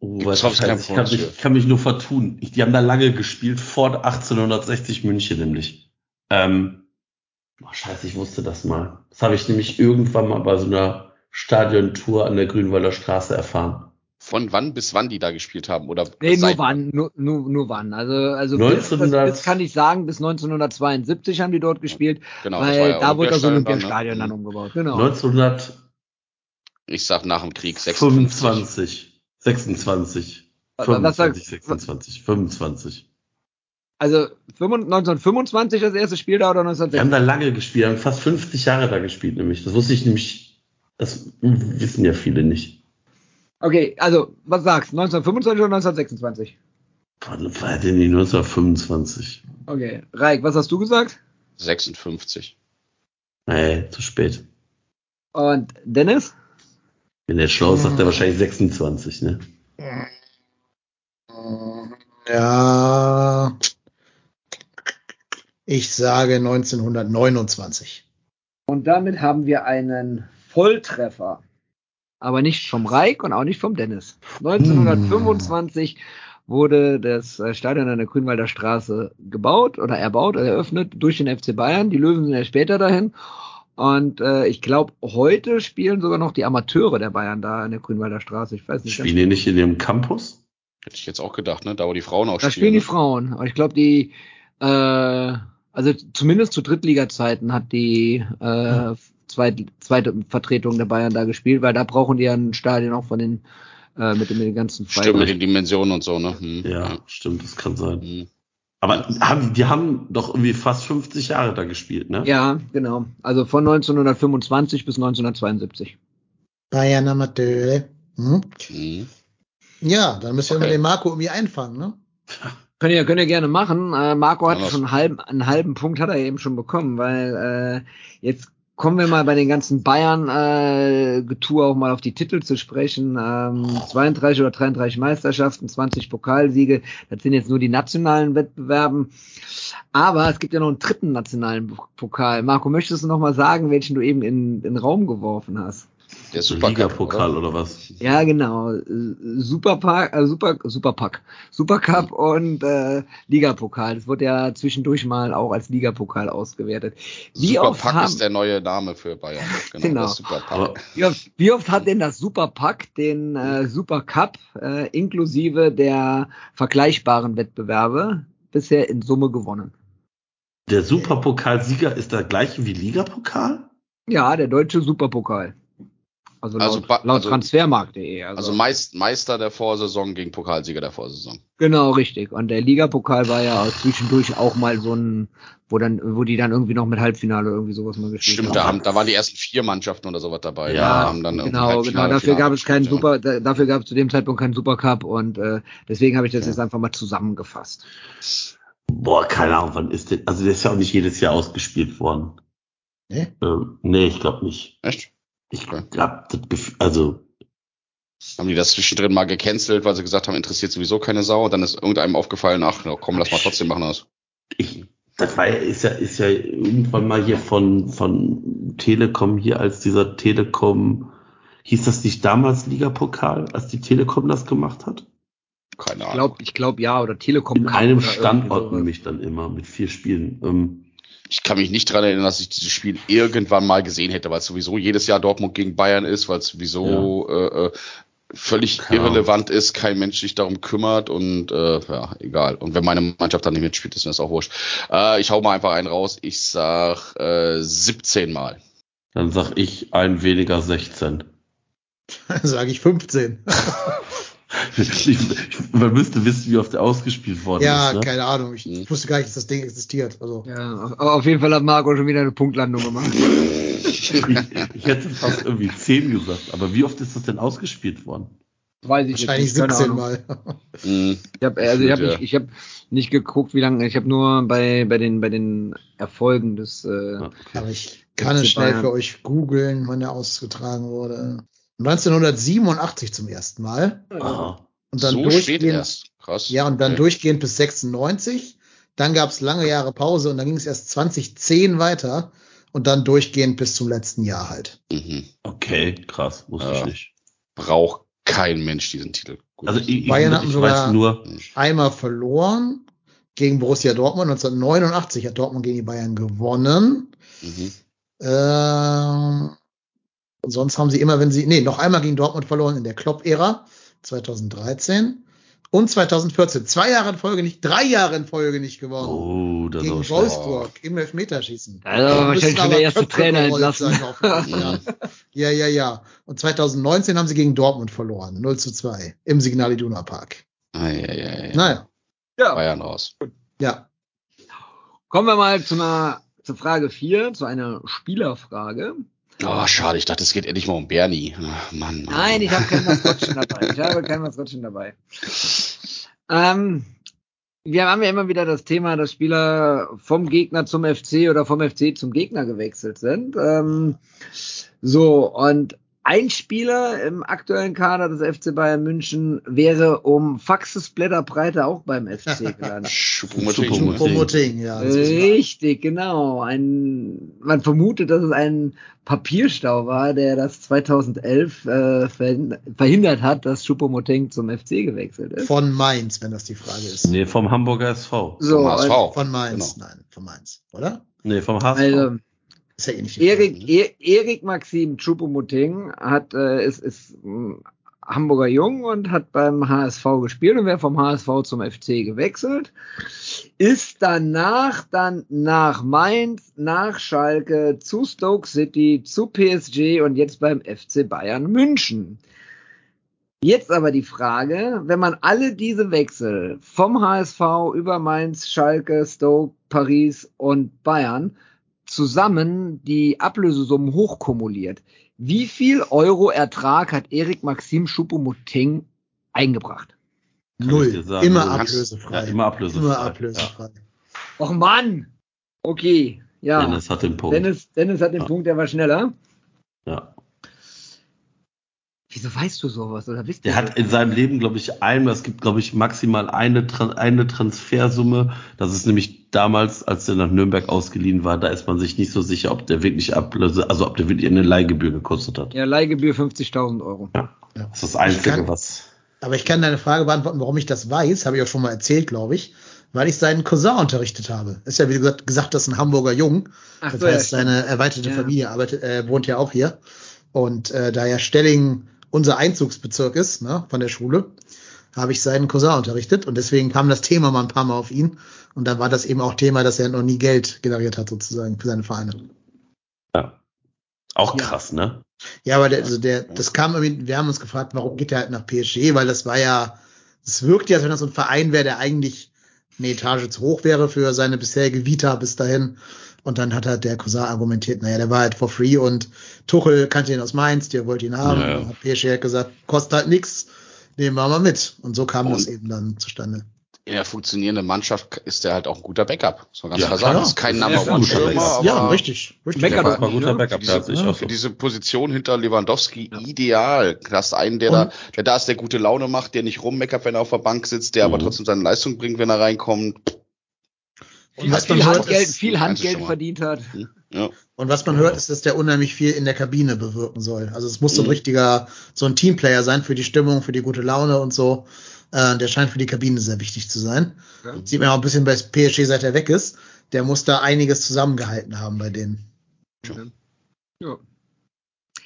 Oh, was ich, weiß, ich, kann mich, ich kann mich nur vertun. Ich, die haben da lange gespielt, vor 1860 München nämlich. Ähm, oh, scheiße, ich wusste das mal. Das habe ich nämlich irgendwann mal bei so einer Stadiontour an der Grünwalder Straße erfahren. Von wann bis wann die da gespielt haben? Oder Nee, nur seit wann, nur, nur, nur wann. Also, also bis, 1900 bis kann ich sagen, bis 1972 haben die dort gespielt, Genau, das weil war ja da wurde das Olympiastadion dann ne? umgebaut. Genau. 1925. Ich sag nach dem Krieg 56. 26. Was 25, sagst- 26, 25. Also 1925 das erste Spiel da oder Wir haben 1960? da lange gespielt, haben fast 50 Jahre da gespielt, nämlich. Das wusste ich nämlich, das wissen ja viele nicht. Okay, also was sagst du? 1925 oder 1926? Wann war denn die 1925? Okay, Raik, was hast du gesagt? 56. Nee, zu spät. Und Dennis? Wenn der schlau ist, sagt er wahrscheinlich 26, ne? Ja. Ich sage 1929. Und damit haben wir einen Volltreffer. Aber nicht vom Reik und auch nicht vom Dennis. 1925 wurde das äh, Stadion an der Grünwalder Straße gebaut oder erbaut oder eröffnet durch den FC Bayern. Die Löwen sind ja später dahin. Und äh, ich glaube, heute spielen sogar noch die Amateure der Bayern da an der Grünwalder Straße. Ich weiß nicht. Spielen die nicht in dem Campus? Hätte ich jetzt auch gedacht, ne? Da wo die Frauen auch Da spielen. spielen die ne? Frauen. Aber ich glaube, die, äh, also zumindest zu Drittliga-Zeiten hat die äh, zweit, zweite Vertretung der Bayern da gespielt, weil da brauchen die ja ein Stadion auch von den äh, mit, den, mit den ganzen Stimmt, mit den Dimensionen und so, ne? Hm, Ja, stimmt, das kann sein. Hm. Aber haben, die haben doch irgendwie fast 50 Jahre da gespielt, ne? Ja, genau. Also von 1925 bis 1972. Bayern Amateure. Hm? Hm. Ja, dann müssen wir Okay. mal den Marco irgendwie einfangen, ne? Könnt ihr, könnt ihr gerne machen. Äh, Marco hat schon einen halben, einen halben Punkt hat er eben schon bekommen, weil äh, jetzt kommen wir mal bei den ganzen Bayern äh, Getue auch mal auf die Titel zu sprechen. Ähm, 32 oder 33 Meisterschaften, 20 Pokalsiege. Das sind jetzt nur die nationalen Wettbewerben. Aber es gibt ja noch einen dritten nationalen Pokal. Marco, möchtest du noch mal sagen, welchen du eben in den Raum geworfen hast? Der Supercup, Liga-Pokal oder? oder was? Ja, genau. Superpack, äh, Super, Superpack, Supercup und äh, Ligapokal. Das wurde ja zwischendurch mal auch als Ligapokal ausgewertet. Wie oft, Superpack haben, ist der neue Name für Bayern. Genau, Genau. Superpack. Wie, oft, wie oft hat denn das Superpack den äh, Supercup äh, inklusive der vergleichbaren Wettbewerbe bisher in Summe gewonnen? der Superpokalsieger ist der gleiche wie Ligapokal? Ja, der deutsche Superpokal. Also laut, Also laut also- Transfermarkt.de. Also, Also Meist, Meister der Vorsaison gegen Pokalsieger der Vorsaison. Genau, richtig. Und der Ligapokal war ja auch zwischendurch auch mal so ein, wo dann, wo die dann irgendwie noch mit Halbfinale irgendwie sowas mal gespielt Stimmt, da, haben, da waren die ersten vier Mannschaften oder sowas dabei. Ja, haben irgendwie Genau, genau. Dafür Finale gab es keinen ja. Super, da, dafür gab es zu dem Zeitpunkt keinen Supercup und äh, deswegen habe ich das Ja. jetzt einfach mal zusammengefasst. Boah, keine Ahnung, wann ist der? Also der ist ja auch nicht jedes Jahr ausgespielt worden. Nee? Ähm, nee, ich glaube nicht. Echt? Ich Gefühl, also Haben die das zwischendrin mal gecancelt, weil sie gesagt haben, interessiert sowieso keine Sau. Und dann ist irgendeinem aufgefallen, ach, komm, lass mal trotzdem machen das. ich, das war ja, ist ja, ist ja irgendwann mal hier von, von Telekom hier als dieser Telekom, hieß das nicht damals Ligapokal, als die Telekom das gemacht hat? Keine Ich Ahnung. glaube, ich glaube ja, oder Telekom In einem Standort nämlich dann immer mit vier Spielen. Ähm, Ich kann mich nicht dran erinnern, dass ich dieses Spiel irgendwann mal gesehen hätte, weil es sowieso jedes Jahr Dortmund gegen Bayern ist, weil es sowieso äh, äh, völlig Keine irrelevant ist, kein Mensch sich darum kümmert und äh, ja, egal. Und wenn meine Mannschaft dann nicht mitspielt, ist mir das auch wurscht. Äh, ich hau mal einfach einen raus. Ich sag äh, 17 Mal. dann sag ich ein weniger 16. Sage ich 15. Ich, man müsste wissen, wie oft der ausgespielt worden ja, ist. Ne? keine Ahnung. Ich Mhm. wusste gar nicht, dass das Ding existiert. Also, Ja, auf, auf jeden Fall hat Marco schon wieder eine Punktlandung gemacht. Ich, ich hätte fast irgendwie 10 gesagt, aber wie oft ist das denn ausgespielt worden? Weiß ich wahrscheinlich jetzt nicht, keine 17 Ahnung. Mal. Mhm. Ich habe also ich hab Ja. nicht, ich hab nicht geguckt, wie lange. Ich habe nur bei bei den bei den Erfolgen des äh, Ja, Aber ich kann es schnell Bayern. für euch googeln, wann er ausgetragen wurde. 1987 zum ersten Mal. Aha. Und dann so spät durchgehend, erst. Krass. ja, und dann Okay. durchgehend bis 96. Dann gab es lange Jahre Pause und dann ging es erst 2010 weiter und dann durchgehend bis zum letzten Jahr halt. Mhm. Okay, krass, wusste Ja. ich nicht. Braucht kein Mensch diesen Titel. Gut. Also ich, Bayern hatten weiß sogar- nur, Einmal verloren gegen Borussia Dortmund. 1989 hat Dortmund gegen die Bayern gewonnen. mhm. Ähm, und sonst haben sie immer, wenn sie, nee, noch einmal gegen Dortmund verloren in der Klopp-Ära, 2013 und 2014. Zwei Jahre in Folge nicht, drei Jahre in Folge nicht gewonnen. oh, das ist gegen auch schlecht. Wolfsburg im Elfmeterschießen. Also wahrscheinlich schon der erste Köpfe Trainer entlassen. sein ja, ja, ja. Und 2019 haben sie gegen Dortmund verloren, 0 zu 2 im Signal Iduna Park. Ah, ja, ja, ja. Naja, Ja, Bayern raus. ja. kommen wir mal zu einer zur Frage 4, zu einer Spielerfrage. Oh, schade, ich dachte, es geht endlich mal um Bernie. Ach, Mann. Mann. Nein, ich habe kein Maskottchen dabei. Ich habe kein Maskottchen dabei. Ähm, wir haben ja immer wieder das Thema, dass Spieler vom Gegner zum FC oder vom FC zum Gegner gewechselt sind. Ähm, so, und ein Spieler im aktuellen Kader des FC Bayern München wäre um Faxes Blätterbreite auch beim FC gelandet. Schuppomoting. Schuppomoting. Ja. Richtig, genau. Ein, man vermutet, dass es ein Papierstau war, der das 2011 äh, verhin- verhindert hat, dass Choupo-Moting zum FC gewechselt ist. Von Mainz, wenn das die Frage ist. Nee, vom Hamburger SV. So, Vom HSV. Von Mainz, Genau. nein, von Mainz, oder? Nee, vom HSV. also Ist ja eh nicht Erik, e Erik Maxim Choupo-Moting hat, äh, ist, ist ein Hamburger Jung und hat beim HSV gespielt und wäre vom HSV zum FC gewechselt. Ist danach dann nach Mainz, nach Schalke, zu Stoke City, zu PSG und jetzt beim FC Bayern München. Jetzt aber die Frage, wenn man alle diese Wechsel vom HSV über Mainz, Schalke, Stoke, Paris und Bayern zusammen die Ablösesummen hochkumuliert. Wie viel Euro Ertrag hat Erik Maxim Choupo-Moting eingebracht? Kann Null. Immer ablösefrei. Ja, immer ablösefrei. Immer ablösefrei. Och Mann! Okay, ja. Ja. Dennis hat den Punkt. Dennis, Dennis hat den Ja. Punkt, der war schneller. Ja. Wieso weißt du sowas? Oder wisst Der hat in seinem Leben, glaube ich, einmal, es gibt, glaube ich, maximal eine, eine Transfersumme. Das ist nämlich damals, als der nach Nürnberg ausgeliehen war, da ist man sich nicht so sicher, ob der wirklich Ablöse, also ob der wirklich eine Leihgebühr gekostet hat. Ja, Leihgebühr 50.000 Euro. Ja. Das ist das Einzige, kann- was. Aber ich kann deine Frage beantworten, warum ich das weiß, habe ich auch schon mal erzählt, glaube ich, weil ich seinen Cousin unterrichtet habe. Ist ja wie gesagt, gesagt das ist ein Hamburger Jung. Ach das so, ja, heißt, stimmt. seine erweiterte Ja. Familie arbeitet, äh, wohnt ja auch hier. Und äh, da ja Stelling unser Einzugsbezirk ist, ne, von der Schule, habe ich seinen Cousin unterrichtet und deswegen kam das Thema mal ein paar Mal auf ihn. Und dann war das eben auch Thema, dass er noch nie Geld generiert hat, sozusagen, für seine Vereine. Ja. Auch Ja. krass, ne? Ja, aber der, also der, das kam irgendwie, wir haben uns gefragt, warum geht er halt nach PSG, weil das war ja, es wirkt ja, als wenn das so ein Verein wäre, der eigentlich eine Etage zu hoch wäre für seine bisherige Vita bis dahin. Und dann hat halt der Cousin argumentiert, naja, der war halt for free und Tuchel kannte ihn aus Mainz, der wollte ihn haben. Ja, ja. Und hat PSG hat gesagt, kostet halt nix, nehmen wir mal mit. Und so kam das Und- eben dann zustande. In der funktionierenden Mannschaft ist der halt auch ein guter Backup. Muss man ganz Ja, klar sagen. klar. Das ist kein Ja, Number. One Stürmer, aber ja, richtig, richtig. Backup War nicht, guter? Backup, Für ja, diese, auch für diese Position hinter Lewandowski ideal. Du hast einen, der Und- da, der da ist, der gute Laune macht, der nicht rummeckert, wenn er auf der Bank sitzt, der aber Mhm. trotzdem seine Leistung bringt, wenn er reinkommt. Und was man viel hört, Handgeld, ist, viel Handgeld verdient hat. Ja. Und was man hört, ist, dass der unheimlich viel in der Kabine bewirken soll. Also es muss so ein Mhm. richtiger, so ein Teamplayer sein für die Stimmung, für die gute Laune und so. Äh, der scheint für die Kabine sehr wichtig zu sein. Ja. Sieht man auch ein bisschen bei PSG, seit er weg ist. Der muss da einiges zusammengehalten haben bei denen. Ja.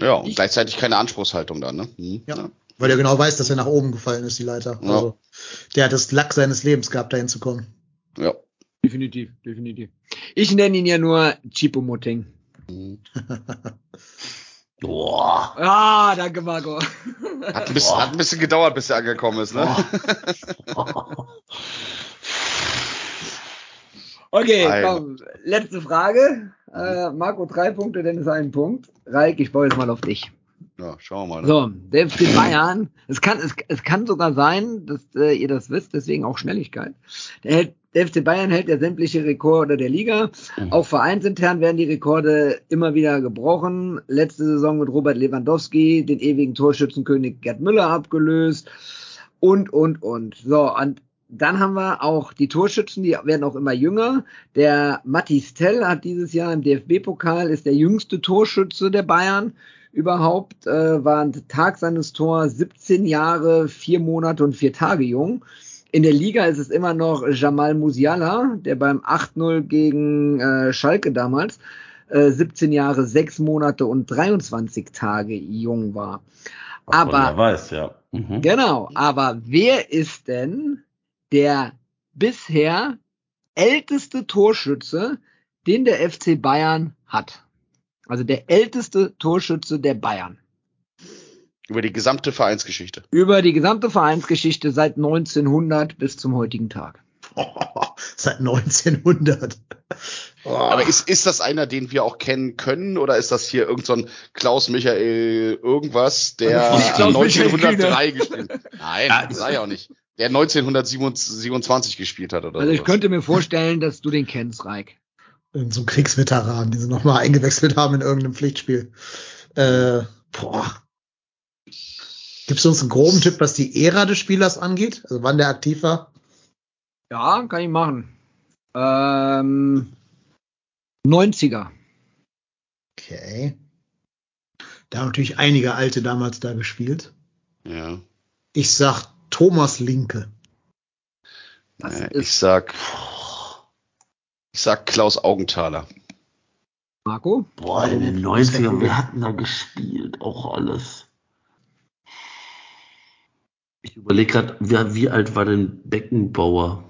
Ja, und Ich- gleichzeitig keine Anspruchshaltung da, ne? Mhm. Ja. Weil er genau weiß, dass er nach oben gefallen ist, die Leiter. Ja. Also der hat das Lack seines Lebens gehabt, dahin zu kommen. ja. Definitiv, definitiv. Ich nenne ihn ja nur Chipo-Moting. Mhm. Boah. Ah, danke, Marco. Hat ein, bisschen, hat ein bisschen gedauert, bis er angekommen ist, ne? Okay, Alter. komm, letzte Frage. Äh, Marco drei Punkte, Dennis einen Punkt. Reik, ich baue jetzt mal auf dich. Ja, schauen wir mal. Ne? So, der FC Bayern. Es kann, es, es kann sogar sein, dass äh, ihr das wisst, deswegen auch Schnelligkeit. Der, hält, der FC Bayern hält ja sämtliche Rekorde der Liga. Auch vereinsintern werden die Rekorde immer wieder gebrochen. Letzte Saison mit Robert Lewandowski, den ewigen Torschützenkönig Gerd Müller abgelöst. Und, und, und. So, und dann haben wir auch die Torschützen, die werden auch immer jünger. Der Mathis Tell hat dieses Jahr im DFB-Pokal, ist der jüngste Torschütze der Bayern überhaupt, äh, war am Tag seines Tors 17 Jahre, vier Monate und vier Tage jung. In der Liga ist es immer noch Jamal Musiala, der beim 8-0 gegen äh, Schalke damals äh, 17 Jahre, sechs Monate und 23 Tage jung war. Was Aber weiß, ja. Mhm. Genau, aber wer ist denn der bisher älteste Torschütze, den der FC Bayern hat? Also der älteste Torschütze der Bayern. Über die gesamte Vereinsgeschichte. Über die gesamte Vereinsgeschichte seit 1900 bis zum heutigen Tag. Seit 1900. Oh. Aber ist, ist das einer, den wir auch kennen können, oder ist das hier irgend so ein Klaus Michael irgendwas, der Nicht Klaus Michael 1903 gespielt hat? Nein, das sei ja auch nicht. Der 1927 gespielt hat oder Also ich sowas. könnte mir vorstellen, dass du den kennst, Reik. Irgend so ein Kriegsveteran, den sie nochmal eingewechselt haben in irgendeinem Pflichtspiel. Äh, boah. Gibst du uns einen groben Tipp, was die Ära des Spielers angeht? Also wann der aktiv war? Ja, kann ich machen. Ähm, 90er. Okay. Da haben natürlich einige Alte damals da gespielt. Ja. Ich sag Thomas Linke. Äh, ich sag, ich sag Klaus Augenthaler. Marco? Boah, in den 90ern, wir hatten da gespielt, auch alles. Ich überlege gerade, wie, wie alt war denn Beckenbauer?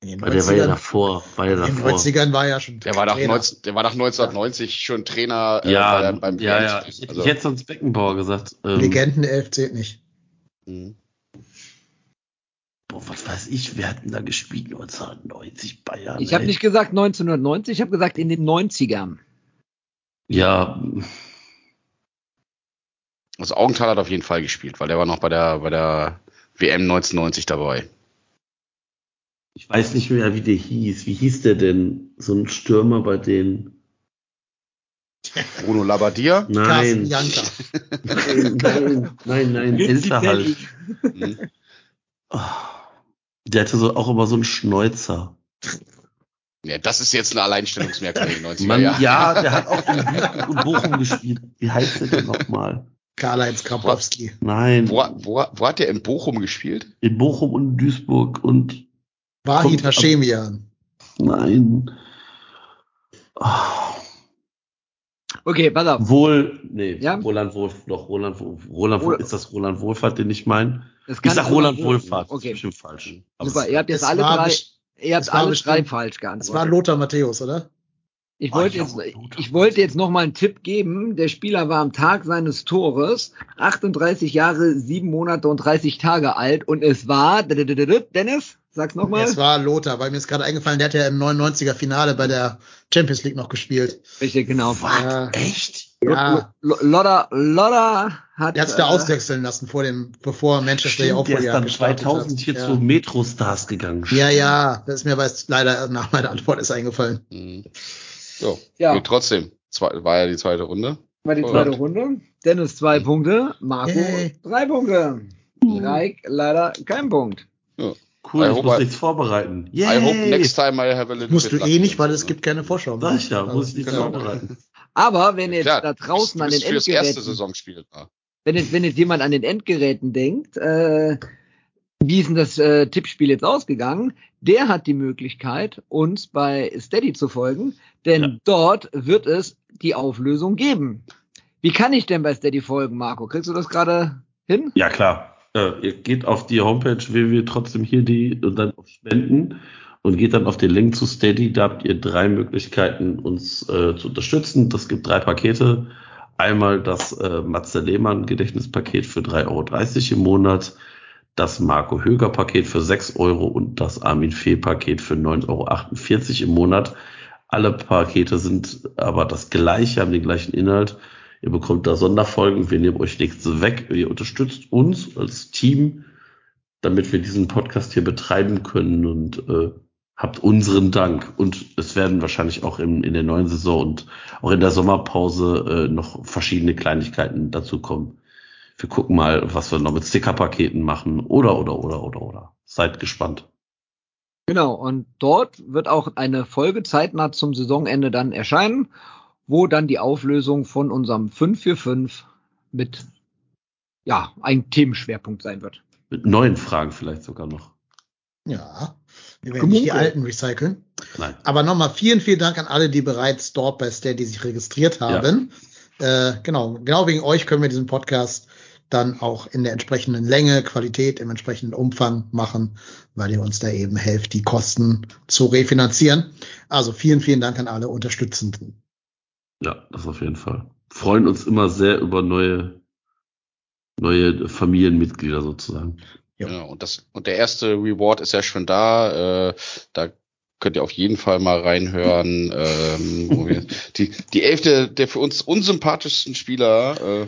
In den Weil der war ja 90ern davor, war ja in den davor. 90ern war ja schon Der war nach, Trainer. 19, der war nach 1990 schon Trainer äh, Ja, bei beim ja, ja. Ich, hätte- Also, ich hätte sonst Beckenbauer gesagt. Ähm, Legendenelf zählt nicht. mh. boah, was weiß ich, wir hatten da gespielt 1990 Bayern. Ich habe nicht gesagt 1990, ich habe gesagt in den 90ern. Ja, also Augenthaler hat auf jeden Fall gespielt, weil der war noch bei der, bei der WM 1990 dabei. ich weiß nicht mehr, wie der hieß. Wie hieß der denn? So ein Stürmer bei denen? Bruno Labbadia. Nein. Janka. Nein, nein, nein, nein, halt. Oh, Der hatte so auch immer so einen Schnäuzer. Ja, das ist jetzt ein Alleinstellungsmerkmal in den 90er Mann, Jahren. ja, der hat auch in Duisburg und Bochum gespielt. Wie heißt der denn nochmal? Karl-Heinz Krapowski. Nein, Wo, wo, wo hat der in Bochum gespielt? in Bochum und Duisburg und Wahid Hashemian. nein. Oh, Okay, pass auf. wohl, nee, Ja? Roland Wolf, doch, Roland, Wolf- Roland, Oder- ist das Roland Wohlfahrt, den ich meine? Das Ich sag Roland Wohl- Wohlfahrt, das Okay, ist bestimmt falsch. Aber super. Ihr habt jetzt alle drei, ihr habt es war alle drei falsch Es war geantwortet. Lothar Matthäus, oder? Ich wollte jetzt, Lothar. ich wollte jetzt noch mal einen Tipp geben. Der Spieler war am Tag seines Tores 38 Jahre, 7 Monate und 30 Tage alt und es war, Dennis, sag's noch mal. Es war Lothar, weil mir ist gerade eingefallen, der hat ja im 99er Finale bei der Champions League noch gespielt. Richtig, genau. Ja, Echt? ja. L- Lodder, Lodder hat, Der hat sich da äh, auswechseln lassen vor dem, bevor Manchester ja auch der ist dann gestartet 2000 hier zu Metrostars gegangen. Ja, ja, das ist mir leider nach meiner Antwort ist eingefallen. So, Ja. geht trotzdem. Zwei, war ja die zweite Runde. war die zweite ja. Runde. Dennis zwei Punkte, Marco Yay. drei Punkte. Reik leider kein Punkt. Cool, I ich muss I- nichts vorbereiten. I hope Yay! next time I have a little Musst bit du eh nicht, weil es Ne? gibt keine Vorschau. Sag ich ja, muss ich nichts Genau. vorbereiten. Aber wenn jetzt Klar, da draußen an den fürs erste Endgeräten, Saisonspiel da. wenn jetzt, wenn jetzt jemand an den Endgeräten denkt, äh, wie ist denn das äh, Tippspiel jetzt ausgegangen? Der hat die Möglichkeit, uns bei Steady zu folgen, denn Ja. dort wird es die Auflösung geben. Wie kann ich denn bei Steady folgen, Marco? Kriegst du das gerade hin? Ja, klar. Äh, ihr geht auf die Homepage www trotzdem hier die und dann auf Spenden und geht dann auf den Link zu Steady. Da habt ihr drei Möglichkeiten, uns äh, zu unterstützen. Das gibt drei Pakete. Einmal das äh, Matze Lehmann Gedächtnispaket für 3,30 Euro im Monat, das Marco Höger Paket für 6 Euro und das Armin Fee Paket für 9,48 Euro im Monat. Alle Pakete sind aber das gleiche, haben den gleichen Inhalt. Ihr bekommt da Sonderfolgen, wir nehmen euch nichts weg. Ihr unterstützt uns als Team, damit wir diesen Podcast hier betreiben können und äh, habt unseren Dank. Und es werden wahrscheinlich auch in, in der neuen Saison und auch in der Sommerpause äh, noch verschiedene Kleinigkeiten dazu kommen. Wir gucken mal, was wir noch mit Stickerpaketen machen oder, oder, oder, oder, oder. Seid gespannt. Genau, und dort wird auch eine Folge zeitnah zum Saisonende dann erscheinen, wo dann die Auflösung von unserem 545 mit ja, ein Themenschwerpunkt sein wird. Mit neuen Fragen vielleicht sogar noch. Ja, wir werden nicht die alten recyceln. Nein. Aber nochmal vielen, vielen Dank an alle, die bereits dort bei Steady sich registriert haben. Äh, genau, genau wegen euch können wir diesen Podcast dann auch in der entsprechenden Länge, Qualität, im entsprechenden Umfang machen, weil ihr uns da eben helft, die Kosten zu refinanzieren. Also vielen, vielen Dank an alle Unterstützenden. Ja, das auf jeden Fall. Freuen uns immer sehr über neue, neue Familienmitglieder sozusagen. Ja. Genau, und das und der erste Reward ist ja schon da. Äh, da könnt ihr auf jeden Fall mal reinhören. Ähm, wo wir, die die elfte der für uns unsympathischsten Spieler äh,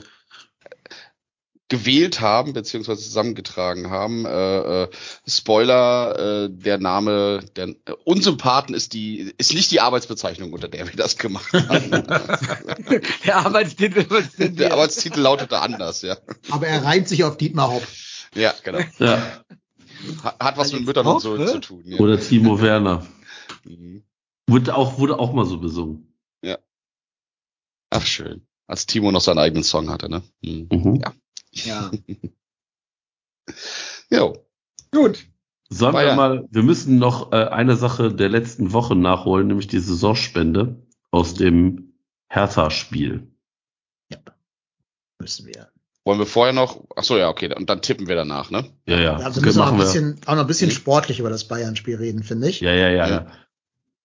gewählt haben, beziehungsweise zusammengetragen haben. Äh, äh, Spoiler, äh, der Name der äh, Unsympathen ist die, ist nicht die Arbeitsbezeichnung, unter der wir das gemacht haben. Der Arbeitstitel, der? Arbeitstitel lautete anders, ja. Aber er reimt sich auf Dietmar Hopp. Ja, genau. Ja. Hat, hat was mit Müttern und so Hoppe? zu tun. Ja. Oder Timo Werner. Mhm. Wurde auch, wurde auch mal so besungen. Ach, schön. Als Timo noch seinen eigenen Song hatte, ne? Mhm. Mhm. Ja. Ja. Jo. Gut. Sollen wir Bayern. mal, wir müssen noch äh, eine Sache der letzten Woche nachholen, nämlich die Saisonspende aus dem Hertha-Spiel. Müssen wir. Wollen wir vorher noch, ach so, ja, okay, und dann tippen wir danach, ne? Ja, ja. Ja, wir müssen auch, ein machen wir. bisschen, auch noch ein bisschen Mhm. sportlich über das Bayern-Spiel reden, finde ich. Ja, ja, ja, Ja. ja.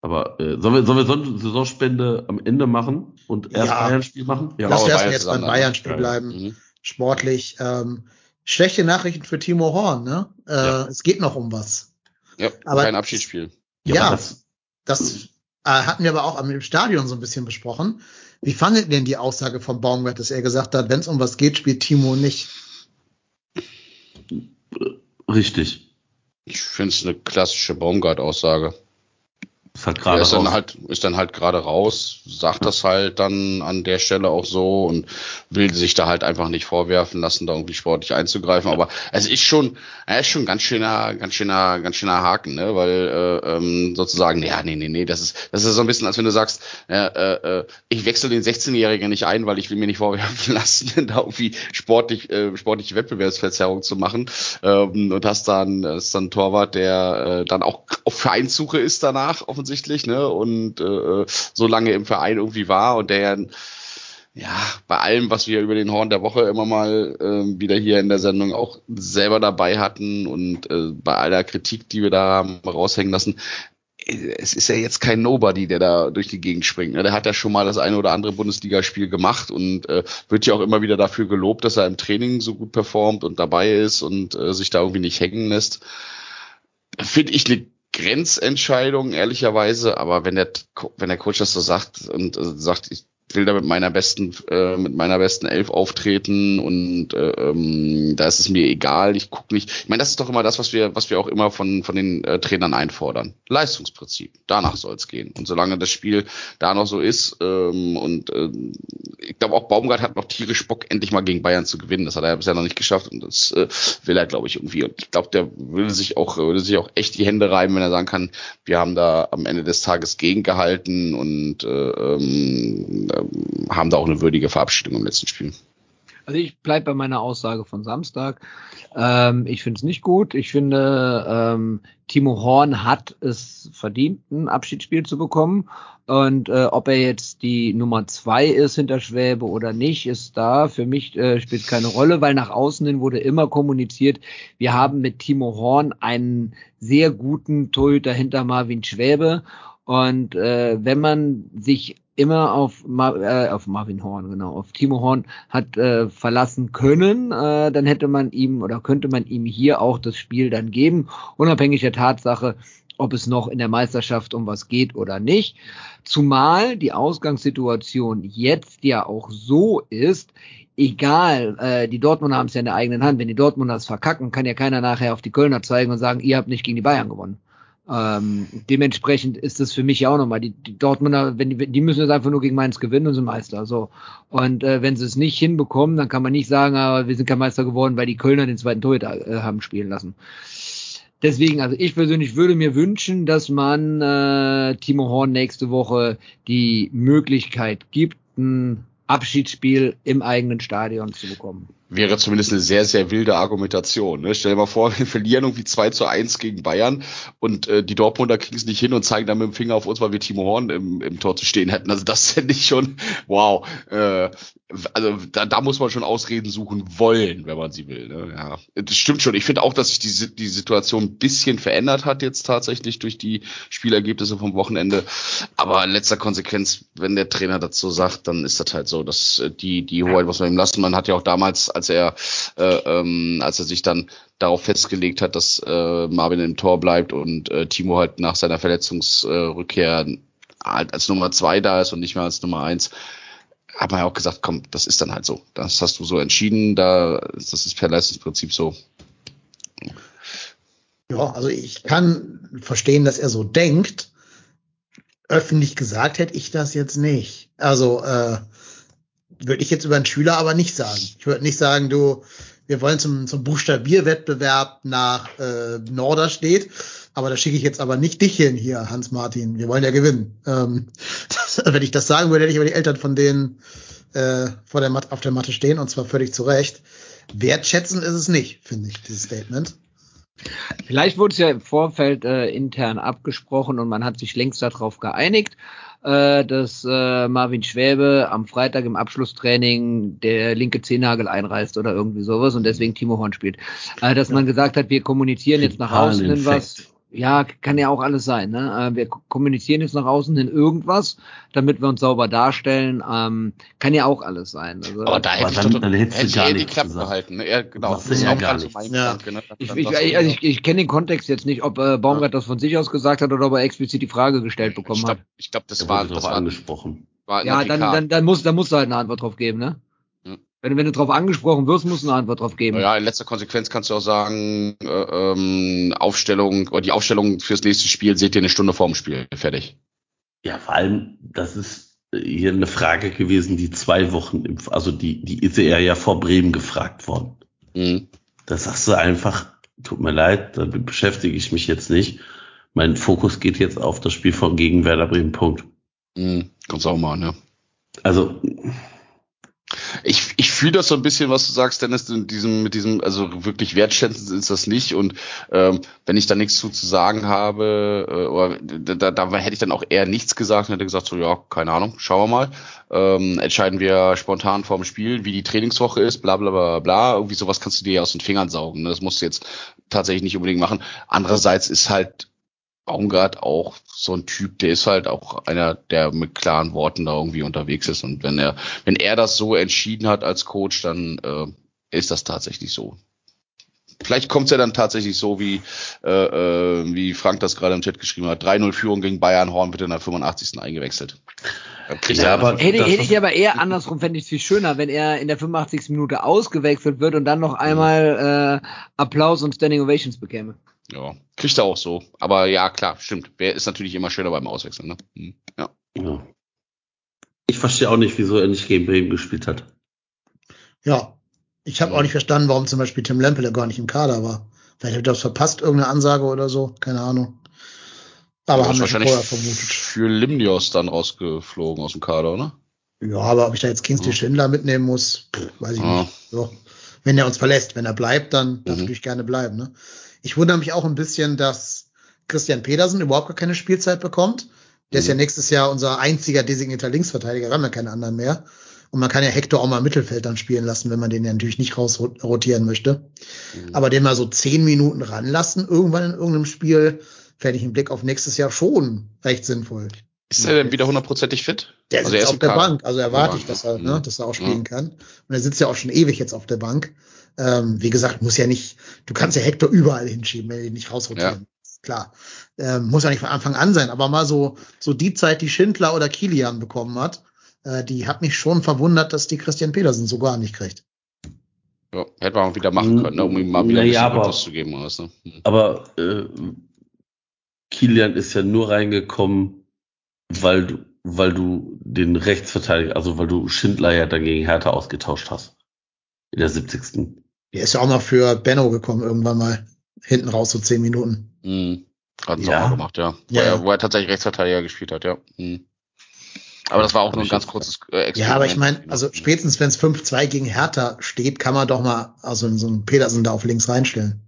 Aber äh, sollen wir, sollen wir Son- Saisonspende am Ende machen und erst Ja. Bayern-Spiel machen? Ja. Lass aber erst jetzt beim Bayern-Spiel ja. bleiben. Mhm. Sportlich. Ähm, schlechte Nachrichten für Timo Horn, ne? Äh, Ja. Es geht noch um was. Ja, Aber- kein Abschiedsspiel. Ja, Ja, das, Das äh, hatten wir aber auch am- im Stadion so ein bisschen besprochen. Wie fandet ihr denn die Aussage von Baumgart, dass er gesagt hat, wenn es um was geht, spielt Timo nicht? richtig. Ich finde es eine klassische Baumgart-Aussage. Ist halt Er gerade ist dann raus. halt, ist dann halt gerade raus, sagt das halt dann an der Stelle auch so und will sich da halt einfach nicht vorwerfen lassen, da irgendwie sportlich einzugreifen. Aber es ist schon, er ist schon ganz schöner, ganz schöner, ganz schöner Haken, ne? Weil äh, ähm, sozusagen, ja, nee, nee, nee, das ist, das ist so ein bisschen, als wenn du sagst, äh, äh, ich wechsle den 16-Jährigen nicht ein, weil ich will mir nicht vorwerfen lassen, da irgendwie sportlich, äh, sportliche Wettbewerbsverzerrung zu machen. Ähm, und hast dann, ist dann ein Torwart, der äh, dann auch auf Vereinssuche ist danach offensichtlich, ne? Und äh, so lange im Verein irgendwie war und der ja, bei allem, was wir über den Horn der Woche immer mal ähm, wieder hier in der Sendung auch selber dabei hatten und äh, bei aller Kritik, die wir da raushängen lassen, äh, es ist ja jetzt kein Nobody, der da durch die Gegend springt. Ne? Der hat ja schon mal das eine oder andere Bundesligaspiel gemacht und äh, wird ja auch immer wieder dafür gelobt, dass er im Training so gut performt und dabei ist und äh, sich da irgendwie nicht hängen lässt. Finde ich eine Grenzentscheidung, ehrlicherweise, aber wenn der, wenn der Coach das so sagt und äh, sagt, ich will da mit meiner besten, äh, mit meiner besten Elf auftreten und äh, ähm, da ist es mir egal, ich guck nicht. Ich meine, das ist doch immer das, was wir, was wir auch immer von, von den äh, Trainern einfordern. Leistungsprinzip. Danach soll es gehen. Und solange das Spiel da noch so ist, ähm, und ähm, ich glaube auch Baumgart hat noch tierisch Bock, endlich mal gegen Bayern zu gewinnen. Das hat er bisher noch nicht geschafft und das äh, will er, glaube ich, irgendwie. Und ich glaube, der will sich auch, würde sich auch echt die Hände reiben, wenn er sagen kann, wir haben da am Ende des Tages gegengehalten und äh, ähm, haben da auch eine würdige Verabschiedung im letzten Spiel. Also ich bleibe bei meiner Aussage von Samstag. Ähm, ich finde es nicht gut. Ich finde, ähm, Timo Horn hat es verdient, ein Abschiedsspiel zu bekommen. Und äh, ob er jetzt die Nummer zwei ist hinter Schwäbe oder nicht, ist da. Für mich äh, spielt keine Rolle, weil nach außen hin wurde immer kommuniziert, wir haben mit Timo Horn einen sehr guten Torhüter hinter Marvin Schwäbe. Und äh, wenn man sich immer auf, Mar äh, auf Marvin Horn, genau, auf Timo Horn hat äh, verlassen können, äh, dann hätte man ihm oder könnte man ihm hier auch das Spiel dann geben, unabhängig der Tatsache, ob es noch in der Meisterschaft um was geht oder nicht. Zumal die Ausgangssituation jetzt ja auch so ist, egal, äh, die Dortmunder haben es ja in der eigenen Hand. Wenn die Dortmunder es verkacken, kann ja keiner nachher auf die Kölner zeigen und sagen, ihr habt nicht gegen die Bayern gewonnen. Ähm, dementsprechend ist das für mich ja auch nochmal. Die, die Dortmunder, wenn die, die müssen jetzt einfach nur gegen Mainz gewinnen und sind Meister. So. Und äh, wenn sie es nicht hinbekommen, dann kann man nicht sagen, aber wir sind kein Meister geworden, weil die Kölner den zweiten Torhüter äh, haben spielen lassen. Deswegen, also ich persönlich würde mir wünschen, dass man äh, Timo Horn nächste Woche die Möglichkeit gibt, ein Abschiedsspiel im eigenen Stadion zu bekommen. Wäre zumindest eine sehr, sehr wilde Argumentation. Ne? Stell dir mal vor, wir verlieren irgendwie 2 zu 1 gegen Bayern und äh, die Dortmunder kriegen es nicht hin und zeigen dann mit dem Finger auf uns, weil wir Timo Horn im, im Tor zu stehen hätten. Also das fände ich schon, wow. Äh, also da, da muss man schon Ausreden suchen wollen, wenn man sie will. Ne? Ja, das stimmt schon. Ich finde auch, dass sich die, die Situation ein bisschen verändert hat jetzt tatsächlich durch die Spielergebnisse vom Wochenende. Aber in letzter Konsequenz, wenn der Trainer dazu sagt, dann ist das halt so, dass äh, die, die Hoheit muss man ihm lassen. Man hat ja auch damals, als er, äh, ähm, als er sich dann darauf festgelegt hat, dass äh, Marvin im Tor bleibt und äh, Timo halt nach seiner Verletzungsrückkehr halt als Nummer zwei da ist und nicht mehr als Nummer eins, hat man ja auch gesagt, komm, das ist dann halt so. Das hast du so entschieden, da, das ist per Leistungsprinzip so. Ja, also ich kann verstehen, dass er so denkt. Öffentlich gesagt hätte ich das jetzt nicht. Also äh, würde ich jetzt über einen Schüler aber nicht sagen. Ich würde nicht sagen, du, wir wollen zum, zum Buchstabierwettbewerb nach äh, Norderstedt, aber da schicke ich jetzt aber nicht dich hin hier, Hans-Martin. Wir wollen ja gewinnen. Ähm, das, wenn ich das sagen würde, hätte ich aber die Eltern von denen äh, vor der Mat auf der Matte stehen und zwar völlig zu Recht. Wertschätzen ist es nicht, finde ich, dieses Statement. Vielleicht wurde es ja im Vorfeld äh, intern abgesprochen und man hat sich längst darauf geeinigt, äh, dass äh, Marvin Schwäbe am Freitag im Abschlusstraining der linke Zehennagel einreißt oder irgendwie sowas und deswegen Timo Horn spielt. Äh, dass man gesagt hat, wir kommunizieren jetzt nach außen in was. Ja, kann ja auch alles sein. Ne? Äh, wir kommunizieren jetzt nach außen hin irgendwas, damit wir uns sauber darstellen. Ähm, kann ja auch alles sein. Also, aber da hätte ich, doch, dann hätte ich eher die Klappe gehalten. Ne? Ja, genau. Das ist auch gar nicht. Ja. Ne? Ich, ich, ich, also ich, ich kenne den Kontext jetzt nicht, ob äh, Baumgart ja. das von sich aus gesagt hat oder ob er explizit die Frage gestellt bekommen ich glaub, hat. Ich glaube, das war das war angesprochen. War ja, dann, dann, dann, muss, dann musst du halt eine Antwort drauf geben, ne? Wenn, wenn du darauf angesprochen wirst, musst du eine Antwort drauf geben. Ja, in letzter Konsequenz kannst du auch sagen, äh, ähm, Aufstellung oder die Aufstellung fürs nächste Spiel seht ihr eine Stunde vorm Spiel. Fertig. Ja, vor allem, das ist hier eine Frage gewesen, die zwei Wochen, im, also die, die ist er ja vor Bremen gefragt worden. Mhm. Da sagst du einfach, tut mir leid, damit beschäftige ich mich jetzt nicht. Mein Fokus geht jetzt auf das Spiel von gegen Werder Bremen. Punkt. Mhm. Kannst auch mal, ne? Also, ich, ich fühle das so ein bisschen, was du sagst, Dennis, in diesem, mit diesem, also wirklich wertschätzend ist das nicht. Und ähm, wenn ich da nichts zu, zu sagen habe, äh, oder da, da hätte ich dann auch eher nichts gesagt und hätte gesagt, so ja, keine Ahnung, schauen wir mal. Ähm, entscheiden wir spontan vorm Spiel, wie die Trainingswoche ist, bla bla bla bla. Irgendwie sowas kannst du dir aus den Fingern saugen. Ne? Das musst du jetzt tatsächlich nicht unbedingt machen. Andererseits ist halt Baumgart auch so ein Typ, der ist halt auch einer, der mit klaren Worten da irgendwie unterwegs ist. Und wenn er, wenn er das so entschieden hat als Coach, dann äh, ist das tatsächlich so. Vielleicht kommt es ja dann tatsächlich so, wie, äh, äh, wie Frank das gerade im Chat geschrieben hat. 3-0 Führung gegen Bayern, Horn wird in der 85. eingewechselt. Ja, aber hätte, hätte ich aber eher andersrum, fände ich es viel schöner, wenn er in der 85. Minute ausgewechselt wird und dann noch einmal äh, Applaus und Standing Ovations bekäme. Ja, kriegt er auch so. Aber ja, klar, stimmt. Wer ist natürlich immer schöner beim Auswechseln, ne? Hm, ja. ja. Ich verstehe auch nicht, wieso er nicht gegen Bremen gespielt hat. Ja. Ich habe ja. auch nicht verstanden, warum zum Beispiel Tim Lempele gar nicht im Kader war. Vielleicht hat er das verpasst, irgendeine Ansage oder so. Keine Ahnung. Aber ja, haben wir wahrscheinlich vorher vermutet. Für Limnios dann rausgeflogen aus dem Kader, oder? Ja, aber ob ich da jetzt Kingsley ja. Schindler mitnehmen muss, pff, weiß ich ja. nicht. So. Wenn er uns verlässt, wenn er bleibt, dann darf mhm. natürlich gerne bleiben. Ne? Ich wundere mich auch ein bisschen, dass Christian Pedersen überhaupt gar keine Spielzeit bekommt. Der mhm. ist ja mhm. nächstes Jahr unser einziger designierter Linksverteidiger, wir haben ja keine anderen mehr. Und man kann ja Hector auch mal im Mittelfeld dann spielen lassen, wenn man den ja natürlich nicht rausrotieren möchte. Mhm. Aber den mal so zehn Minuten ranlassen, irgendwann in irgendeinem Spiel, fände ich im Blick auf nächstes Jahr schon recht sinnvoll. Ist er denn wieder hundertprozentig fit? Der also sitzt auf der Bank, also erwarte ich, dass er, ne, mhm. dass er auch spielen mhm. kann. Und er sitzt ja auch schon ewig jetzt auf der Bank. Ähm, wie gesagt, muss ja nicht, du kannst ja Hector überall hinschieben, wenn du ihn nicht rausrotieren. Ja. Klar. Ähm, muss ja nicht von Anfang an sein, aber mal so, so die Zeit, die Schindler oder Kilian bekommen hat, äh, die hat mich schon verwundert, dass die Christian Petersen so gar nicht kriegt. Ja, hätte man auch wieder machen können, ne, um ihm mal wieder naja, ein bisschen aber, geben. Was, ne? Hm. Aber äh, Kilian ist ja nur reingekommen, weil du, weil du den Rechtsverteidiger, also weil du Schindler ja dagegen Hertha ausgetauscht hast. In der 70. Der ist ja auch noch für Benno gekommen irgendwann mal. Hinten raus, so zehn Minuten. Mhm. Hat es ja. auch mal gemacht, ja. Wo, ja. Er, wo er tatsächlich Rechtsverteidiger gespielt hat, ja. Mhm. Aber das war auch nur ein ganz kurzes äh, Experiment. Ja, aber ich meine, also spätestens wenn es 5-2 gegen Hertha steht, kann man doch mal also so einen Petersen da auf links reinstellen.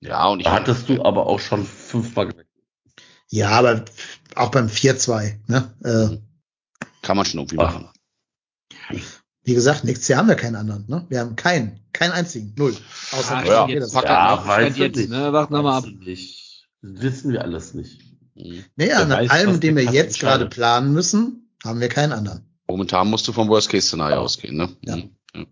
Ja, und ich hattest du aber auch schon fünfmal gewechselt. Ja, aber auch beim 4-2, ne? Äh, kann man schon irgendwie Ach. Wie gesagt, nächstes Jahr haben wir keinen anderen. Ne? Wir haben keinen, keinen einzigen, null. Außer ja, ja, ja weiß jetzt, nicht. Ne? Wart nochmal ab. Nicht. Wissen wir alles nicht. Mhm. Naja, nach weiß, allem, den wir jetzt gerade planen müssen, haben wir keinen anderen. Momentan musst du vom Worst-Case-Szenario ausgehen. Ne? Ja. Mhm. ja.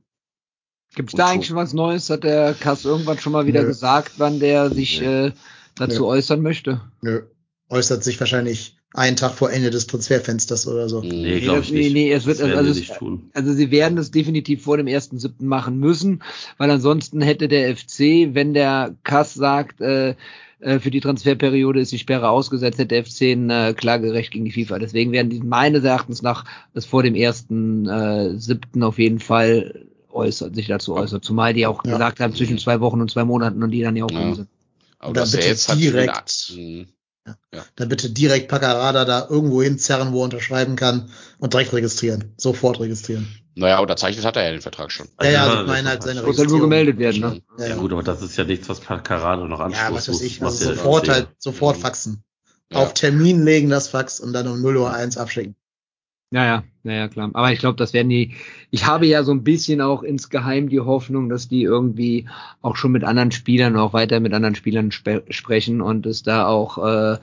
Gibt es da eigentlich schon was Neues? Hat der Kass irgendwann schon mal wieder Nö. gesagt, wann der sich äh, dazu Nö. äußern möchte? Nö. äußert sich wahrscheinlich einen Tag vor Ende des Transferfensters oder so. Nee, Nee, glaube das- ich nicht. nee, nee, es wird- das also es- nicht tun. Also sie werden es definitiv vor dem 1.7. machen müssen, weil ansonsten hätte der FC, wenn der Kass sagt, äh, äh, für die Transferperiode ist die Sperre ausgesetzt, hätte der FC ein äh, Klagerecht gegen die FIFA. Deswegen werden die meines Erachtens nach es vor dem 1.7. auf jeden Fall äußert, sich dazu äußert. Zumal die auch Ja. gesagt haben, zwischen zwei Wochen und zwei Monaten und die dann ja auch Ja. sind. Aber das ist jetzt halt direkt. schon wieder- Mhm. Dann bitte direkt Paccarada da irgendwo hinzerren, wo er unterschreiben kann und direkt registrieren. Sofort registrieren. Naja, unterzeichnet hat er ja den Vertrag schon. Ja, ja, also Ja, ich meine das halt seine Muss halt nur Registrierung. gemeldet werden, ne? Ja, Ja ja. gut, aber das ist ja nichts, was Karade noch ja anstoßen was weiß ich. Also sofort halt, sofort faxen. Ja. Auf Termin legen das Fax und dann um 0 Uhr 1 abschicken. Ja, ja, ja, ja, klar. Aber ich glaube, das werden die. Ich habe ja so ein bisschen auch insgeheim die Hoffnung, dass die irgendwie auch schon mit anderen Spielern, auch weiter mit anderen Spielern spe sprechen und es da auch äh,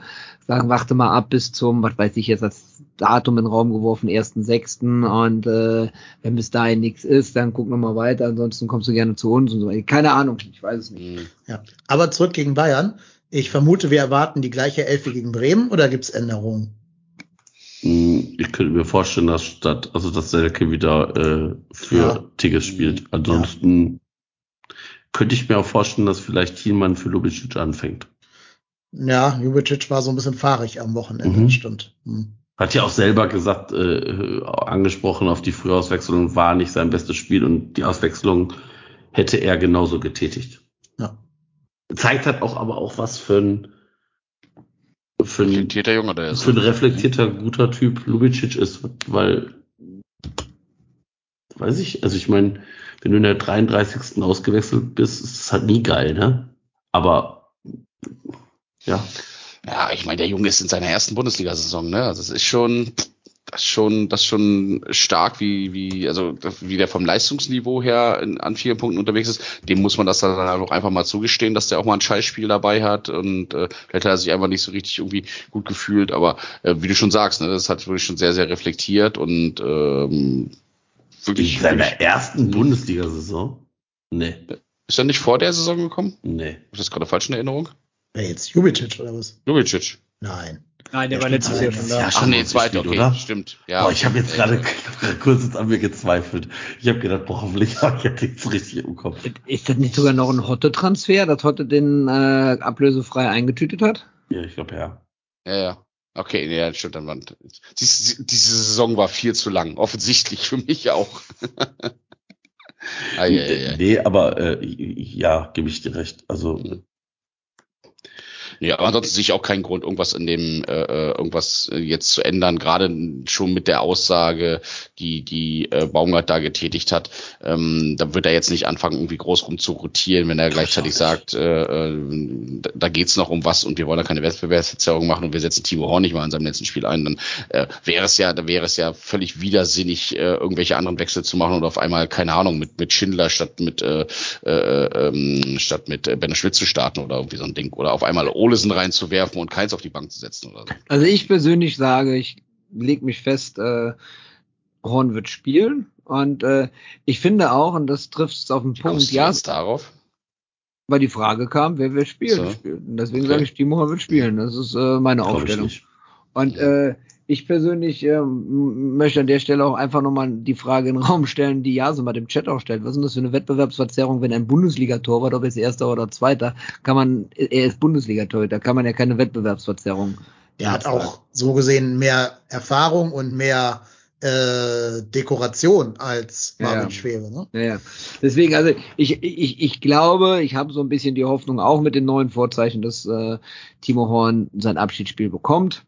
sagen, warte mal ab bis zum, was weiß ich jetzt, das Datum in den Raum geworfen, 1.6. Und äh, wenn bis dahin nichts ist, dann guck noch mal weiter, ansonsten kommst du gerne zu uns und so. Keine Ahnung, ich weiß es nicht. Mhm. Ja. Aber zurück gegen Bayern. Ich vermute, wir erwarten die gleiche Elf wie gegen Bremen oder gibt's Änderungen? Hm, Ich könnte mir vorstellen, dass statt, also dass Selke wieder äh, für Ja. Tigges spielt. Ansonsten könnte ich mir auch vorstellen, dass vielleicht Thielmann für Lubicic anfängt. Ja, Jubicic war so ein bisschen fahrig am Wochenende, Mhm. stimmt. Hm. Hat ja auch selber gesagt, äh, angesprochen auf die Frühauswechslung, war nicht sein bestes Spiel und die Auswechslung hätte er genauso getätigt. Ja. Zeigt halt auch aber auch was für ein, für ein, Reflektierter Junge, der ist. für ein reflektierter, guter Typ Lubicic ist, weil, weiß ich, also ich meine, wenn du in der 33. ausgewechselt bist, ist es halt nie geil, ne? Aber, ja. Ja, ich meine, der Junge ist in seiner ersten Bundesliga-Saison, ne? Also es ist schon, das ist schon, das ist schon stark, wie, wie, also wie der vom Leistungsniveau her in, an vielen Punkten unterwegs ist. Dem muss man das dann halt auch einfach mal zugestehen, dass der auch mal ein Scheißspiel dabei hat und äh, vielleicht hat er sich einfach nicht so richtig irgendwie gut gefühlt. Aber äh, wie du schon sagst, ne, das hat wirklich schon sehr, sehr reflektiert und ähm, In wirklich. seiner ersten Bundesliga-Saison? Nee, Ist er nicht vor der Saison gekommen? nee. Habe ich das gerade falsch in Erinnerung? Wer jetzt? Jubicic oder was? Jubicic. Nein. Nein, der Der war letztes Jahr schon da. Ja, Ach schon nee, zweite, okay, oder? stimmt. Ja, Boah, ich habe jetzt gerade kurz jetzt an mir gezweifelt. Ich habe gedacht, boah, hoffentlich habe ich jetzt nichts richtig im Kopf. Ist das nicht sogar noch ein Hotte-Transfer, dass Hotte den äh, ablösefrei eingetütet hat? Ja, ich glaube ja. Ja, ja. Okay, nee, ja, stimmt. Dann war, diese, diese Saison war viel zu lang. Offensichtlich für mich auch. ah, ja, ja, ja. Nee, aber äh, ja, gebe ich dir recht. Also Ja, aber ansonsten sehe ich auch keinen Grund, irgendwas in dem, äh, äh, irgendwas äh, jetzt zu ändern. Gerade schon mit der Aussage, die die äh, Baumgart da getätigt hat, ähm, da wird er jetzt nicht anfangen, irgendwie groß rum zu rotieren, wenn er gleichzeitig sagt, äh, äh, da- geht's noch um was und wir wollen da keine Wettbewerbsverzerrung machen und wir setzen Timo Horn nicht mal in seinem letzten Spiel ein, dann äh, wäre es ja, da wäre es ja völlig widersinnig, äh, irgendwelche anderen Wechsel zu machen und auf einmal keine Ahnung mit mit Schindler statt mit äh, äh, ähm, statt mit äh, Benno Schmidt zu starten oder irgendwie so ein Ding oder auf einmal Olesen reinzuwerfen und keins auf die Bank zu setzen oder so. Also ich persönlich sage, ich leg mich fest, äh, Horn wird spielen. Und äh, ich finde auch, und das trifft es auf den Wie Punkt, ja, darauf? weil die Frage kam, wer wird spielen. So. Und deswegen Okay. sage ich, Timo Horn wird spielen. Das ist äh, meine glaube ich Aufstellung. Und äh, ich persönlich äh, m- möchte an der Stelle auch einfach nochmal die Frage in den Raum stellen, die Jasem im Chat auch stellt. Was ist denn das für eine Wettbewerbsverzerrung, wenn ein Bundesliga-Torwart, ob jetzt Erster oder Zweiter, kann man, er ist Bundesliga-Torwart, da kann man ja keine Wettbewerbsverzerrung. Der hat auch so gesehen mehr Erfahrung und mehr äh, Dekoration als Marvin ja. Schwebe. Ne? Ja, ja. Deswegen, also ich, ich, ich glaube, ich habe so ein bisschen die Hoffnung, auch mit den neuen Vorzeichen, dass äh, Timo Horn sein Abschiedsspiel bekommt.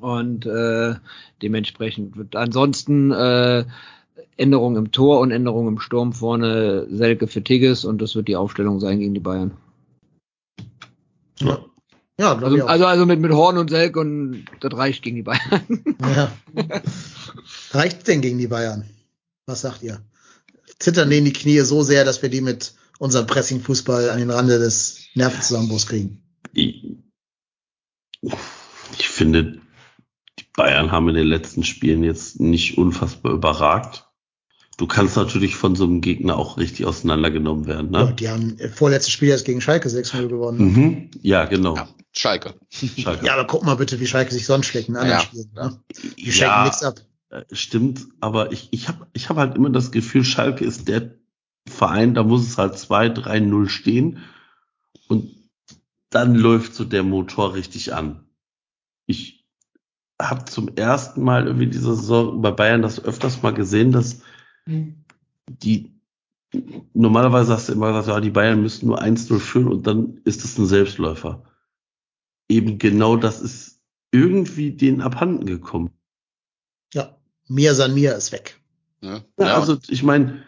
Und äh, dementsprechend wird ansonsten äh, Änderung im Tor und Änderung im Sturm vorne Selke für Tigges und das wird die Aufstellung sein gegen die Bayern. Ja. Ja, glaube Also, also, also mit, mit Horn und Selke und das reicht gegen die Bayern. ja. Reicht denn gegen die Bayern? Was sagt ihr? Zittern denen die Knie so sehr, dass wir die mit unserem Pressing-Fußball an den Rande des Nervenzusammenbruchs kriegen? Ich, ich finde, Bayern haben in den letzten Spielen jetzt nicht unfassbar überragt. Du kannst natürlich von so einem Gegner auch richtig auseinandergenommen werden, Ja, ne? die haben äh, vorletztes Spiel erst gegen Schalke 6-0 gewonnen. Mhm. Ja, genau. Ja. Schalke. Schalke. Ja, aber guck mal bitte, wie Schalke sich sonst schlägt in anderen Ja, Spielen. ja. Ne? Die schenken nichts ab. äh, stimmt, aber ich, ich habe ich hab halt immer das Gefühl, Schalke ist der Verein, da muss es halt 2-3-0 stehen und dann läuft so der Motor richtig an. Ich habe zum ersten Mal irgendwie diese Saison bei Bayern das öfters mal gesehen, dass die normalerweise hast du immer gesagt, ja, die Bayern müssen nur 1-0 führen und dann ist es ein Selbstläufer. Eben genau das ist irgendwie denen abhanden gekommen. Ja, Mir San Mir ist weg. Ne? Ja, also ich meine,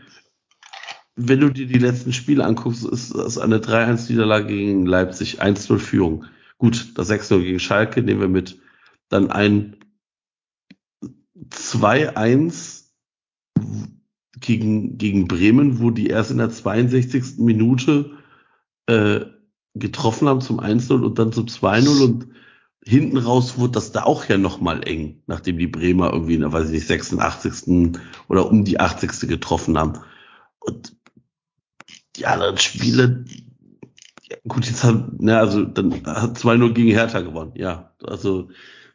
wenn du dir die letzten Spiele anguckst, ist das eine 3-1-Niederlage gegen Leipzig, 1-0 Führung. Gut, das 6-0 gegen Schalke nehmen wir mit. Dann ein 2-1 gegen, gegen Bremen, wo die erst in der 62. Minute äh, getroffen haben zum 1-0 und dann zum 2-0 und hinten raus wurde das da auch ja nochmal eng, nachdem die Bremer irgendwie in der, weiß ich nicht, 86. oder um die 80. getroffen haben. Und die anderen Spiele, ja, gut, jetzt hat, ne, also dann hat 2-0 gegen Hertha gewonnen, ja. Also,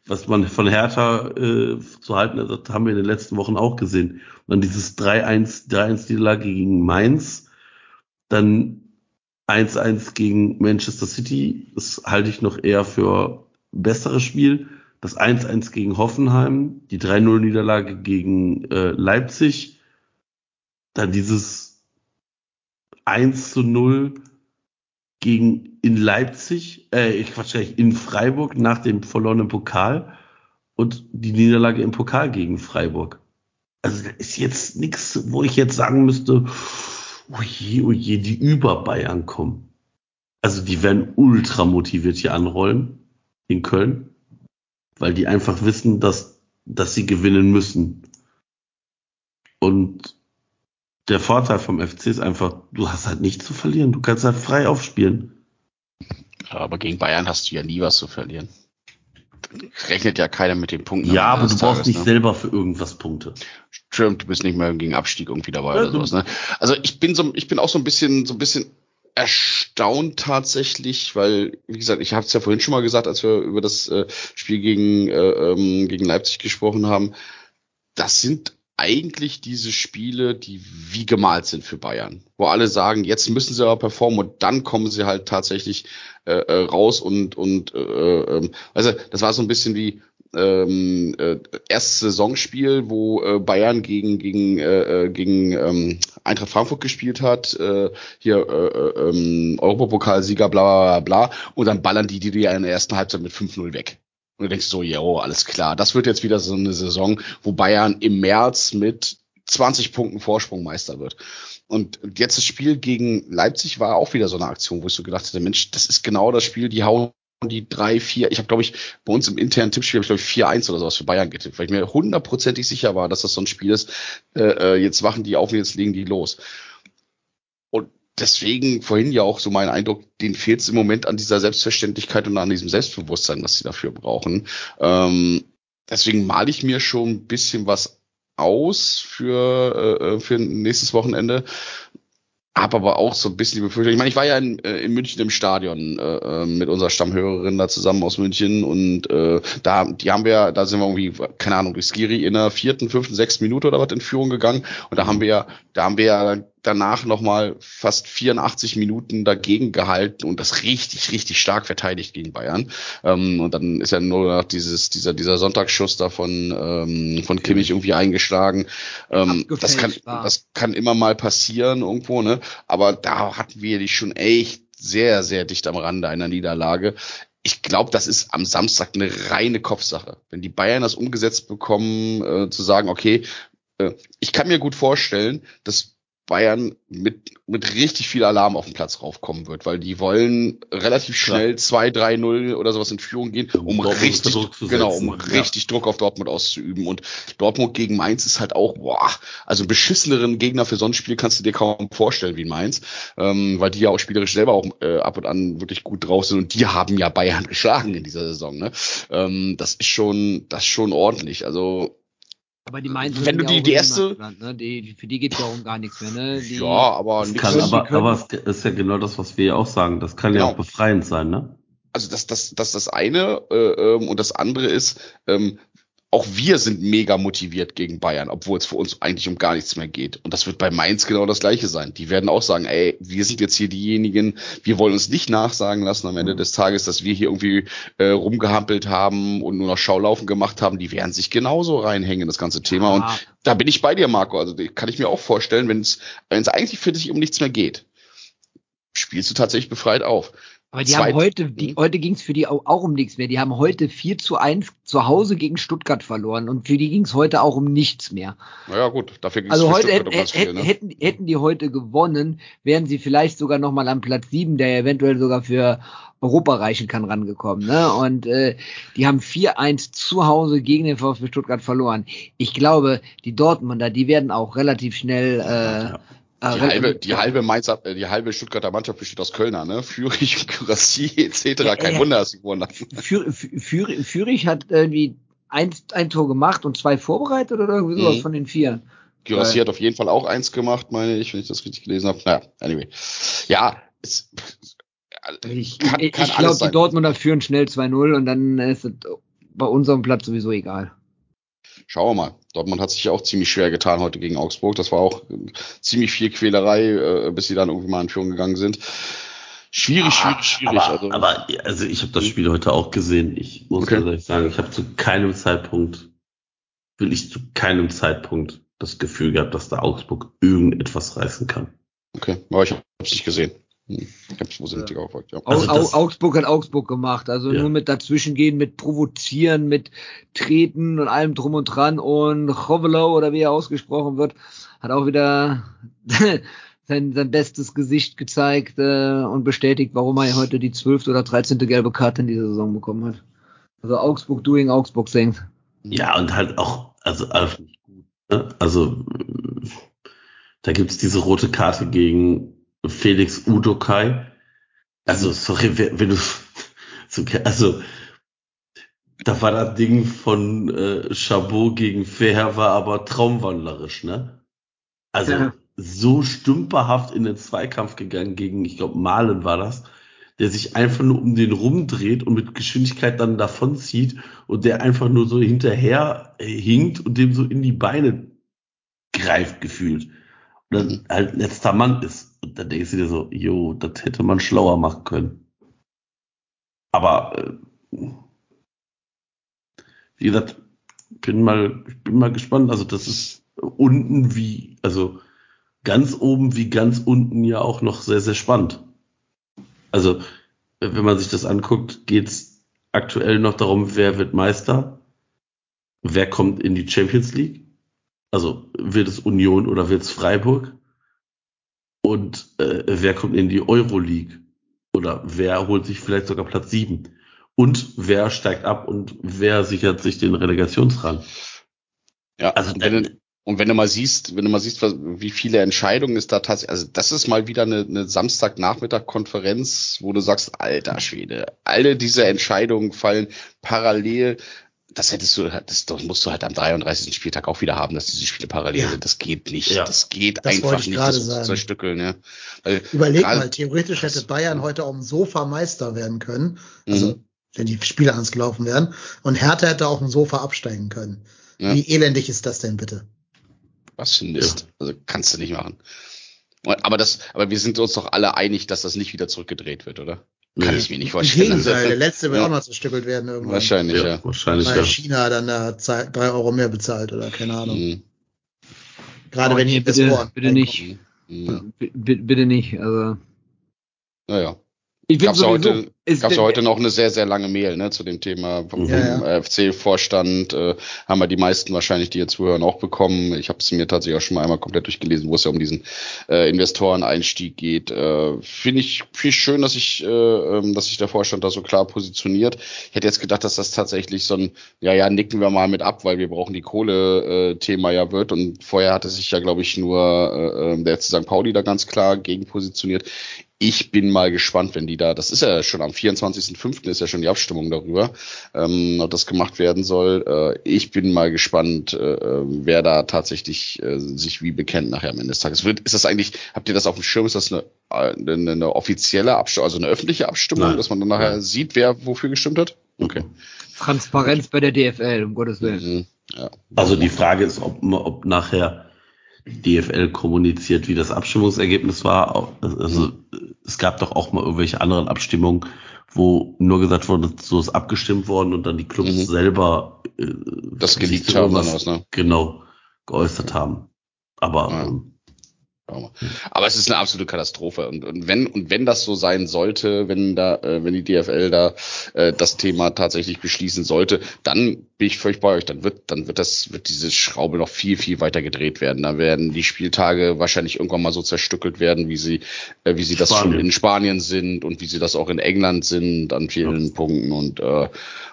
was man von Hertha äh, zu halten hat, das haben wir in den letzten Wochen auch gesehen. Und dann dieses 3-1, 3-1 Niederlage gegen Mainz, dann 1-1 gegen Manchester City, das halte ich noch eher für besseres Spiel. Das 1-1 gegen Hoffenheim, die 3-0 Niederlage gegen äh, Leipzig, dann dieses 1 zu 0 gegen in Leipzig, äh, ich Quatsch, in Freiburg nach dem verlorenen Pokal und die Niederlage im Pokal gegen Freiburg. Also da ist jetzt nichts, wo ich jetzt sagen müsste, oje, oje, die über Bayern kommen. Also die werden ultra motiviert hier anrollen in Köln, weil die einfach wissen, dass, dass sie gewinnen müssen. Und der Vorteil vom FC ist einfach, du hast halt nichts zu verlieren. Du kannst halt frei aufspielen. Aber gegen Bayern hast du ja nie was zu verlieren. Rechnet ja keiner mit den Punkten. Ja, aber du des brauchst Tages, nicht ne? selber für irgendwas Punkte. Stimmt, du bist nicht mehr gegen Abstieg irgendwie dabei Ja, oder sowas, ne? Also ich bin so, ich bin auch so ein bisschen, so ein bisschen erstaunt tatsächlich, weil, wie gesagt, ich habe es ja vorhin schon mal gesagt, als wir über das äh, Spiel gegen, äh, ähm, gegen Leipzig gesprochen haben. Das sind eigentlich diese Spiele, die wie gemalt sind für Bayern, wo alle sagen, jetzt müssen sie aber performen und dann kommen sie halt tatsächlich äh, äh, raus und und äh, äh, also das war so ein bisschen wie ähm, äh, erstes Saisonspiel, wo äh, Bayern gegen gegen äh, äh, gegen ähm, Eintracht Frankfurt gespielt hat, äh, hier äh, äh, ähm, Europapokalsieger, bla bla bla und dann ballern die die dir in der ersten Halbzeit mit 5-0 weg. Und du denkst so, ja, oh, alles klar. Das wird jetzt wieder so eine Saison, wo Bayern im März mit 20 Punkten Vorsprung Meister wird. Und jetzt das Spiel gegen Leipzig war auch wieder so eine Aktion, wo ich so gedacht hätte, Mensch, das ist genau das Spiel, die hauen die drei, vier, ich habe glaube ich, bei uns im internen Tippspiel habe ich glaube ich 4-1 oder sowas für Bayern getippt, weil ich mir hundertprozentig sicher war, dass das so ein Spiel ist, äh, äh, jetzt wachen die auf und jetzt legen die los. Deswegen vorhin ja auch so mein Eindruck, denen fehlt es im Moment an dieser Selbstverständlichkeit und an diesem Selbstbewusstsein, was sie dafür brauchen. Ähm, deswegen male ich mir schon ein bisschen was aus für, äh, für nächstes Wochenende. Hab aber auch so ein bisschen die Befürchtung. Ich meine, ich war ja in, äh, in München im Stadion äh, äh, mit unserer Stammhörerin da zusammen aus München und äh, da, die haben wir, da sind wir irgendwie, keine Ahnung, durch Skiri in der vierten, fünften, sechsten Minute oder was in Führung gegangen und da haben wir ja, da haben wir ja danach nochmal fast 84 Minuten dagegen gehalten und das richtig, richtig stark verteidigt gegen Bayern. Ähm, und dann ist ja nur noch dieses, dieser, dieser Sonntagsschuss da von, ähm, von Kimmich irgendwie eingeschlagen. Ähm, das kann, das kann immer mal passieren irgendwo, ne? Aber da hatten wir die schon echt sehr, sehr dicht am Rande einer Niederlage. Ich glaube, das ist am Samstag eine reine Kopfsache. Wenn die Bayern das umgesetzt bekommen, äh, zu sagen, okay, äh, ich kann mir gut vorstellen, dass Bayern mit, mit richtig viel Alarm auf den Platz raufkommen wird, weil die wollen relativ schnell 2-3-0 oder sowas in Führung gehen, um Dortmund richtig, Druck zu genau, um ja. richtig Druck auf Dortmund auszuüben. Und Dortmund gegen Mainz ist halt auch, boah, also einen beschisseneren Gegner für so ein Spiel kannst du dir kaum vorstellen wie Mainz, ähm, weil die ja auch spielerisch selber auch äh, ab und an wirklich gut drauf sind und die haben ja Bayern geschlagen in dieser Saison. Ne? Ähm, das ist schon, das ist schon ordentlich. Also Aber die Mainz Wenn du die- die erste- ne? die, für die geht's ja um gar nichts mehr, ne? Die, ja, aber kann, aber, aber es ist ja genau das, was wir ja auch sagen. Das kann ja Genau. auch befreiend sein, ne? also das, das, das das eine äh, ähm, und das andere ist, ähm, auch wir sind mega motiviert gegen Bayern, obwohl es für uns eigentlich um gar nichts mehr geht. Und das wird bei Mainz genau das gleiche sein. Die werden auch sagen, ey, wir sind jetzt hier diejenigen, wir wollen uns nicht nachsagen lassen am Ende des Tages, dass wir hier irgendwie äh, rumgehampelt haben und nur noch Schaulaufen gemacht haben. Die werden sich genauso reinhängen, das ganze Thema. Ah. Und da bin ich bei dir, Marco. Also kann ich mir auch vorstellen, wenn es wenn es eigentlich für dich um nichts mehr geht, spielst du tatsächlich befreit auf. Aber die haben heute, die, heute ging es für die auch, auch um nichts mehr. Die haben heute 4 zu 1 zu Hause gegen Stuttgart verloren und für die ging es heute auch um nichts mehr. Naja, gut, dafür ging Also für heute Stuttgart hätten, um ganz viel, hätten, ne? hätten, hätten die heute gewonnen, wären sie vielleicht sogar noch mal am Platz 7, der eventuell sogar für Europa reichen kann, rangekommen. Ne? Und äh, die haben 4-1 zu Hause gegen den VfB Stuttgart verloren. Ich glaube, die Dortmunder, die werden auch relativ schnell äh, Ja. Die äh, halbe, die halbe Mainzer, äh, die halbe Stuttgarter Mannschaft besteht aus Kölner, ne? Führig, Kurassi etc. Kein ja. Wunder, dass sie gewonnen haben. Für, für, für, Führig hat irgendwie ein, ein Tor gemacht und zwei vorbereitet oder irgendwie sowas Mhm. von den vier. Kurassi Äh. hat auf jeden Fall auch eins gemacht, meine ich, wenn ich das richtig gelesen habe. Naja, anyway. Ja, es, Ich, Kann- kann ich glaube, die. Dortmunder führen schnell 2-0 und dann ist es bei unserem Platz sowieso egal. Schauen wir mal. Dortmund hat sich ja auch ziemlich schwer getan heute gegen Augsburg. Das war auch äh, ziemlich viel Quälerei, äh, bis sie dann irgendwie mal in Führung gegangen sind. Schwierig, schwierig, schwierig. Aber, also, aber also ich habe das Spiel heute auch gesehen. Ich muss Okay. ehrlich sagen, ich habe zu keinem Zeitpunkt, will ich zu keinem Zeitpunkt das Gefühl gehabt, dass da Augsburg irgendetwas reißen kann. okay, aber ich habe es nicht gesehen. Hm. Ich habe es wo sie nicht aufgepackt, ja. Also Au, Augsburg hat Augsburg gemacht, also Ja. nur mit dazwischengehen, mit provozieren, mit treten und allem drum und dran und Chovelo oder wie er ausgesprochen wird, hat auch wieder sein, sein bestes Gesicht gezeigt äh, und bestätigt, warum er heute die zwölfte oder dreizehnte gelbe Karte in dieser Saison bekommen hat. Also Augsburg doing, Augsburg saying. Ja, und halt auch, also einfach nicht gut. Ne? Also äh, da gibt's diese rote Karte gegen Felix Udokai. Also, sorry, wenn du so, also da war das Ding von äh, Chabot gegen Fair war aber traumwandlerisch, ne? Also Ja. so stümperhaft in den Zweikampf gegangen gegen, ich glaube, Malen war das, der sich einfach nur um den rumdreht und mit Geschwindigkeit dann davonzieht und der einfach nur so hinterher äh, hinkt und dem so in die Beine greift gefühlt. Und dann halt letzter Mann ist. Und dann denkst du dir so, jo, das hätte man schlauer machen können. Aber äh, wie gesagt, bin mal, ich bin mal gespannt. Also das ist unten wie, also ganz oben wie ganz unten ja auch noch sehr, sehr spannend. Also, wenn man sich das anguckt, geht's aktuell noch darum, wer wird Meister, wer kommt in die Champions League, also wird es Union oder wird es Freiburg und äh, wer kommt in die Euroleague oder wer holt sich vielleicht sogar Platz sieben und wer steigt ab und wer sichert sich den Relegationsrang. Ja, Also, und wenn, du, und wenn du mal siehst, wenn du mal siehst, wie viele Entscheidungen es da tatsächlich, also das ist mal wieder eine, eine Samstagnachmittag-Konferenz, wo du sagst, alter Schwede, alle diese Entscheidungen fallen parallel. Das hättest du, das, das musst du halt am 33. Spieltag auch wieder haben, dass diese Spiele parallel Ja. sind. Das geht nicht. Ja. Das geht Das einfach ich nicht. Das sagen. zerstückeln, ja. Weil Überleg mal, theoretisch hätte Bayern heute auf dem Sofa Meister werden können. Also, Mhm. wenn die Spiele ans gelaufen wären. Und Hertha hätte auf dem Sofa absteigen können. Ja. Wie elendig ist das denn bitte? Was für ein Mist. Also kannst du nicht machen. Aber das, aber wir sind uns doch alle einig, dass das nicht wieder zurückgedreht wird, oder? Kann Nee. ich mir nicht Im vorstellen. Gegenteil, der letzte wird Ja. auch noch zerstückelt werden irgendwann. Wahrscheinlich, Ja, ja. wahrscheinlich Weil ja. China dann da drei Euro mehr bezahlt oder keine Ahnung. Mhm. Gerade Oh, wenn nee, bitte- bitte nicht. Ja. B bitte nicht. Also Naja. Ich bin Gab's ja sowieso. heute, gab's ja heute noch eine sehr, sehr lange Mail, ne, zu dem Thema vom, Ja, vom FC-Vorstand, äh, haben wir die meisten wahrscheinlich, die jetzt zuhören, auch bekommen. Ich habe es mir tatsächlich auch schon mal einmal komplett durchgelesen, wo es ja um diesen äh, Investoreneinstieg geht. Äh, Finde ich, ich schön, dass ich, äh, ähm, dass sich der Vorstand da so klar positioniert. Ich hätte jetzt gedacht, dass das tatsächlich so ein, ja, ja, nicken wir mal mit ab, weil wir brauchen die Kohle-Thema ja wird. Und vorher hatte sich ja, glaube ich, nur äh, äh, der FC St. Pauli da ganz klar gegen positioniert ich bin mal gespannt, wenn die da, das ist ja schon am 24.05. ist ja schon die Abstimmung darüber, ähm, ob das gemacht werden soll. Äh, ich bin mal gespannt, äh, wer da tatsächlich äh, sich wie bekennt nachher am Ende des Tages. Wird, ist das eigentlich, habt ihr das auf dem Schirm, ist das eine, eine, eine offizielle Abstimmung, also eine öffentliche Abstimmung, Nein. dass man dann nachher Nein. sieht, wer wofür gestimmt hat? Okay. Transparenz bei der DFL, um Gottes Willen. Mhm. Ja. Also die Frage ist, ob, ob nachher DFL kommuniziert, wie das Abstimmungsergebnis war. Also es gab doch auch mal irgendwelche anderen Abstimmungen, wo nur gesagt wurde, so ist abgestimmt worden und dann die Clubs Mhm. selber äh, Das geleakt haben was, ne? Genau, geäußert haben. Aber Ja. ähm, Aber es ist eine absolute Katastrophe. Und, und wenn und wenn das so sein sollte, wenn da, äh, wenn die DFL da äh, das Thema tatsächlich beschließen sollte, dann bin ich völlig bei euch. Dann wird, dann wird das, wird diese Schraube noch viel, viel weiter gedreht werden. Da werden die Spieltage wahrscheinlich irgendwann mal so zerstückelt werden, wie sie, äh, wie sie das schon Spanien. in Spanien sind und wie sie das auch in England sind an vielen Punkten. Und äh,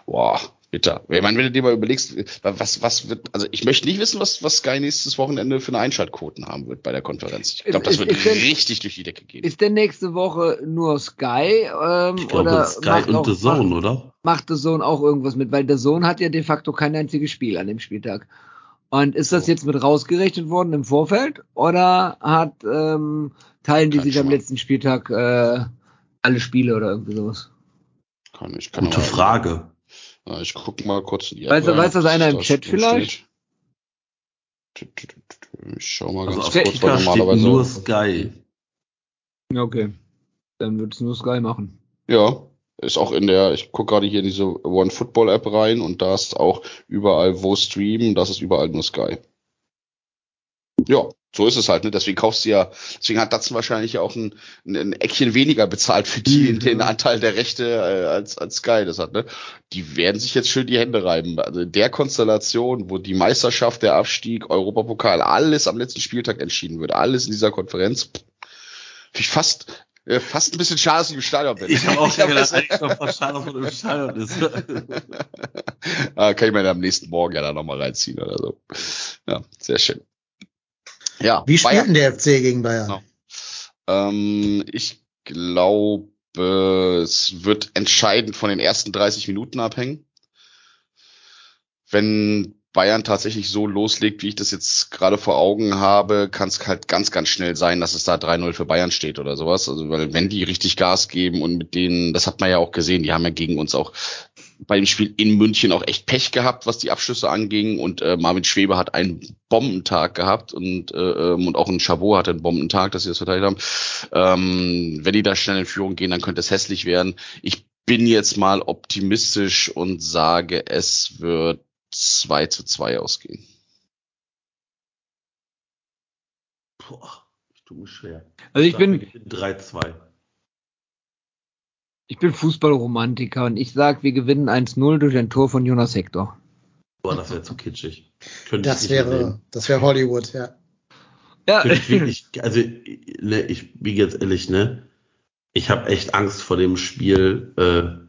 boah, bitter. Ich meine, wenn du dir mal überlegst, was, was wird, also ich möchte nicht wissen, was, was Sky nächstes Wochenende für eine Einschaltquoten haben wird bei der Konferenz. Ich glaube, das Ist- wird ist denn- richtig durch die Decke gehen. Ist denn nächste Woche nur Sky ähm, ich glaube oder Sky macht, und auch, The Zone, macht, oder? macht The Zone auch irgendwas mit? Weil The Zone hat ja de facto kein einziges Spiel an dem Spieltag. Und ist das jetzt mit rausgerechnet worden im Vorfeld oder hat ähm, teilen die Kein sich am Schimmer. letzten Spieltag äh, alle Spiele oder irgendwie sowas? Kann ich, kann Gute Frage. Ja, Ich gucke mal kurz in die Weiß- weiß das einer im Chat vielleicht? steht. Ich schau mal Also ganz kurz, weil normalerweise. nur Sky. Ja, okay. Dann wird es nur Sky machen. Ja, ist auch in der, ich gucke gerade hier in diese One Football App rein und da ist auch überall wo streamen, das ist überall nur Sky. Ja, so ist es halt, ne? Deswegen kaufst du ja, deswegen hat Datsun wahrscheinlich ja auch ein, ein, ein Eckchen weniger bezahlt für die, Mhm. den Anteil der Rechte äh, als, als Sky das hat, ne? Die werden sich jetzt schön die Hände reiben. Also in der Konstellation, wo die Meisterschaft, der Abstieg, Europapokal, alles am letzten Spieltag entschieden wird, alles in dieser Konferenz, pff, ich fast, äh, fast ein bisschen schade, dass ich im Stadion bin. Ich habe auch hab gedacht, eigentlich noch fast schade, dass man im Stadion ist. ah, kann ich mir dann am nächsten Morgen ja dann nochmal reinziehen oder so. Ja, sehr schön. Ja, Wie spielt denn der FC gegen Bayern? Genau. Ähm, ich glaube, es wird entscheidend von den ersten 30 Minuten abhängen. Wenn Bayern tatsächlich so loslegt, wie ich das jetzt gerade vor Augen habe, kann es halt ganz, ganz schnell sein, dass es da 3-0 für Bayern steht oder sowas. Also, weil wenn die richtig Gas geben und mit denen, das hat man ja auch gesehen, die haben ja gegen uns auch bei dem Spiel in München auch echt Pech gehabt, was die Abschlüsse anging. Und äh, Marvin Schwebe hat einen Bombentag gehabt und, äh, ähm, und auch ein Chabot hatte einen Bombentag, dass sie das verteidigt haben. Ähm, wenn die da schnell in Führung gehen, dann könnte es hässlich werden. Ich bin jetzt mal optimistisch und sage, es wird 2 zu 2 ausgehen. Boah, ich tue mich schwer. Also ich bin, 3-2. Ich bin Fußballromantiker und ich sag, wir gewinnen 1-0 durch ein Tor von Jonas Hector. Boah, das wäre zu kitschig. Könnte Das wäre, das wäre Hollywood, ja. Ja, ich wirklich, also, ne, ich bin jetzt ehrlich, ne? Ich habe echt Angst vor dem Spiel, äh,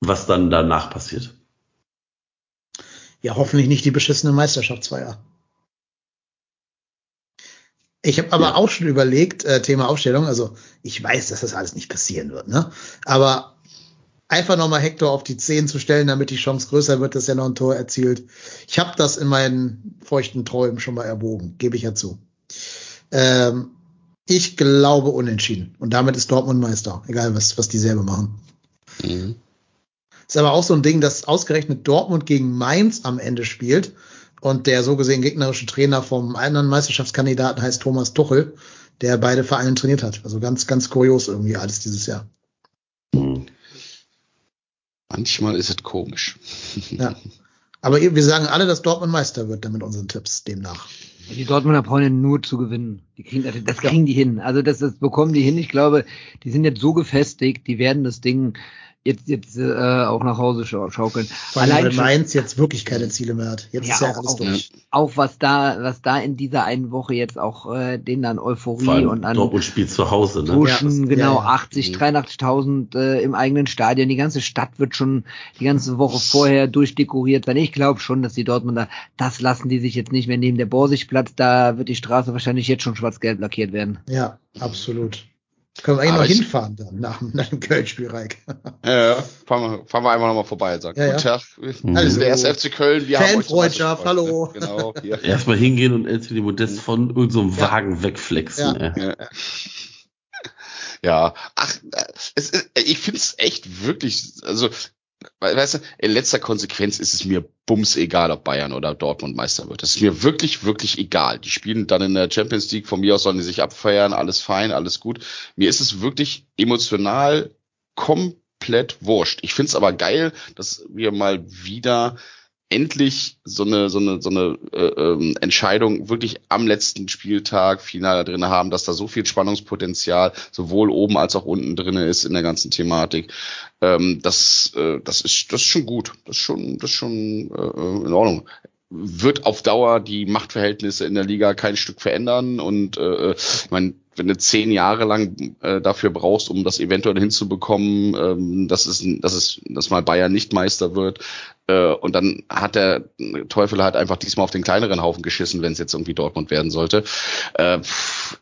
was dann danach passiert. Ja, hoffentlich nicht die beschissene Meisterschaftsfeier. Ich habe aber Ja. auch schon überlegt, äh, Thema Aufstellung, also ich weiß, dass das alles nicht passieren wird, ne? Aber einfach nochmal Hector auf die 10 zu stellen, damit die Chance größer wird, dass er noch ein Tor erzielt. Ich habe das in meinen feuchten Träumen schon mal erwogen, gebe ich ja zu. Ähm, ich glaube unentschieden. Und damit ist Dortmund Meister, egal was, was die selber machen. Mhm. Ist aber auch so ein Ding, dass ausgerechnet Dortmund gegen Mainz am Ende spielt und der so gesehen gegnerische Trainer vom anderen Meisterschaftskandidaten heißt Thomas Tuchel, der beide Vereine trainiert hat. Also ganz, ganz kurios irgendwie alles dieses Jahr. Hm. Manchmal ist es komisch. Ja. Aber wir sagen alle, dass Dortmund Meister wird dann mit unseren Tipps demnach. Die Dortmunder brauchen ja nur zu gewinnen. Die kriegen, das das kriegen die hin. Also das, das bekommen die hin. Ich glaube, die sind jetzt so gefestigt, die werden das Ding jetzt, jetzt äh, auch nach Hause schau schaukeln. Vor allem, Allein weil Mainz jetzt wirklich keine Ziele mehr hat. Jetzt Ja, ist ja auch- alles auch- durch. Auch was da, was da in dieser einen Woche jetzt auch äh, denen an Euphorie Vor allem und an Dortmund spielt zu Hause, ne? pushen, Ja, genau, ja, ja. 80, Mhm. 83.000 äh, im eigenen Stadion. Die ganze Stadt wird schon die ganze Woche vorher durchdekoriert sein. Ich glaube schon, dass die Dortmunder, das lassen die sich jetzt nicht mehr nehmen. Der Borsigplatz, da wird die Straße wahrscheinlich jetzt schon schwarz-gelb lackiert werden. Ja, absolut. Können wir eigentlich Aber noch hinfahren dann nach, nach dem Köln-Spiel, Reik. Ja, ja. Fahren, wir, fahren wir einfach nochmal vorbei und sagen, Ja, guten Tag, wir Also, sind der erste FC Köln, wir Fanfreundschaft, hallo. Genau, hier. Erstmal hingehen und Anthony Modest von irgendeinem so. Wagen wegflexen. Ja. Ja. Ja, ach, äh, es ist, ich finde es echt wirklich, also, weißt du, in letzter Konsequenz ist es mir bums egal, ob Bayern oder Dortmund Meister wird. Das ist mir wirklich, wirklich egal. Die spielen dann in der Champions League, von mir aus sollen die sich abfeiern, alles fein, alles gut. Mir ist es wirklich emotional komplett wurscht. Ich finde es aber geil, dass wir mal wieder endlich so eine so eine so eine äh, ähm, Entscheidung wirklich am letzten Spieltag final drin haben, dass da so viel Spannungspotenzial sowohl oben als auch unten drin ist in der ganzen Thematik. Ähm, das äh, das ist das ist schon gut, das ist schon das ist schon äh, in Ordnung. Wird auf Dauer die Machtverhältnisse in der Liga kein Stück verändern und äh, ich meine wenn du zehn Jahre lang äh, dafür brauchst, um das eventuell hinzubekommen, ähm, dass es, dass es, dass mal Bayern nicht Meister wird, äh, und dann hat der Teufel halt einfach diesmal auf den kleineren Haufen geschissen, wenn es jetzt irgendwie Dortmund werden sollte. Äh, pff,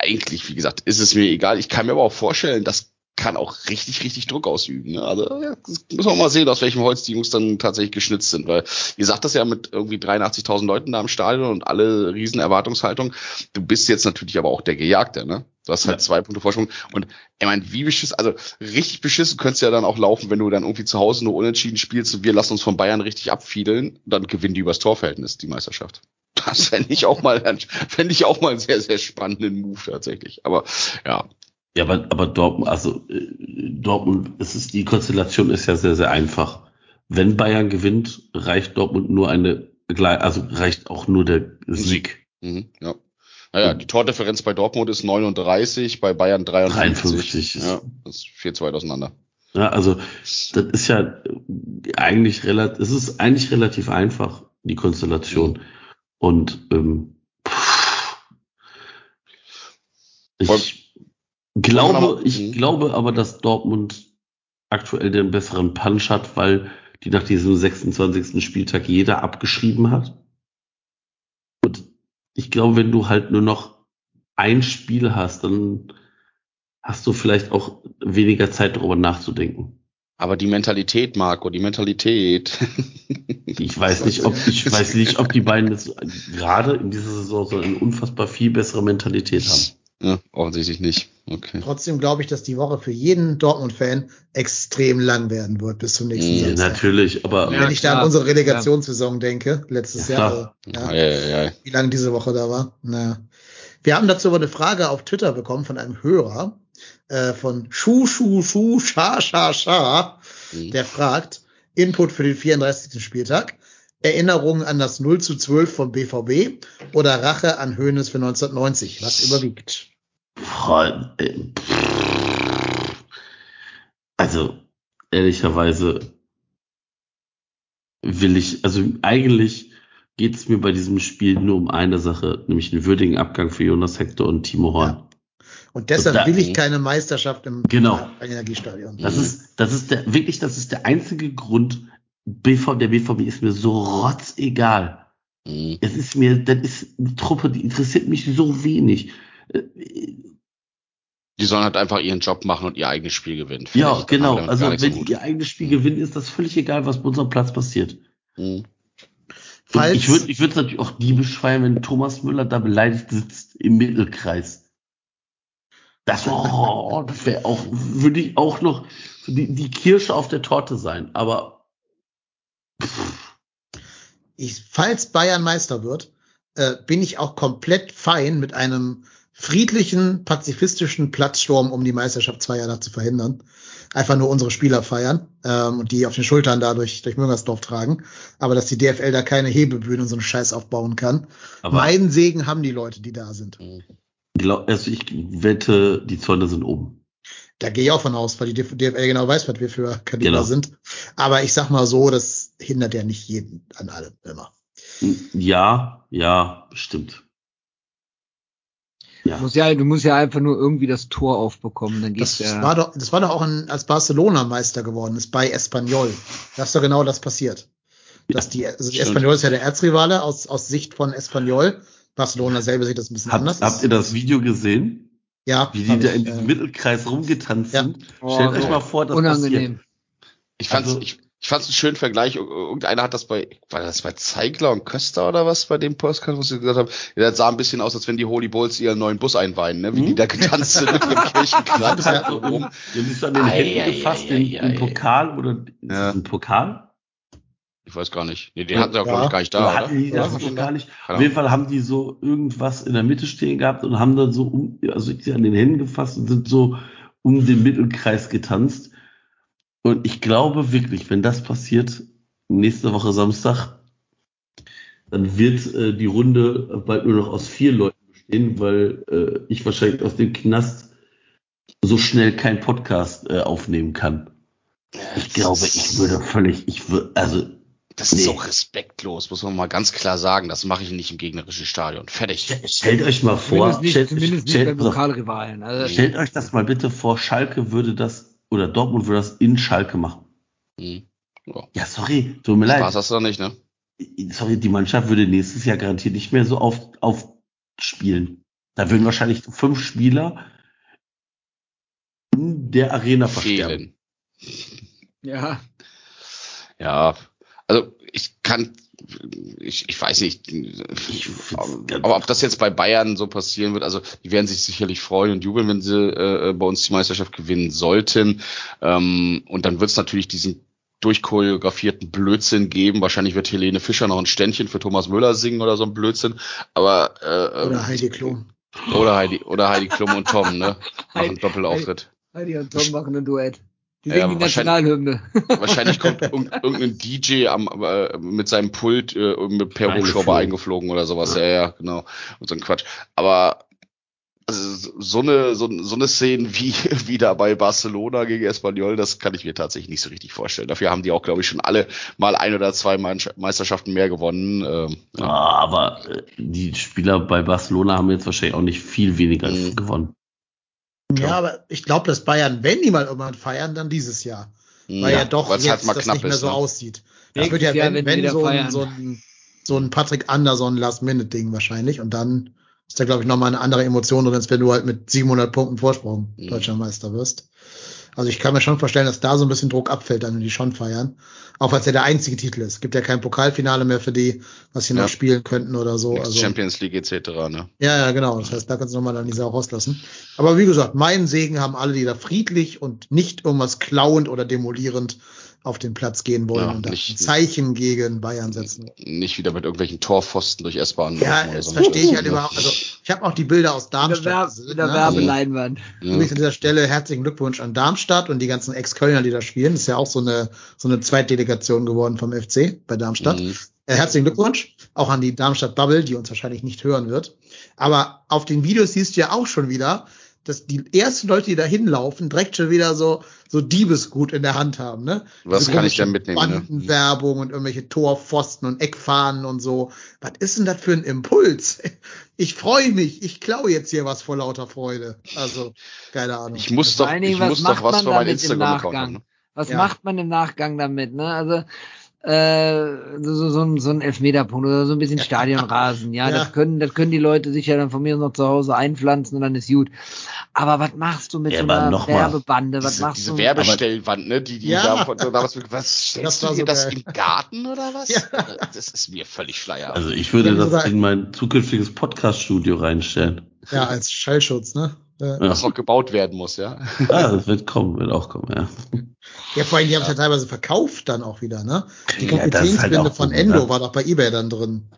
eigentlich, wie gesagt, ist es mir egal. Ich kann mir aber auch vorstellen, das kann auch richtig, richtig Druck ausüben. Ne? Also ja, müssen wir mal sehen, aus welchem Holz die Jungs dann tatsächlich geschnitzt sind. Weil ihr sagt das ja mit irgendwie 83.000 Leuten da im Stadion und alle riesen Erwartungshaltung. Du bist jetzt natürlich aber auch der Gejagte, ne? Du hast halt Ja. zwei Punkte Vorsprung. Und ich meine, wie beschissen, also richtig beschissen könnte es ja dann auch laufen, wenn du dann irgendwie zu Hause nur unentschieden spielst und wir lassen uns von Bayern richtig abfiedeln, dann gewinnen die übers Torverhältnis die Meisterschaft. Das fände ich auch mal, fände ich auch mal einen sehr, sehr spannenden Move tatsächlich. Aber ja, Ja, aber, aber Dortmund, also äh, Dortmund, es ist die Konstellation ist ja sehr, sehr einfach. Wenn Bayern gewinnt, reicht Dortmund nur eine, also reicht auch nur der Sieg. Mhm, ja. Naja, die Tordifferenz bei Dortmund ist 39, bei Bayern 53. 53 ist- Ja, das ist zu weit auseinander. Ja, also das ist ja eigentlich relativ, es ist eigentlich relativ einfach die Konstellation. Und ähm, ich glaube, ich Mhm. glaube aber, dass Dortmund aktuell den besseren Punch hat, weil die nach diesem 26. Spieltag jeder abgeschrieben hat. Und ich glaube, wenn du halt nur noch ein Spiel hast, dann hast du vielleicht auch weniger Zeit darüber nachzudenken. Aber die Mentalität, Marco, die Mentalität. Ich weiß nicht, ob ich weiß nicht, ob die beiden jetzt gerade in dieser Saison so eine unfassbar viel bessere Mentalität haben. ja, offensichtlich nicht. Okay. Trotzdem glaube ich, dass die Woche für jeden Dortmund-Fan extrem lang werden wird bis zum nächsten Ja, Ja, Samstag. natürlich, aber Ja, Wenn ich da an klar. unsere Relegationssaison denke, letztes Ja, Jahr, klar. Ja, ja, ja, ja. wie lange diese Woche da war. Naja. Wir haben dazu aber eine Frage auf Twitter bekommen von einem Hörer, äh, von Schu, Schu, Schu, Scha, Scha, Scha, Mhm. der fragt, Input für den 34. Spieltag, Erinnerungen an das 0 zu 12 vom BVB oder Rache an Hoeneß für 1990? Was überwiegt? Äh, also ehrlicherweise will ich, also eigentlich geht es mir bei diesem Spiel nur um eine Sache, nämlich einen würdigen Abgang für Jonas Hector und Timo Horn. Und deshalb Da- will ich keine Meisterschaft im Genau. Energiestadion. Das Mhm. ist, das ist der, wirklich, das ist der einzige Grund. BV, der BVB ist mir so rotzegal. Mhm. Es ist mir, das ist eine Truppe, die interessiert mich so wenig. Die sollen halt einfach ihren Job machen und ihr eigenes Spiel gewinnen. Ja. Dann genau. Also wenn am die ihr eigenes Spiel gewinnen, ist das völlig egal, was bei unserem Platz passiert. Mhm. Falls, ich würde ich würde natürlich auch diebisch feiern, wenn Thomas Müller da beleidigt sitzt im Mittelkreis. Das, oh, das wäre auch, würde ich auch noch die, die Kirsche auf der Torte sein. Aber ich, falls Bayern Meister wird, äh, bin ich auch komplett fein mit einem friedlichen, pazifistischen Platzsturm, um die Meisterschaft zwei Jahre zu verhindern. Einfach nur unsere Spieler feiern ähm, und die auf den Schultern dadurch durch Müngersdorf tragen. Aber dass die DFL da keine Hebebühne und so einen Scheiß aufbauen kann. Aber- Meinen Segen haben die Leute, die da sind. glaub, also ich wette, die Zäune sind oben. Da gehe ich auch von aus, weil die DFL genau weiß, was wir für Kaliber Genau. sind. Aber ich sag mal so, das hindert ja nicht jeden an allem immer. Ja, ja, bestimmt. Ja. Du musst ja, du musst ja einfach nur irgendwie das Tor aufbekommen, dann geht's Das ja. war doch, das war doch auch ein, als Barcelona Meister geworden ist bei Espanyol. Da ist doch genau das passiert. Dass die, also die. Espanyol ist ja der Erzrivale aus, aus Sicht von Espanyol. Barcelona selber sieht das ein bisschen Habt, anders. habt ihr das Video gesehen? Ja, wie die hab da ich, in diesem äh, Mittelkreis rumgetanzt Ja. sind. Oh, Stellt euch mal vor, das Unangenehm. passiert. Ich fand's, Also- ich, ich fand's einen schönen Vergleich. Irgendeiner hat das bei, war das bei Zeigler und Köster oder was bei dem Podcast, was sie gesagt haben? Ja, Das sah ein bisschen aus, als wenn die Holy Bulls ihren neuen Bus einweihen, ne? Wie Mhm. die da getanzt sind mit ihrem Kirchenkranz Ja, so rum. Die haben sich den Ei, Händen ei, gefasst, ei, den, den. Pokal oder ist Ja. das ein Pokal? Ich weiß gar nicht. Nee, den hatten sie auch, Ja. glaube ich, gar nicht da, hatten die das noch gar nicht? Keine Auf jeden Fall haben die so irgendwas in der Mitte stehen gehabt und haben dann so um, also die an den Händen gefasst und sind so um den Mittelkreis getanzt. Und ich glaube wirklich, wenn das passiert, nächste Woche Samstag, dann wird äh, die Runde bald nur noch aus vier Leuten bestehen, weil äh, ich wahrscheinlich aus dem Knast so schnell keinen Podcast äh, aufnehmen kann. Ich glaube, ich würde völlig, ich würde, also Das ist Nee. auch respektlos, muss man mal ganz klar sagen. Das mache ich nicht im gegnerischen Stadion. Fertig. St- Stellt euch mal vor, Zumindest nicht, stellt, zumindest nicht stellt, beim pass auf, Pokalrivalen. Also, stellt euch das mal bitte vor, Schalke würde das, oder Dortmund würde das in Schalke machen. Hm. Ja. Ja, sorry, tut mir Spaß leid. hast du doch nicht, ne? Sorry, die Mannschaft würde nächstes Jahr garantiert nicht mehr so auf, aufspielen. Da würden wahrscheinlich fünf Spieler in der Arena versterben. Fehlen. ja, Ja, also ich kann, ich, ich weiß nicht, aber ob das jetzt bei Bayern so passieren wird, also die werden sich sicherlich freuen und jubeln, wenn sie äh, bei uns die Meisterschaft gewinnen sollten. Ähm, und dann wird es natürlich diesen durchchoreografierten Blödsinn geben. Wahrscheinlich wird Helene Fischer noch ein Ständchen für Thomas Müller singen oder so ein Blödsinn. Aber äh, Oder Heidi Klum. oder Heidi oder Heidi Klum und Tom, ne? Machen Doppelauftritt. Heidi und Tom machen ein Duett. Die Ja, singen die wahrscheinlich- Nationalhymne. Wahrscheinlich kommt irg- irgendein DJ am, äh, mit seinem Pult äh, mit per Hubschrauber Eingeflogen. oder sowas. Ja, ja, genau. Und so ein Quatsch. Aber also, so eine so, so eine Szene wie wie da bei Barcelona gegen Espanyol, das kann ich mir tatsächlich nicht so richtig vorstellen. Dafür haben die auch, glaube ich, schon alle mal ein oder zwei Meisterschaften mehr gewonnen. Ähm, Ja, ja. aber äh, die Spieler bei Barcelona haben jetzt wahrscheinlich auch nicht viel weniger Mhm. gewonnen. Ja, aber ich glaube, dass Bayern, wenn die mal irgendwann feiern, dann dieses Jahr. Weil ja, doch weil's jetzt halt mal das nicht mehr ist, so ne? aussieht. Das Nächstes wird ja, Jahr, wenn, wenn wenn, so, ein, so, ein, so ein Patrick Anderson Last-Minute-Ding wahrscheinlich. Und dann ist da, glaube ich, nochmal eine andere Emotion drin, als wenn du halt mit 700 Punkten Vorsprung Mhm. deutscher Meister wirst. Also ich kann mir schon vorstellen, dass da so ein bisschen Druck abfällt, dann wenn die schon feiern. Auch als ja der einzige Titel ist. Gibt ja kein Pokalfinale mehr für die, was sie Ja. noch spielen könnten oder so. Next Also, Champions League etc. Ne? ja, ja, genau. Das heißt, da kannst du nochmal dann die Sau rauslassen. Aber wie gesagt, meinen Segen haben alle, die da friedlich und nicht irgendwas klauend oder demolierend auf den Platz gehen wollen Ja, und nicht- ein Zeichen gegen Bayern setzen. Nicht wieder mit irgendwelchen Torpfosten durch S-Bahn. Ja, das so. verstehe ich halt Ne? überhaupt. Also ich habe auch die Bilder aus Darmstadt mit der ne? Also, Werbeleinwand. Ja. Übrigens an dieser Stelle herzlichen Glückwunsch an Darmstadt und die ganzen Ex-Kölner, die da spielen. Das ist ja auch so eine, so eine Zweitdelegation geworden vom FC bei Darmstadt. Mhm. Äh, herzlichen Glückwunsch. Auch an die Darmstadt Bubble, die uns wahrscheinlich nicht hören wird. Aber auf den Videos siehst du ja auch schon wieder, dass die ersten Leute, die da hinlaufen, direkt schon wieder so, so Diebesgut in der Hand haben, ne? Was Diese kann ich denn mitnehmen, ne? Bandenwerbung und irgendwelche Torpfosten und Eckfahnen und so. Was ist denn das für ein Impuls? Ich freue mich. Ich klaue jetzt hier was vor lauter Freude. Also, keine Ahnung. Ich muss doch, Dingen, ich was muss macht doch was man für mein damit im Instagram-Account. Ne? Was Ja. macht man im Nachgang damit? Ne? Also äh, so, so, so, ein, so ein Elfmeterpunkt oder so ein bisschen Stadionrasen. Ja, Ja. das können, das können die Leute sich ja dann von mir noch zu Hause einpflanzen und dann ist gut. Aber was machst du mit Ja, so einer mal, Werbebande? Was Diese, machst diese du? Werbestellwand, ne, die, die Ja. da, damals, was stellst Das du dir so das geil. im Garten oder was? Ja. Das ist mir völlig schleier. Also ich würde Ja, das in mein zukünftiges Podcast-Studio reinstellen. ja, als Schallschutz, ne? Ja. Ja. was noch gebaut werden muss, ja. Ah, das wird kommen, wird auch kommen, ja. Ja, vor allem, die haben es ja teilweise verkauft dann auch wieder, ne? Die Ja, das halt Kapitänsbinde auch von so, Endo ne? war doch bei Ebay dann drin.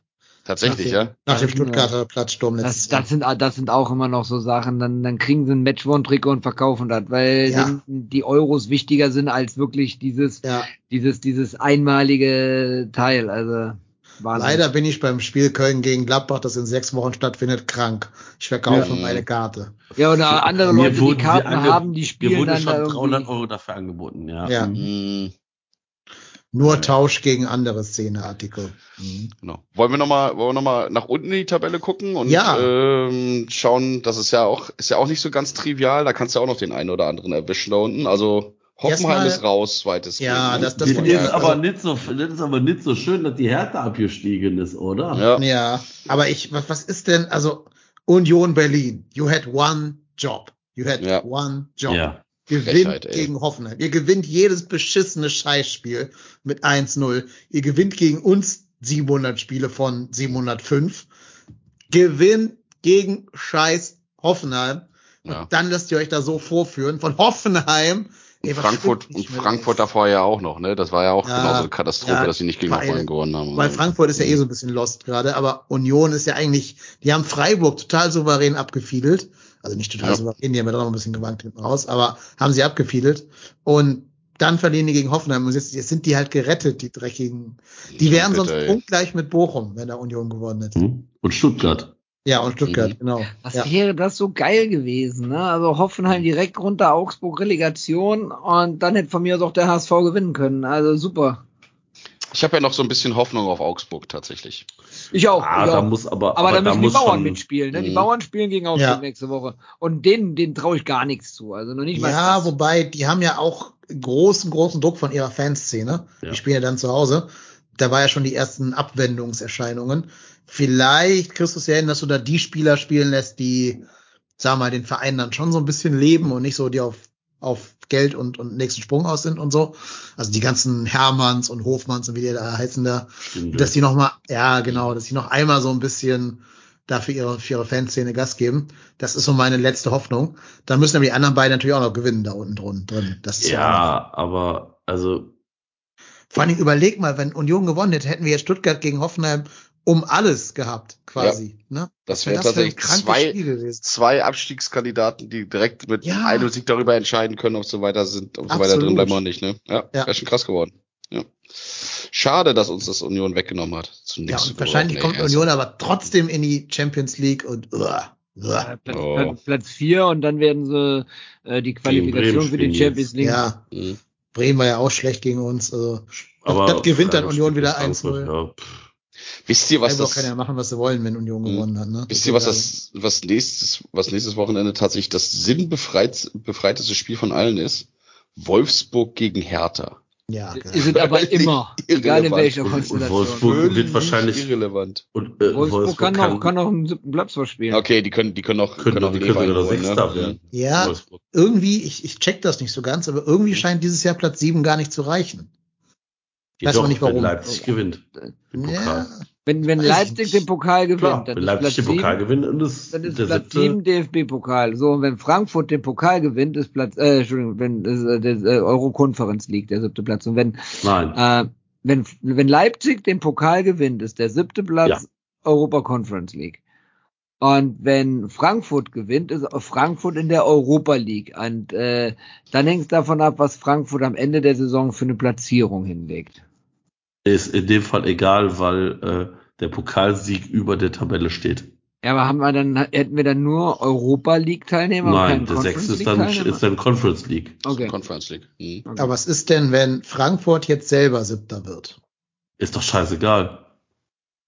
Tatsächlich, nach dem, ja. Nach dem Ja. Stuttgarter Platzsturm Das, letztes das, sind, das sind auch immer noch so Sachen, dann, dann kriegen sie ein Matchworn-Trikot und verkaufen das, weil Ja. die Euros wichtiger sind als wirklich dieses. Ja, dieses, dieses einmalige Teil. Also Wahnsinn. leider bin ich beim Spiel Köln gegen Gladbach, das in sechs Wochen stattfindet, krank. Ich verkaufe Ja. meine Karte. Ja, oder andere Mir Leute, die wurden Karten ange- haben, die Mir spielen wurde dann da schon 300 irgendwie. Euro dafür angeboten, ja. Ja. Mhm. Hm, Nur Tausch gegen andere Szeneartikel. genau. Wollen wir nochmal, wollen wir noch mal nach unten in die Tabelle gucken und Ja. ähm, schauen, das ist ja auch, ist ja auch nicht so ganz trivial, da kannst du ja auch noch den einen oder anderen erwischen da unten. Also Hoffenheim Erstmal- ist raus, weitestgehend. Ja, das- das Das, ist ja, aber also- nicht so, das ist aber nicht so schön, dass die Härte abgestiegen ist, oder? ja. Ja, aber ich, was, was ist denn, also Union Berlin, you had one job. You had Ja. one job. Ja. Gewinnt Frechheit, gegen Hoffenheim. Ihr gewinnt jedes beschissene Scheißspiel mit 1-0. Ihr gewinnt gegen uns 700 Spiele von 705. Gewinnt gegen Scheiß Hoffenheim. Und Ja. dann lasst ihr euch da so vorführen von Hoffenheim. Was Frankfurt und Frankfurt davor ja auch noch, ne? Das war ja auch Ja, genauso eine Katastrophe, ja, dass sie nicht gegen Hoffenheim gewonnen haben. Weil Frankfurt ist ja eh so ein bisschen lost gerade, aber Union ist ja eigentlich, die haben Freiburg total souverän abgefiedelt. Also nicht total Ja. souverän, die haben ja doch noch ein bisschen gewankt hinten raus, aber haben sie abgefiedelt. Und dann verlieren die gegen Hoffenheim und jetzt, jetzt sind die halt gerettet, die dreckigen. Die Ja, wären bitte, sonst ey. punktgleich mit Bochum, wenn der Union gewonnen hätte. Hm? Und Stuttgart. Ja, und Stuttgart, Mhm. genau. Was Ja. wäre das so geil gewesen, ne? Also Hoffenheim direkt runter, Augsburg Relegation und dann hätte von mir aus auch der HSV gewinnen können. Also super. Ich habe ja noch so ein bisschen Hoffnung auf Augsburg tatsächlich. Ich auch. Ah, ich da muss aber, aber, da müssen die muss Bauern schon- mitspielen, ne? Die Mhm. Bauern spielen gegen Augsburg Ja. nächste Woche. Und denen, denen traue ich gar nichts zu. Also noch nicht mal. Ja, das. wobei, die haben ja auch großen, großen Druck von ihrer Fanszene. Ja. Die spielen ja dann zu Hause. Da war ja schon die ersten Abwendungserscheinungen. Vielleicht kriegst du es ja hin, dass du da die Spieler spielen lässt, die, sag mal, den Verein dann schon so ein bisschen leben und nicht so die auf, auf Geld und, und nächsten Sprung aus sind und so. Also die ganzen Hermanns und Hofmanns und wie die da heißen da, Stimmt, dass die noch mal, ja genau, dass die noch einmal so ein bisschen dafür ihre, für ihre Fanszene Gas geben. Das ist so meine letzte Hoffnung. Dann müssen aber die anderen beiden natürlich auch noch gewinnen da unten drin. drin. Das ist ja. Ja, aber also Vor allem überleg mal, wenn Union gewonnen hätte, hätten wir jetzt Stuttgart gegen Hoffenheim um alles gehabt, quasi. Ne? Das Wär wäre tatsächlich krankes zwei, Spiel gewesen. zwei Abstiegskandidaten, die direkt mit Ja. einem Sieg darüber entscheiden können, ob sie weiter sind, ob sie weiter drin bleiben oder nicht. Ne? Ja, Ja. wäre schon krass geworden. Ja. Schade, dass uns das Union weggenommen hat. Ja, und wahrscheinlich kommt Union aber trotzdem in die Champions League und uah, Äh, uah. Platz, Oh. Platz, Platz vier und dann werden sie äh, die Qualifikation für die Champions. League. ja, Mhm. Bremen war ja auch schlecht gegen uns. Also, aber das gewinnt dann Union wieder mit Frankfurt, 1-0. Wisst ihr, was Freiburg das, kann ja machen, was sie wollen, wenn Union Mhm. gewonnen hat. Ne? wisst ihr, was das, was nächstes, was nächstes Wochenende tatsächlich das sinnbefreit, befreiteste Spiel von allen ist? Wolfsburg gegen Hertha. Ja, Sie sind aber immer, egal in Irrelevant. welcher und Konstellation. Wolfsburg- wird wahrscheinlich- irrelevant. Und äh, Wolfsburg, kann, auch, kann auch einen siebten Platz verspielen. Okay, die können, die können auch, können, können auch die können noch einholen, Sechster ne? werden. Ja, Wolfsburg. irgendwie, ich, ich check das nicht so ganz, aber irgendwie scheint dieses Jahr Platz 7 gar nicht zu reichen. Ja, Weiß doch, man nicht, wenn warum. Leipzig gewinnt. Den Ja, Pokal. Wenn, wenn Leipzig den Pokal gewinnt, Klar, dann wenn ist Leipzig den Pokal gewinnt, und ist dann ist der Platz siebte. 7 DFB-Pokal. So, und wenn Frankfurt den Pokal gewinnt, ist Platz, äh, Entschuldigung, wenn äh, der äh, Euro-Konferenz liegt, der siebte Platz. Und wenn, Nein. äh, wenn, wenn Leipzig den Pokal gewinnt, ist der siebte Platz Ja. Europa Conference League. Und wenn Frankfurt gewinnt, ist Frankfurt in der Europa League. Und äh, dann hängt es davon ab, was Frankfurt am Ende der Saison für eine Platzierung hinlegt. Ist in dem Fall egal, weil äh, der Pokalsieg über der Tabelle steht. Ja, aber haben wir dann, hätten wir dann nur Europa League Teilnehmer? Nein, der sechste ist dann, ist dann Conference League. Okay. Conference League. Mhm. okay. aber was ist denn, wenn Frankfurt jetzt selber Siebter wird? Ist doch scheißegal.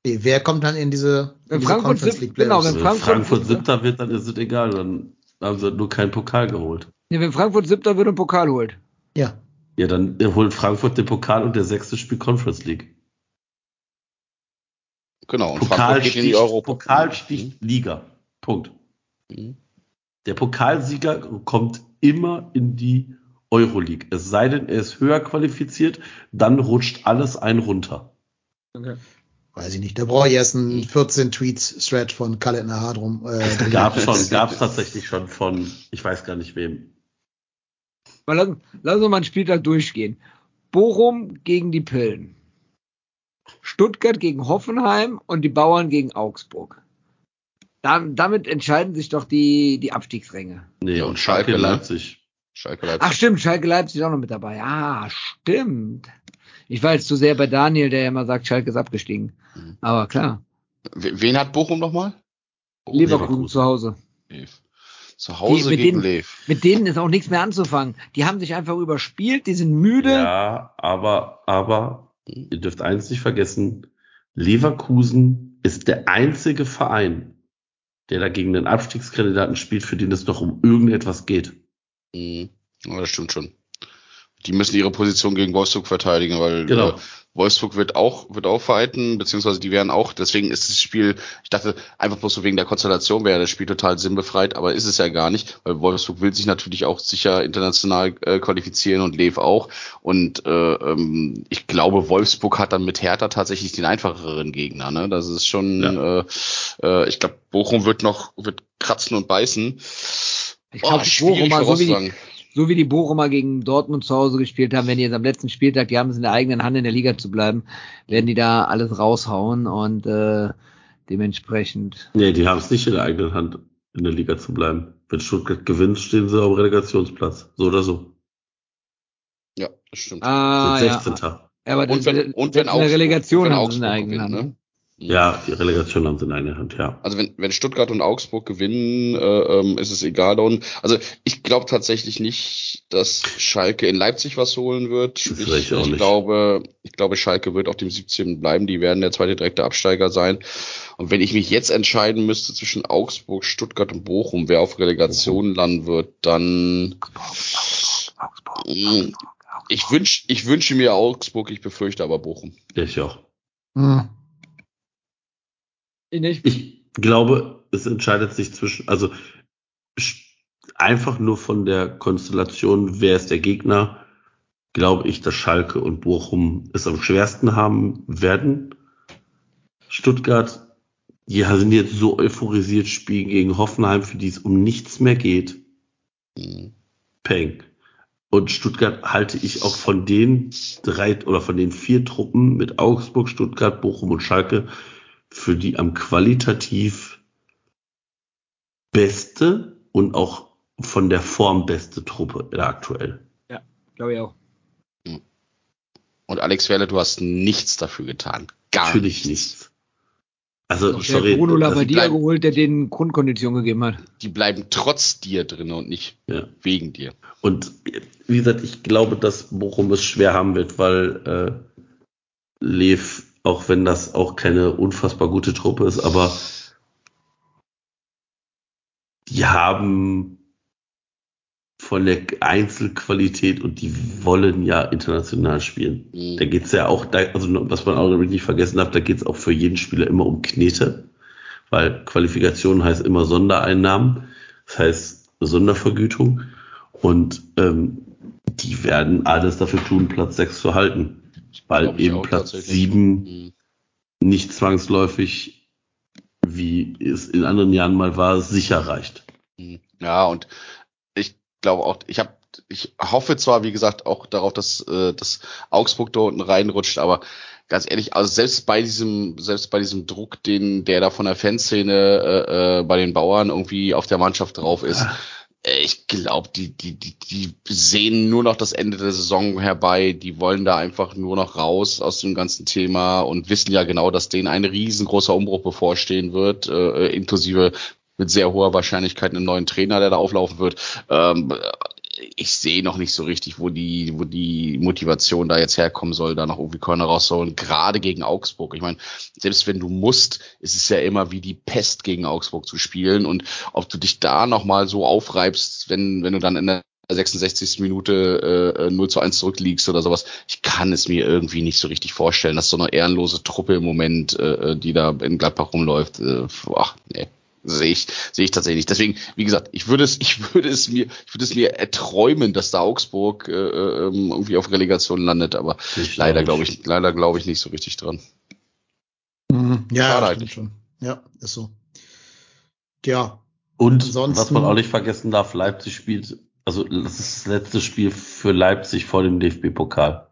Okay, Wer kommt dann in diese, in Wenn diese Frankfurt Conference League genau, Playoffs? wenn Wenn Frankfurt Frankfurt Siebter- Siebter wird, dann ist es egal. Dann haben sie nur keinen Pokal geholt. Nee, wenn Frankfurt siebter wird und Pokal holt. Ja, Ja, dann holt Frankfurt den Pokal und der sechste spielt Conference League. Genau. Und Pokal Frankfurt geht in die sticht, Europa. Pokal sticht Liga. Punkt. Mhm. Der Pokalsieger kommt immer in die Euroleague. Es sei denn, er ist höher qualifiziert, dann rutscht alles ein runter. weiß ich nicht. Da brauche ich erst einen 14 Tweets Thread von Khaled Nahar drum. Äh, drum. Gab schon, gab es tatsächlich schon von, ich weiß gar nicht wem. Mal lass, lass uns mal einen Spieltag durchgehen. Bochum gegen die Pillen. Stuttgart gegen Hoffenheim und die Bauern gegen Augsburg. Da, damit entscheiden sich doch die, die Abstiegsränge. Nee, und Schalke, Schalke, ne? Leipzig. Schalke Leipzig. Ach stimmt, Schalke Leipzig ist auch noch mit dabei. Ah, stimmt. Ich war jetzt zu sehr bei Daniel, der ja immer sagt, Schalke ist abgestiegen. Mhm. Aber klar, Wen hat Bochum nochmal? Leverkusen, Leverkusen. zu Hause. Zu Hause mit gegen denen- Lev. Mit denen ist auch nichts mehr anzufangen. Die haben sich einfach überspielt, die sind müde. Ja, aber, aber, ihr dürft eins nicht vergessen, Leverkusen ist der einzige Verein, der da gegen den Abstiegskandidaten spielt, für den es noch um irgendetwas geht. Mhm. Ja, das stimmt schon. Die müssen ihre Position gegen Wolfsburg verteidigen, weil Genau. Wolfsburg wird auch, wird auch fighten, beziehungsweise die werden auch, deswegen ist das Spiel, ich dachte einfach bloß so wegen der Konstellation wäre das Spiel total sinnbefreit, aber ist es ja gar nicht, weil Wolfsburg will sich natürlich auch sicher international äh, qualifizieren und Lev auch. Und äh, ähm, ich glaube, Wolfsburg hat dann mit Hertha tatsächlich den einfacheren Gegner. Ne? Das ist schon, ja. äh, äh, ich glaube, Bochum wird noch, wird kratzen und beißen. Ich glaube, oh, Bochum, so wie, die, so wie die Bochumer gegen Dortmund zu Hause gespielt haben, wenn die jetzt am letzten Spieltag, die haben es in der eigenen Hand in der Liga zu bleiben, werden die da alles raushauen und äh, dementsprechend. Nee, die haben es nicht in der eigenen Hand, in der Liga zu bleiben. Wenn Stuttgart gewinnt, stehen sie am Relegationsplatz. So oder so. Ja, das stimmt. Ah, sind 16. Ja. Ja, aber und wenn, und wenn in der Relegation haben sie in eine eigene Hand. Ne? Ja, die Relegation haben sie in einer Hand, ja. Also wenn, wenn Stuttgart und Augsburg gewinnen, äh, ähm, ist es egal. Und, also ich glaube tatsächlich nicht, dass Schalke in Leipzig was holen wird. Das ich, ich, auch ich nicht. glaube, ich glaube, Schalke wird auf dem 17. bleiben. Die werden der zweite direkte Absteiger sein. Und wenn ich mich jetzt entscheiden müsste zwischen Augsburg, Stuttgart und Bochum, wer auf Relegation landen wird, dann Augsburg, ich wünsche ich wünsche mir Augsburg, ich befürchte aber Bochum. Ich auch. Hm. Ich, Ich glaube, es entscheidet sich zwischen, also einfach nur von der Konstellation, wer ist der Gegner, glaube ich, dass Schalke und Bochum es am schwersten haben werden. Stuttgart, die sind jetzt so euphorisiert, spielen gegen Hoffenheim, für die es um nichts mehr geht. Mhm. Peng. Und Stuttgart halte ich auch von den drei oder von den vier Truppen mit Augsburg, Stuttgart, Bochum und Schalke für die am qualitativ beste und auch von der Form beste Truppe aktuell. Ja, glaube ich auch. Und Alex Werle, du hast nichts dafür getan. Gar Natürlich nichts. nichts. Also, Doch sorry. Bruno also, Labbadia bleiben- geholt, der den Grundkondition gegeben hat. Die bleiben trotz dir drin und nicht ja. wegen dir. Und wie gesagt, ich glaube, dass Bochum es schwer haben wird, weil äh, Lev, auch wenn das auch keine unfassbar gute Truppe ist, aber die haben von der Einzelqualität und die wollen ja international spielen. Mhm. Da geht's ja auch, also was man auch nicht vergessen darf, da geht's auch für jeden Spieler immer um Knete, weil Qualifikation heißt immer Sondereinnahmen, das heißt Sondervergütung und ähm, die werden alles dafür tun, Platz 6 zu halten, weil eben Platz tatsächlich. 7 Mhm. nicht zwangsläufig, wie es in anderen Jahren mal war, sicher reicht. Mhm. Ja, und ich glaube auch, ich habe, ich hoffe zwar, wie gesagt, auch darauf, dass, äh, dass Augsburg da unten reinrutscht, aber ganz ehrlich, also selbst bei diesem, selbst bei diesem Druck, den der da von der Fanszene äh, äh, bei den Bauern irgendwie auf der Mannschaft drauf ist, äh, ich glaube, die, die, die, die sehen nur noch das Ende der Saison herbei. Die wollen da einfach nur noch raus aus dem ganzen Thema und wissen ja genau, dass denen ein riesengroßer Umbruch bevorstehen wird, äh, inklusive mit sehr hoher Wahrscheinlichkeit einen neuen Trainer, der da auflaufen wird. Ähm, ich sehe noch nicht so richtig, wo die, wo die Motivation da jetzt herkommen soll, da noch irgendwie Körner rauszuholen, gerade gegen Augsburg. Ich meine, selbst wenn du musst, ist es ja immer wie die Pest gegen Augsburg zu spielen und ob du dich da nochmal so aufreibst, wenn, wenn du dann in der 66. Minute äh, 0 zu 1 zurückliegst oder sowas. Ich kann es mir irgendwie nicht so richtig vorstellen, dass so eine ehrenlose Truppe im Moment, äh, die da in Gladbach rumläuft, äh, ach, nee, sehe ich, sehe ich tatsächlich nicht. Deswegen, wie gesagt, ich würde es, ich würde es mir, ich würde es mir erträumen, dass da Augsburg äh, ähm, irgendwie auf Relegation landet, aber Ich leider glaube ich, leider glaube ich nicht so richtig dran. Mhm. Ja, Schade ja, eigentlich. stimmt schon. Ja, ist so. Ja, Und Ansonsten- was man auch nicht vergessen darf, Leipzig spielt, also das ist das letzte Spiel für Leipzig vor dem DFB-Pokal.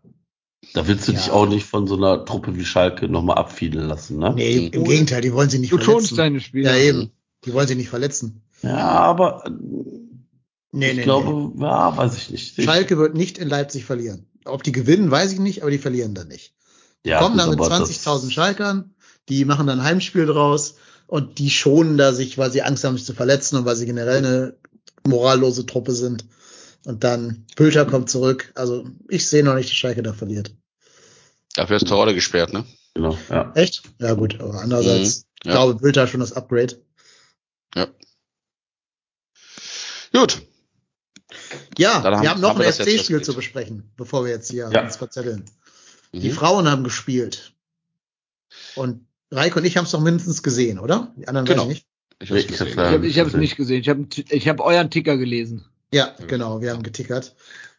Da willst du Ja. dich auch nicht von so einer Truppe wie Schalke nochmal abfielen lassen, ne? nee, im Gegenteil, die wollen sie nicht Du schonst deine Spieler. Ja, eben. Die wollen sie nicht verletzen. Ja, aber äh, Nee, ich nee, glaube, ja, weiß ich nicht. nee. Schalke wird nicht in Leipzig verlieren. Ob die gewinnen, weiß ich nicht, aber die verlieren dann nicht. ja, kommen gut, da mit aber 20.000 das- Schalkern, die machen dann ein Heimspiel draus und die schonen da sich, weil sie Angst haben, sich zu verletzen und weil sie generell eine morallose Truppe sind. Und dann Pülter kommt zurück. Also ich sehe noch nicht, dass Schalke da verliert. Dafür ist Torode gesperrt, ne? Genau, ja. Echt? Ja gut, aber andererseits, Mhm, ja. ich glaube, Pülter schon das Upgrade. Gut. Ja, haben- wir haben noch haben wir ein FC-Spiel zu besprechen, bevor wir jetzt hier Ja. uns verzetteln. Die Mhm. Frauen haben gespielt. Und Reiko und ich haben es doch mindestens gesehen, oder? Die anderen Genau. weiß ich nicht. Ich Ich ja- Ich habe ich hab's gesehen. nicht gesehen. Ich habe ich hab euren Ticker gelesen. Ja, genau, wir haben getickert.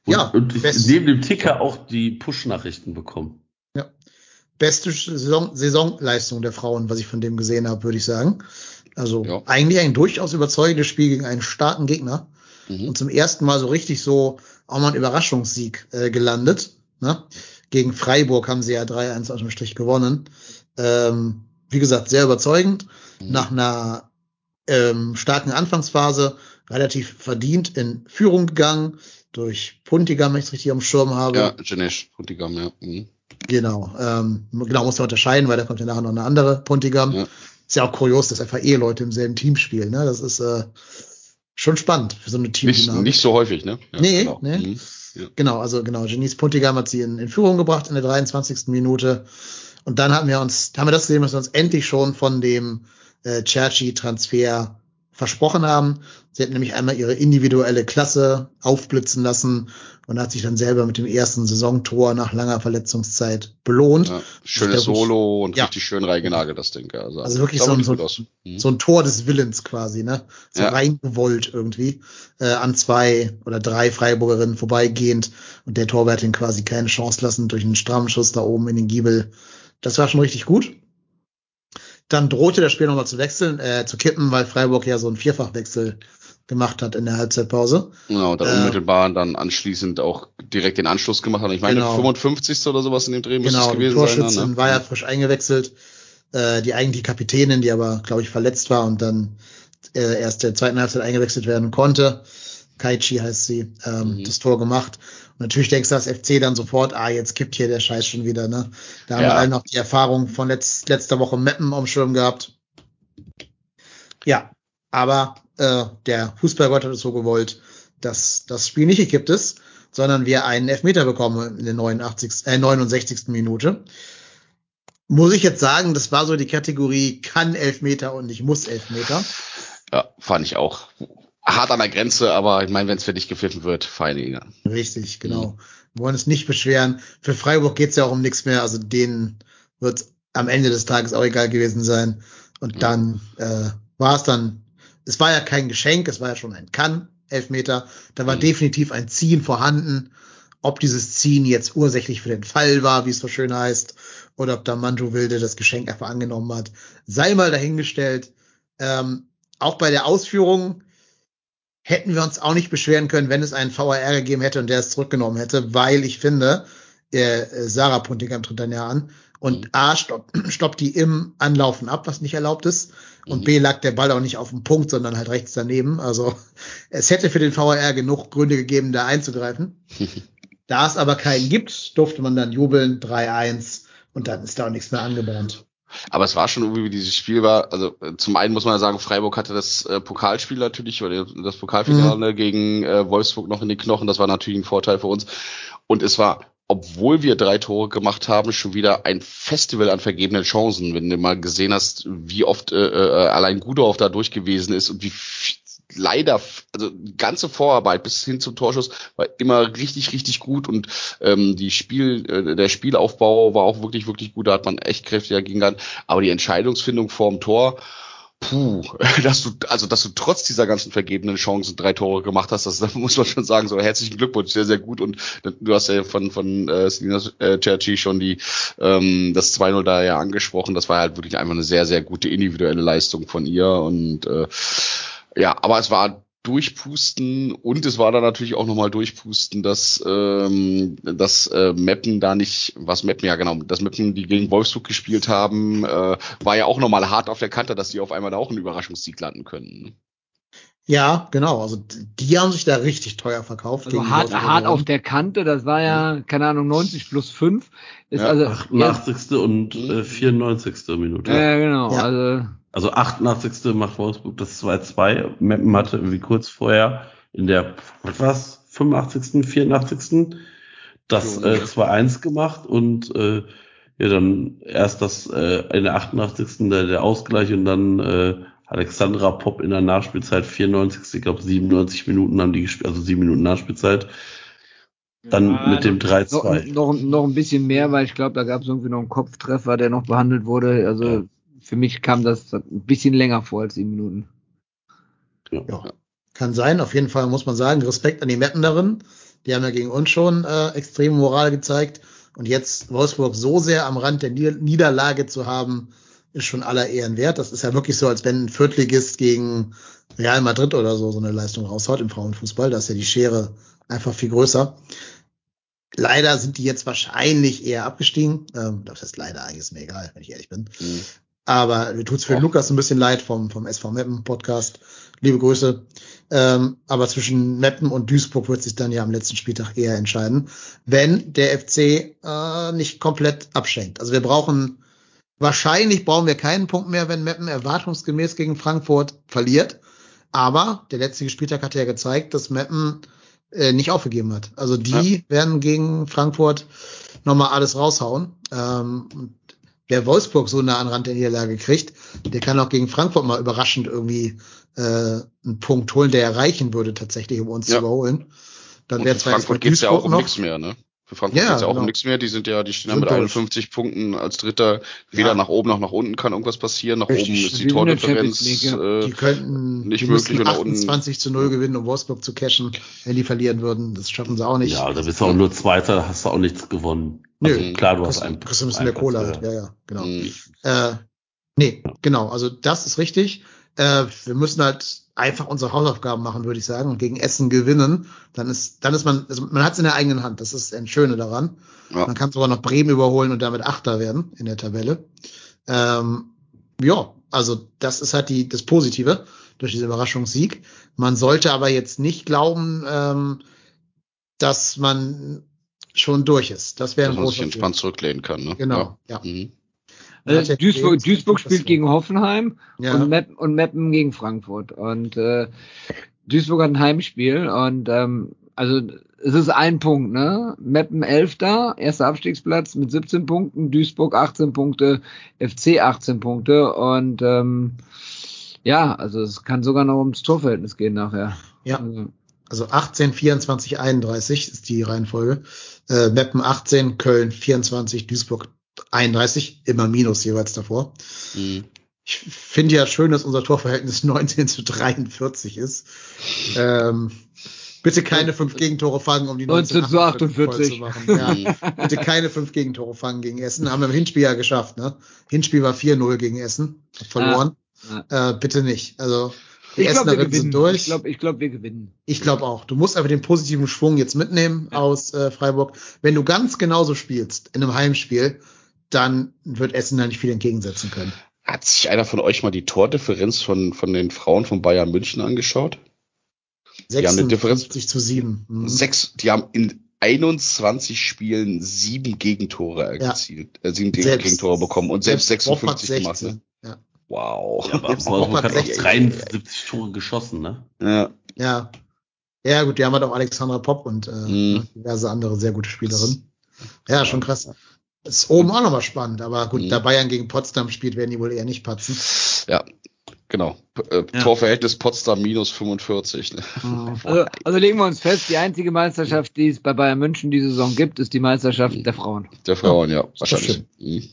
Und, ja, und ich best- neben dem Ticker auch die Push-Nachrichten bekommen. beste Saison, Saisonleistung der Frauen, was ich von dem gesehen habe, würde ich sagen. Also Ja. eigentlich ein durchaus überzeugendes Spiel gegen einen starken Gegner. Mhm. Und zum ersten Mal so richtig so auch mal ein Überraschungssieg äh, gelandet. Ne? Gegen Freiburg haben sie ja 3-1 aus dem Strich gewonnen. Ähm, wie gesagt, sehr überzeugend. Mhm. Nach einer ähm, starken Anfangsphase relativ verdient in Führung gegangen. Durch Puntigam, wenn ich es richtig am Schirm habe. Ja, Janesh Puntigam, ja. Mhm. Genau, ähm, genau muss man unterscheiden, weil da kommt ja nachher noch eine andere Puntigam. Ja. Ist ja auch kurios, dass einfach Eheleute im selben Team spielen. Ne? Das ist äh, schon spannend für so eine Nicht, Teamdynamik. nicht so häufig, ne? Ja, Nee, genau. nee. Mhm. Ja. Genau, also genau, Janice Puntigam hat sie in, in Führung gebracht in der 23. Minute. Und dann haben wir uns, haben wir das gesehen, was wir uns endlich schon von dem äh, Cherchi-Transfer versprochen haben. Sie hat nämlich einmal ihre individuelle Klasse aufblitzen lassen und hat sich dann selber mit dem ersten Saisontor nach langer Verletzungszeit belohnt. Ja, schönes Solo und Ja. richtig schön reingenagelt, das Ding. Also, Also wirklich so ein- so. Mhm. So ein Tor des Willens quasi, ne? So Ja. reingewollt irgendwie, äh, an zwei oder drei Freiburgerinnen vorbeigehend und der Torwart ihn quasi keine Chance lassen durch einen strammen Schuss da oben in den Giebel. Das war schon richtig gut. Dann drohte das Spiel nochmal zu wechseln, äh, zu kippen, weil Freiburg ja so einen Vierfachwechsel gemacht hat in der Halbzeitpause. Genau, dann Äh, unmittelbar dann anschließend auch direkt den Anschluss gemacht hat. Ich meine, Genau. 55. oder sowas in dem Dreh Genau, die gewesen Torschützin sein. ne? war ja frisch eingewechselt. Äh, die eigentliche Kapitänin, die aber, glaube ich, verletzt war und dann äh, erst der zweiten Halbzeit eingewechselt werden konnte. Kaichi heißt sie, ähm, Mhm. das Tor gemacht. Und natürlich denkst du als FC dann sofort, ah, jetzt kippt hier der Scheiß schon wieder, ne? Da haben Ja. wir alle noch die Erfahrung von letz letzter Woche Meppen am Schirm gehabt. Ja, aber äh, der Fußballgott hat es so gewollt, dass das Spiel nicht gekippt ist, sondern wir einen Elfmeter bekommen in der 89, äh, 69. Minute. Muss ich jetzt sagen, das war so die Kategorie kann Elfmeter und ich muss Elfmeter. Ja, fand ich auch. Hart an der Grenze, aber ich meine, wenn es für dich gepfiffen wird, feine Inge. Richtig, genau. Wir wollen uns nicht beschweren. Für Freiburg geht's ja auch um nichts mehr. Also denen wird am Ende des Tages auch egal gewesen sein. Und Ja. dann äh, war es dann, es war ja kein Geschenk, es war ja schon ein Kann, Elfmeter. Da war Mhm. definitiv ein Ziehen vorhanden. Ob dieses Ziehen jetzt ursächlich für den Fall war, wie es so schön heißt, oder ob da Manju Wilde das Geschenk einfach angenommen hat, sei mal dahingestellt. Ähm, auch bei der Ausführung hätten wir uns auch nicht beschweren können, wenn es einen VAR gegeben hätte und der es zurückgenommen hätte, weil ich finde, äh, äh, Sarah Puntigam tritt dann ja an und Mhm. A stoppt, stoppt die im Anlaufen ab, was nicht erlaubt ist und Mhm. B lag der Ball auch nicht auf dem Punkt, sondern halt rechts daneben. Also es hätte für den VAR genug Gründe gegeben, da einzugreifen. Da es aber keinen gibt, durfte man dann jubeln, 3-1 und dann ist da auch nichts mehr angebrannt. Aber es war schon irgendwie, wie dieses Spiel war. Also äh, zum einen muss man ja sagen, Freiburg hatte das äh, Pokalspiel natürlich oder das Pokalfinale gegen äh, Wolfsburg noch in den Knochen. Das war natürlich ein Vorteil für uns. Und es war, obwohl wir drei Tore gemacht haben, schon wieder ein Festival an vergebenen Chancen. Wenn du mal gesehen hast, wie oft äh, äh, allein Gudorf da durch gewesen ist und wie f- leider, also ganze Vorarbeit bis hin zum Torschuss war immer richtig, richtig gut und ähm, die Spiel, äh, der Spielaufbau war auch wirklich, wirklich gut. Da hat man echt kräftig dagegen gehabt. Aber die Entscheidungsfindung vorm Tor, puh, dass du, also dass du trotz dieser ganzen vergebenen Chancen drei Tore gemacht hast, das, das muss man schon sagen. So herzlichen Glückwunsch, sehr, sehr gut. Und du hast ja von von äh, Selina äh, Cerci schon die ähm, das 2-0 da ja angesprochen. Das war halt wirklich einfach eine sehr, sehr gute individuelle Leistung von ihr. Und äh, ja, aber es war durchpusten und es war dann natürlich auch nochmal durchpusten, dass ähm, dass äh, Meppen da nicht, was Meppen ja genau, dass Meppen, die gegen Wolfsburg gespielt haben, äh, war ja auch nochmal hart auf der Kante, dass die auf einmal da auch einen Überraschungssieg landen können. Ja, genau. Also die haben sich da richtig teuer verkauft. Also hart, hart auf der Kante, das war ja, keine Ahnung, 90 plus 5. Ist Ja, also, ja, 88. und äh, 94. Minute. ja, genau. Ja. Also, Also 88. macht Wolfsburg das 2-2. Meppen hatte irgendwie kurz vorher in der, was war's, 85., 84. das äh, ja. 2-1 gemacht und äh, ja dann erst das äh, in der 88. Der, der Ausgleich und dann äh, Alexandra Popp in der Nachspielzeit 94. Ich glaube 97 Minuten haben die gespielt, also sieben Minuten Nachspielzeit. Dann Ja, mit dem noch, 3-2. noch, noch ein bisschen mehr, weil ich glaube, da gab es irgendwie noch einen Kopftreffer, der noch behandelt wurde. Also Ja. Für mich kam das ein bisschen länger vor als sieben Minuten. Ja, kann sein. Auf jeden Fall muss man sagen, Respekt an die Mappenderin. Die haben ja gegen uns schon äh, extreme Moral gezeigt. Und jetzt Wolfsburg so sehr am Rand der Nieder Niederlage zu haben, ist schon aller Ehren wert. Das ist ja wirklich so, als wenn ein Viertligist gegen Real Madrid oder so so eine Leistung raushaut im Frauenfußball. Da ist ja die Schere einfach viel größer. Leider sind die jetzt wahrscheinlich eher abgestiegen. Ähm, das heißt leider, eigentlich ist mir egal, wenn ich ehrlich bin. Mhm. Aber mir tut's für Och. Lukas ein bisschen leid vom, vom SV Meppen Podcast. Liebe Grüße. Ähm, aber zwischen Meppen und Duisburg wird sich dann ja am letzten Spieltag eher entscheiden, wenn der FC äh, nicht komplett abschenkt. Also wir brauchen, wahrscheinlich brauchen wir keinen Punkt mehr, wenn Meppen erwartungsgemäß gegen Frankfurt verliert. Aber der letzte Spieltag hat ja gezeigt, dass Meppen äh, nicht aufgegeben hat. Also die werden gegen Frankfurt nochmal alles raushauen. Ähm, wer Wolfsburg so nah an Rand der Niederlage kriegt, der kann auch gegen Frankfurt mal überraschend irgendwie äh, einen Punkt holen, der erreichen würde tatsächlich, um uns Ja. zu überholen. Dann Und wäre Frankfurt geht's ja auch um noch. nichts mehr, ne? Für Frankfurt Ja, geht's ja auch genau. um nichts mehr. Die sind ja, die stehen ja mit durch. 51 Punkten als Dritter. Weder Ja. nach oben noch nach unten kann irgendwas passieren. Nach Richtig. oben ist die Tordifferenz. Äh, Die könnten nicht die möglich und nach unten- 28 zu 0 gewinnen, um Wolfsburg zu cashen, wenn die verlieren würden. Das schaffen sie auch nicht. Ja, da bist du auch nur Zweiter, da hast du auch nichts gewonnen. Nö. Also, klar, du hast einen. kriegst ein bisschen mehr Kohle halt. Ja, ja, genau. Äh, nee, genau. Also das ist richtig. Äh, wir müssen halt einfach unsere Hausaufgaben machen, würde ich sagen, und gegen Essen gewinnen. Dann ist, dann ist man, also man hat es in der eigenen Hand. Das ist ein Schöne daran. Ja. Man kann sogar noch Bremen überholen und damit Achter werden in der Tabelle. Ähm, ja, also das ist halt die, das Positive durch diesen Überraschungssieg. Man sollte aber jetzt nicht glauben, ähm, dass man schon durch ist. Das wäre Dass ein man sich großer entspannt zurücklehnen kann, ne? Genau, ja. Ja. Mhm. Also Duisburg, Duisburg spielt gegen Hoffenheim Ja. und, Meppen, und Meppen gegen Frankfurt. Und äh, Duisburg hat ein Heimspiel und ähm, also es ist ein Punkt, ne? Meppen 11. erster Abstiegsplatz mit 17 Punkten, Duisburg 18 Punkte, FC 18 Punkte und ähm, ja, also es kann sogar noch ums Torverhältnis gehen nachher. Ja. Also, Also 18, 24, 31 ist die Reihenfolge. Äh, Meppen 18, Köln 24, Duisburg 31, immer Minus jeweils davor. Mhm. Ich finde ja schön, dass unser Torverhältnis 19 zu 43 ist. Ähm, bitte keine fünf Gegentore fangen, um die 19 zu 48. voll zu machen. Ja, bitte keine fünf Gegentore fangen gegen Essen. Haben wir im Hinspiel ja geschafft. Ne? Hinspiel war 4-0 gegen Essen. Verloren. Äh, bitte nicht. Also die ich glaube, wir Essenerinnen gewinnen. sind durch. Ich glaube, ich glaub, wir gewinnen. Ich glaube auch. Du musst einfach den positiven Schwung jetzt mitnehmen aus äh, Freiburg. Wenn du ganz genauso spielst in einem Heimspiel, dann wird Essen da nicht viel entgegensetzen können. Hat sich einer von euch mal die Tordifferenz von, von den Frauen von Bayern München angeschaut? Die haben eine Differenz- 56 zu 7. Mhm. Sechs, die haben in 21 Spielen sieben Gegentore Ja. erzielt, äh, sieben Selbst- Gegentore bekommen und selbst Woff hat 56 gemacht. Ne? Wow. Ja, aber Wolfsburg hat hat auch 60. 73 Tore geschossen, ne? ja. ja. Ja, gut, die haben halt auch Alexandra Popp und äh, Mhm. diverse andere sehr gute Spielerinnen. Ja, schon krass. Ist oben auch nochmal spannend, aber gut, Mhm. da Bayern gegen Potsdam spielt, werden die wohl eher nicht patzen. Ja, genau. Äh, Ja. Torverhältnis Potsdam minus 45. Ne? Also, also legen wir uns fest, die einzige Meisterschaft, die es bei Bayern München diese Saison gibt, ist die Meisterschaft der Frauen. Der Frauen, ja, wahrscheinlich. Mhm.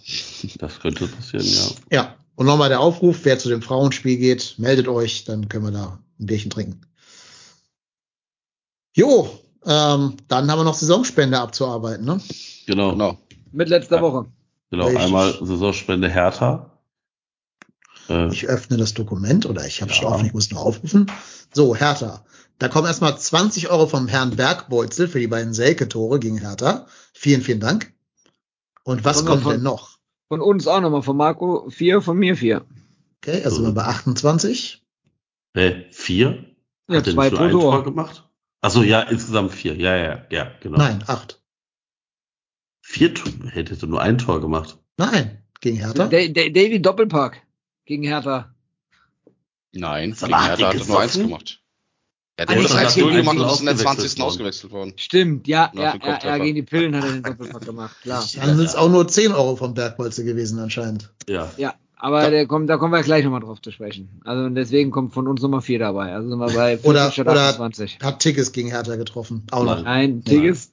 Das könnte passieren, ja. Ja, und nochmal der Aufruf, wer zu dem Frauenspiel geht, meldet euch, dann können wir da ein Bierchen trinken. Jo, ähm, dann haben wir noch Saisonspende abzuarbeiten, ne? Genau. Genau, Genau. Mit letzter Ja. Woche. Richtig. einmal Saisonspende Hertha. Äh, Ich öffne das Dokument oder ich habe Ja. schon offen, ich muss noch aufrufen. So, Hertha. Da kommen erstmal 20 Euro vom Herrn Bergbolzel für die beiden Selke-Tore gegen Hertha. Vielen, vielen Dank. Und was kommt von- denn noch? Von uns auch nochmal, von Marco vier, von mir vier. Okay, also sind wir bei 28. äh, vier? Ja, Hat zwei nicht nur pro ein Tor. Tor gemacht? Achso, ja, insgesamt vier. Ja, ja, ja, genau. Nein, acht. Vier hätte nur ein Tor gemacht. Nein, gegen Hertha. Da- Da- Davy Doppelpack gegen Hertha. Nein, gegen Hertha hat er nur eins gemacht. Er Ah, hat das hat 1-0 gegen gemacht und Einzel ist in der ausgewechselt 20. worden. ausgewechselt worden. Stimmt, ja, Nach ja, dem ja, ja, gegen die Pillen hat er den Doppelpack gemacht, klar. Dann sind es auch nur 10 Euro vom Bergbolze gewesen anscheinend. Ja. Ja, aber Ja. Der kommt, da kommen wir gleich nochmal drauf zu sprechen. Also und deswegen kommt von uns Nummer vier dabei. Also sind wir bei 40 Oder- statt oder- 28. Hat Tigges gegen Hertha getroffen. Auch noch. Nein. Nein, Tigges,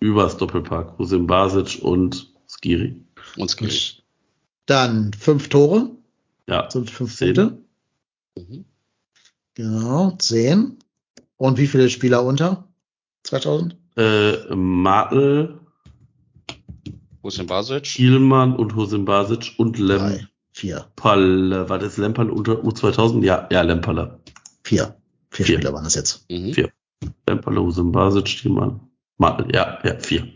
Übers Doppelpack. Husim Basic und Skiri. Und Skiri. Dann fünf Tore, Ja. sind fünf. Punkte. Mhm. Genau, zehn. Und wie viele Spieler unter? 2000? Äh, Martel, Hussein Basic. Kielmann und Husim Basic und Drei, vier, Lemperle. War das Lemperle unter U2000? Ja, ja, Lemperle. vier. Vier Vier. Spieler waren das jetzt. Mhm. Vier. Lemperle, Husim Basic, Kielmann. Martel, ja, ja, vier.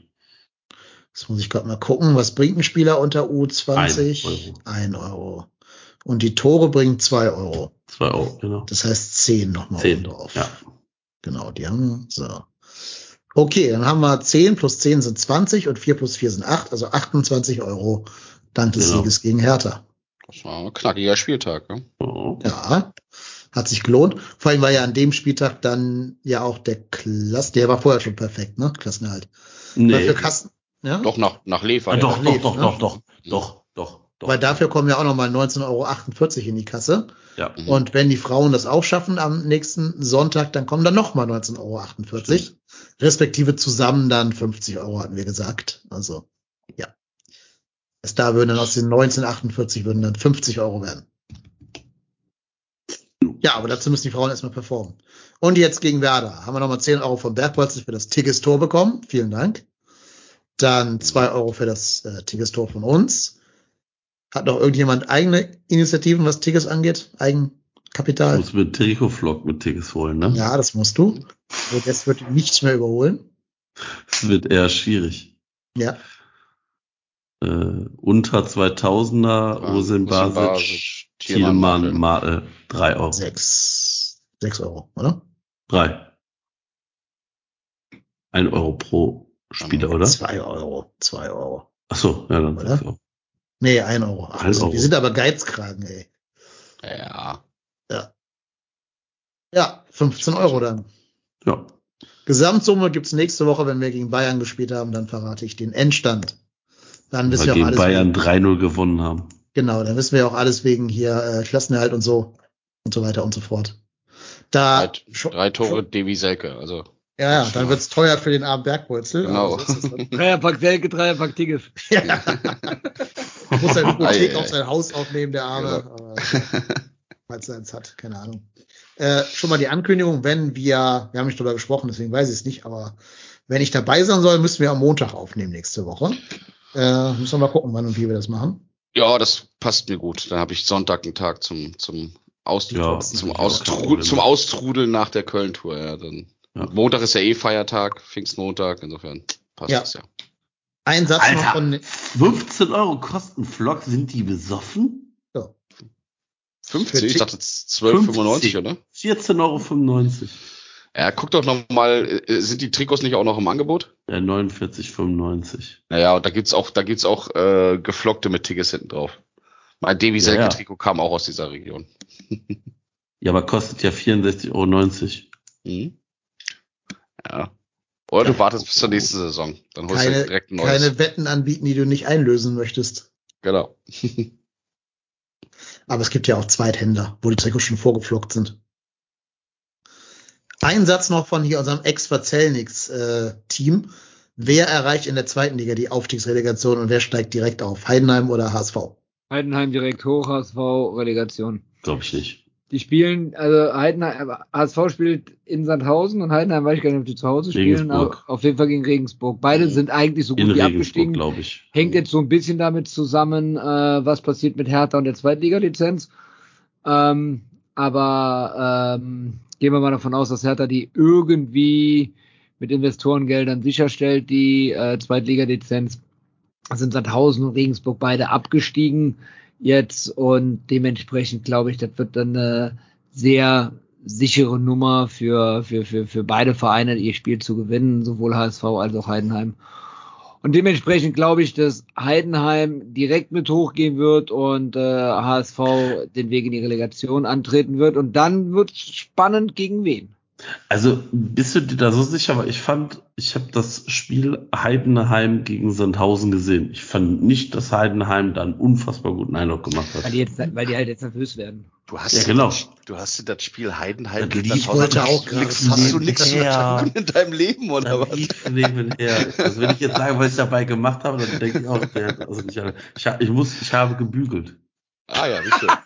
Jetzt muss ich gerade mal gucken, was bringt ein Spieler unter U20? Ein Euro. Ein Euro. Und die Tore bringen zwei Euro. Zwei Euro, genau. Das heißt zehn nochmal Zehn. oben drauf. Ja. Genau, die haben so. Okay, dann haben wir 10 plus 10 sind 20 und 4 plus 4 sind 8, also 28 Euro dank des Genau. Sieges gegen Hertha. Das war ein knackiger Spieltag. Ne? Oh. Ja, hat sich gelohnt. Vor allem war ja an dem Spieltag dann ja auch der Klass, der war vorher schon perfekt, ne? Klassenerhalt. Nee. für Kassen, ja? Doch nach, nach Lev war Ah, der doch, doch, doch, ne? doch, doch, doch, doch, doch. Weil dafür kommen ja auch nochmal 19,48 Euro in die Kasse. ja. Mhm. Und wenn die Frauen das auch schaffen am nächsten Sonntag, dann kommen dann nochmal 19,48 Euro. Respektive zusammen dann 50 Euro, hatten wir gesagt. Also, ja. Erst da würden dann aus den 19,48 würden dann 50 Euro werden. Ja, aber dazu müssen die Frauen erstmal performen. Und jetzt gegen Werder haben wir nochmal 10 Euro vom Bergpolster für das Tigges-Tor bekommen. Vielen Dank. Dann 2 Euro für das äh, Tigges-Tor von uns. Hat noch irgendjemand eigene Initiativen, was Tigges angeht? Eigenkapital? Muss mit Trikot-Vlog mit Tickets holen, ne? Ja, das musst du. Und jetzt wird ihn nicht mehr überholen. Das wird eher schwierig. Ja. Äh, unter 2000er, Ja, Basic, Thielmann, Martel, drei Euro. Sechs, sechs Euro, oder? Drei. Ein Euro pro Spieler, oder? Zwei Euro, zwei Euro. Ach so, ja, dann Oder? Nee, ein Euro. Ach, Ein wir Euro. sind aber Geizkragen, ey. Ja. Ja, 15 Euro dann. Ja. Gesamtsumme gibt's nächste Woche, wenn wir gegen Bayern gespielt haben, dann verrate ich den Endstand. Dann wissen Weil wir auch gegen alles. Bayern wegen, 3-0 gewonnen haben. genau, dann wissen wir auch alles wegen hier äh, Klassenerhalt und so und so weiter und so fort. Da Drei, schon- drei Tore Devi Selke. Also Ja, ja, dann wird's teuer für den armen Bergwurzel. Genau. Dreierpack Selke, Dreierpack Tigges. Ja. Muss seine Hypothek auf ei. sein Haus aufnehmen, der Arme. Ja. Falls er eins hat, keine Ahnung. Äh, schon mal die Ankündigung, wenn wir, wir haben nicht drüber gesprochen, deswegen weiß ich es nicht, aber wenn ich dabei sein soll, müssen wir am Montag aufnehmen nächste Woche. Äh, müssen wir mal gucken, wann und wie wir das machen. ja, das passt mir gut. Dann habe ich Sonntag einen Tag zum zum Aus Ja, zum, Austru zum Austrudeln nach der Köln-Tour. Ja, dann Ja. Montag ist ja eh Feiertag, Pfingstmontag. Insofern passt Ja. das ja. Ein Satz noch Alter. von, 15 Euro kosten Vlog, sind die besoffen? 50, ich dachte 12,95, oder? 14,95 Euro. Ja, guck doch noch mal, äh, sind die Trikots nicht auch noch im Angebot? Ja, 49,95. Naja, und da gibt's auch, da gibt's auch äh, geflockte mit Tickets hinten drauf. Mein Devi Ja, ja. Trikot kam auch aus dieser Region. Ja, aber kostet ja 64,90 Euro. Mhm. Ja. Oder du wartest bis zur nächsten Saison. Dann holst du keine, direkt ein neues. keine Wetten anbieten, die du nicht einlösen möchtest. Genau. Aber es gibt ja auch Zweithändler, wo die Trikots schon vorgeflockt sind. Ein Satz noch von hier unserem Ex-Verzelnix-Team. wer erreicht in der zweiten Liga die Aufstiegsrelegation und wer steigt direkt auf? Heidenheim oder HSV? Heidenheim direkt hoch, HSV, Relegation. Glaube ich nicht. Die spielen, also Heidenheim, HSV spielt in Sandhausen und Heidenheim weiß ich gar nicht, ob die zu Hause spielen, aber auf jeden Fall gegen Regensburg. Beide sind eigentlich so In gut wie Regensburg, abgestiegen. glaube ich. Hängt jetzt so ein bisschen damit zusammen, äh, was passiert mit Hertha und der Zweitliga-Lizenz. Ähm, aber ähm, gehen wir mal davon aus, dass Hertha die irgendwie mit Investorengeldern sicherstellt, die äh, Zweitliga-Lizenz. Sind Sandhausen und Regensburg beide abgestiegen jetzt und dementsprechend glaube ich, das wird dann eine sehr sichere Nummer für, für, für, für beide Vereine, ihr Spiel zu gewinnen, sowohl HSV als auch Heidenheim. Und dementsprechend glaube ich, dass Heidenheim direkt mit hochgehen wird und äh, HSV den Weg in die Relegation antreten wird. Und dann wird spannend gegen wen. Also bist du dir da so sicher? Aber ich fand, ich habe das Spiel Heidenheim gegen Sandhausen gesehen. Ich fand nicht, dass Heidenheim da einen unfassbar guten Eindruck gemacht hat. Weil die, jetzt, weil die halt jetzt nervös werden. Du hast, Ja, genau. das, du hast dir das Spiel Heidenheim gegen Sandhausen angeguckt. auch Nix- Hast du nichts verstanden in deinem Leben oder was? Nebenher. Also wenn ich jetzt sage, was ich dabei gemacht habe, dann denke ich auch, der, also nicht, alle- ich, ich muss, ich habe gebügelt. Ah ja, wie schön.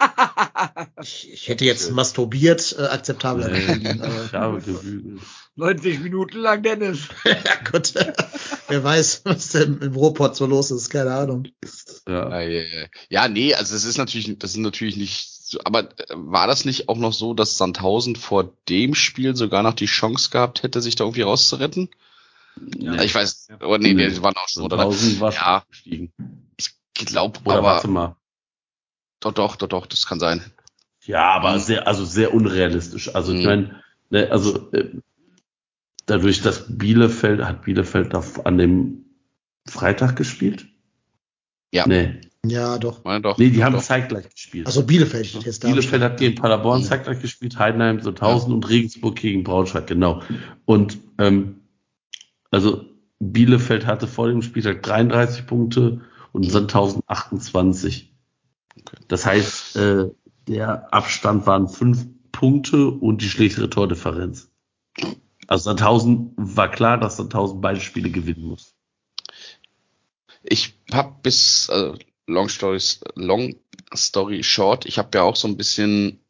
Ich, ich hätte jetzt masturbiert äh, akzeptabler gefunden. Gebügelt. 90 Minuten lang, Dennis. ja, Gott. Wer weiß, was denn im Ruhrpott so los ist, keine Ahnung. Ja. Ja, ja, ja. ja, nee, also es ist natürlich, das ist natürlich nicht, so, aber äh, war das nicht auch noch so, dass Sandhausen vor dem Spiel sogar noch die Chance gehabt hätte, sich da irgendwie rauszuretten? Ja. Ich weiß, oh, nee, Nee. die waren auch schon, oder? 1000 war schon Ja. gestiegen. Ich glaube, Oder aber, warte mal. Doch, doch, doch, doch, das kann sein. Ja, aber sehr, also sehr unrealistisch. Also ich Mhm. meine, ne, also äh, dadurch, dass Bielefeld, hat Bielefeld da an dem Freitag gespielt? Ja. Nee, Ja, doch. Meine doch. nee die haben doch. zeitgleich gespielt. Also Bielefeld steht jetzt da. Bielefeld hat gegen Paderborn Mhm. zeitgleich gespielt, Heidenheim so 1000 und Regensburg gegen Braunschweig, genau. Und ähm, also Bielefeld hatte vor dem Spieltag 33 Punkte und Sandhausen 28. Das heißt, äh, der Abstand waren fünf Punkte und die schlechtere Tordifferenz. Also Sandhausen war klar, dass Sandhausen beide Spiele gewinnen muss. Ich hab bis äh, Long Stories, Long Story Short, ich habe ja auch so ein bisschen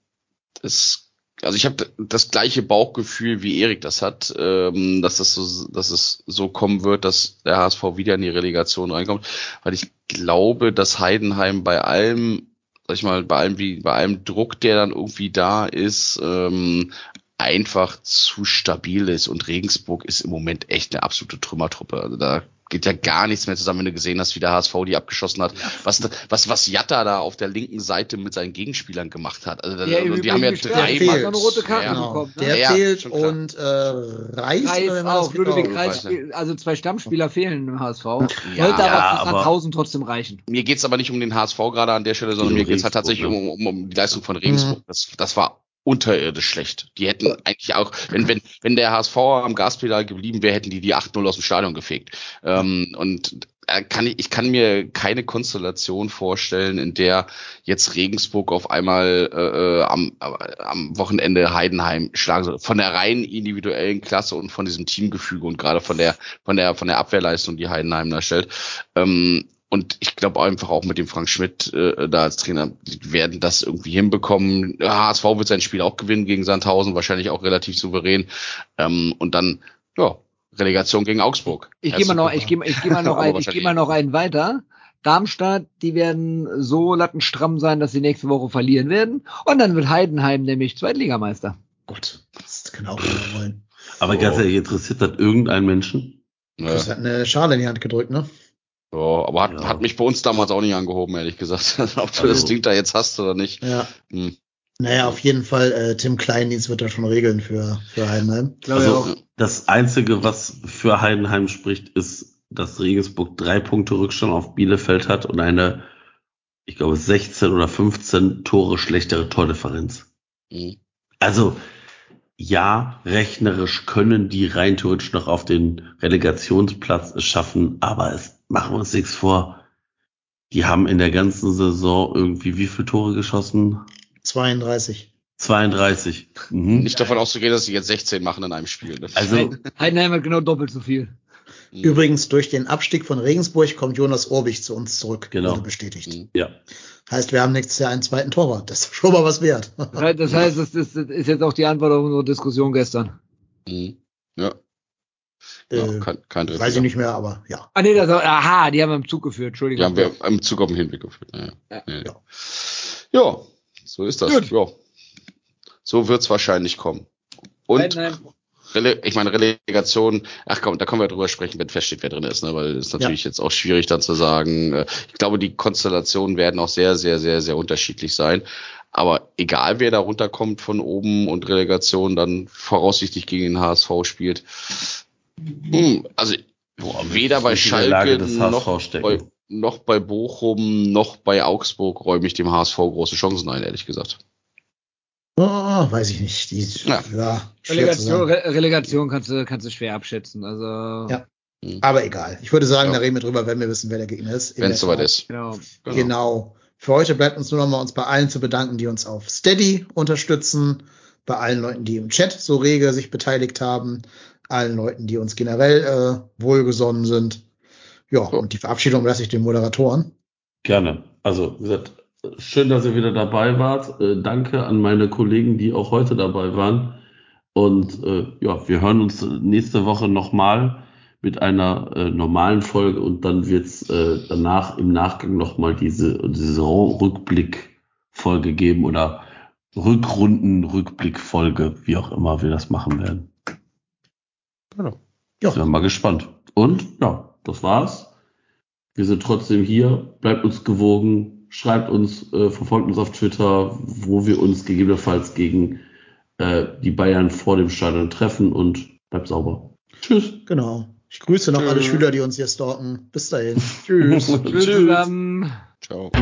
das, also ich habe das gleiche Bauchgefühl wie Erik das hat, ähm, dass das so, dass es so kommen wird, dass der HSV wieder in die Relegation reinkommt, weil ich glaube, dass Heidenheim bei allem, sag ich mal, bei allem wie bei allem Druck, der dann irgendwie da ist, ähm, einfach zu stabil ist und Regensburg ist im Moment echt eine absolute Trümmertruppe. Also da geht ja gar nichts mehr zusammen, wenn du gesehen hast, wie der HSV die abgeschossen hat. Was, was, was Jatta da auf der linken Seite mit seinen Gegenspielern gemacht hat. Also, Der also die haben ja Übrigen gesperrt drei ist, fehlt. hat noch eine rote Karte Ja. Genau. bekommen. Ne? Der Ja, fehlt und äh, Reis, Reis auch, Genau. Reis, also zwei Stammspieler fehlen im HSV. Ja, Sollte ja, aber für aber- Sandhausen trotzdem reichen. mir geht's aber nicht um den HSV gerade an der Stelle, sondern mir geht's halt tatsächlich ne? um, um, um die Leistung von Regensburg. Das, das war unterirdisch schlecht. Die hätten eigentlich auch, wenn, wenn, wenn der HSV am Gaspedal geblieben wäre, hätten die die 8-0 aus dem Stadion gefegt. Ähm, und äh, kann ich, ich kann mir keine Konstellation vorstellen, in der jetzt Regensburg auf einmal äh, äh, am, äh, am Wochenende Heidenheim schlagen soll. Von der rein individuellen Klasse und von diesem Teamgefüge und gerade von der, von der, von der Abwehrleistung, die Heidenheim da stellt. Ähm, und ich glaube einfach auch mit dem Frank Schmidt äh, da als Trainer, die werden das irgendwie hinbekommen. HSV wird sein Spiel auch gewinnen gegen Sandhausen, wahrscheinlich auch relativ souverän. Ähm, und dann, ja, Relegation gegen Augsburg. Ich gehe mal noch, ich gehe ich geh mal noch ein, ich gehe mal noch einen weiter. Darmstadt, die werden so lattenstramm sein, dass sie nächste Woche verlieren werden. Und dann wird Heidenheim nämlich Zweitligameister. Gott, das kann auch keiner wollen. Aber ganz ehrlich, interessiert das irgendeinen Menschen? Ja, Das hat eine Schale in die Hand gedrückt, ne? Ja, aber hat, Ja. hat mich bei uns damals auch nicht angehoben, ehrlich gesagt. Ob du Also- das Ding da jetzt hast oder nicht. Ja. Hm. Naja, auf jeden Fall, äh, Tim Kleindienst wird da schon regeln für, für Heidenheim. Glaube Also das Einzige, was für Heidenheim spricht, ist, dass Regensburg drei Punkte Rückstand auf Bielefeld hat und eine, ich glaube, 16 oder 15 Tore schlechtere Tordifferenz. Hm. Also ja, rechnerisch können die rein theoretisch noch auf den Relegationsplatz es schaffen, aber es machen wir uns nichts vor. Die haben in der ganzen Saison irgendwie wie viele Tore geschossen? 32. 32. Mhm. Nicht davon auszugehen, dass sie jetzt 16 machen in einem Spiel. Ne? Also Heidenheim hat genau doppelt so viel. Hm. Übrigens, durch den Abstieg von Regensburg kommt Jonas Orbich zu uns zurück. Genau. Wurde bestätigt. Hm. ja, Heißt, wir haben nächstes Jahr einen zweiten Torwart. Das ist schon mal was wert. Das heißt, das ist, das ist jetzt auch die Antwort auf unsere Diskussion gestern. Hm. Ja, ja äh, kein, kein weiß ich nicht mehr, aber ja. Ah nee, das, aha, die haben wir im Zug geführt, Die Entschuldigung. haben wir im Zug auf den Hinweg geführt. Ja, Ja. ja. Ja. ja so ist das. Gut. Ja. So wird's wahrscheinlich kommen. Und Heidenheim, Rele ich meine, Relegation, ach komm, da können wir drüber sprechen, wenn feststeht, wer drin ist, ne? weil es ist natürlich jetzt auch schwierig dann zu sagen. Äh, Ich glaube, die Konstellationen werden auch sehr, sehr, sehr, sehr unterschiedlich sein. Aber egal, wer da runterkommt von oben und Relegation dann voraussichtlich gegen den HSV spielt, hm, also weder bei nicht in der Lage Schalke noch bei, noch bei Bochum noch bei Augsburg räume ich dem HSV große Chancen ein, ehrlich gesagt. Oh, weiß ich nicht. Die, Ja. ja, Relegation. Re Relegation kannst du, kannst du schwer abschätzen. Also, Ja. Aber egal. Ich würde sagen, Ja. da reden wir drüber, wenn wir wissen, wer der Gegner ist. Wenn es soweit ist. genau. Genau. Für heute bleibt uns nur noch mal uns bei allen zu bedanken, die uns auf Steady unterstützen, bei allen Leuten, die im Chat so rege sich beteiligt haben, allen Leuten, die uns generell äh, wohlgesonnen sind. Ja, und die Verabschiedung lasse ich den Moderatoren. Gerne. Also, wie gesagt, schön, dass ihr wieder dabei wart. Äh, danke an meine Kollegen, die auch heute dabei waren. Und äh, ja, wir hören uns nächste Woche nochmal mit einer äh, normalen Folge und dann wird's äh, danach im Nachgang nochmal diese Saisonrückblick-Folge geben oder Rückrunden-Rückblick-Folge, wie auch immer wir das machen werden. Genau. Ja. Sind wir mal gespannt. Und ja, das war's. Wir sind trotzdem hier. Bleibt uns gewogen. Schreibt uns, äh, verfolgt uns auf Twitter, wo wir uns gegebenenfalls gegen äh, die Bayern vor dem Stadion treffen und bleibt sauber. Tschüss. Genau. Ich grüße noch alle Tschüss. Schüler, die uns hier stalken. Bis dahin. Tschüss. Tschüss zusammen. Ciao.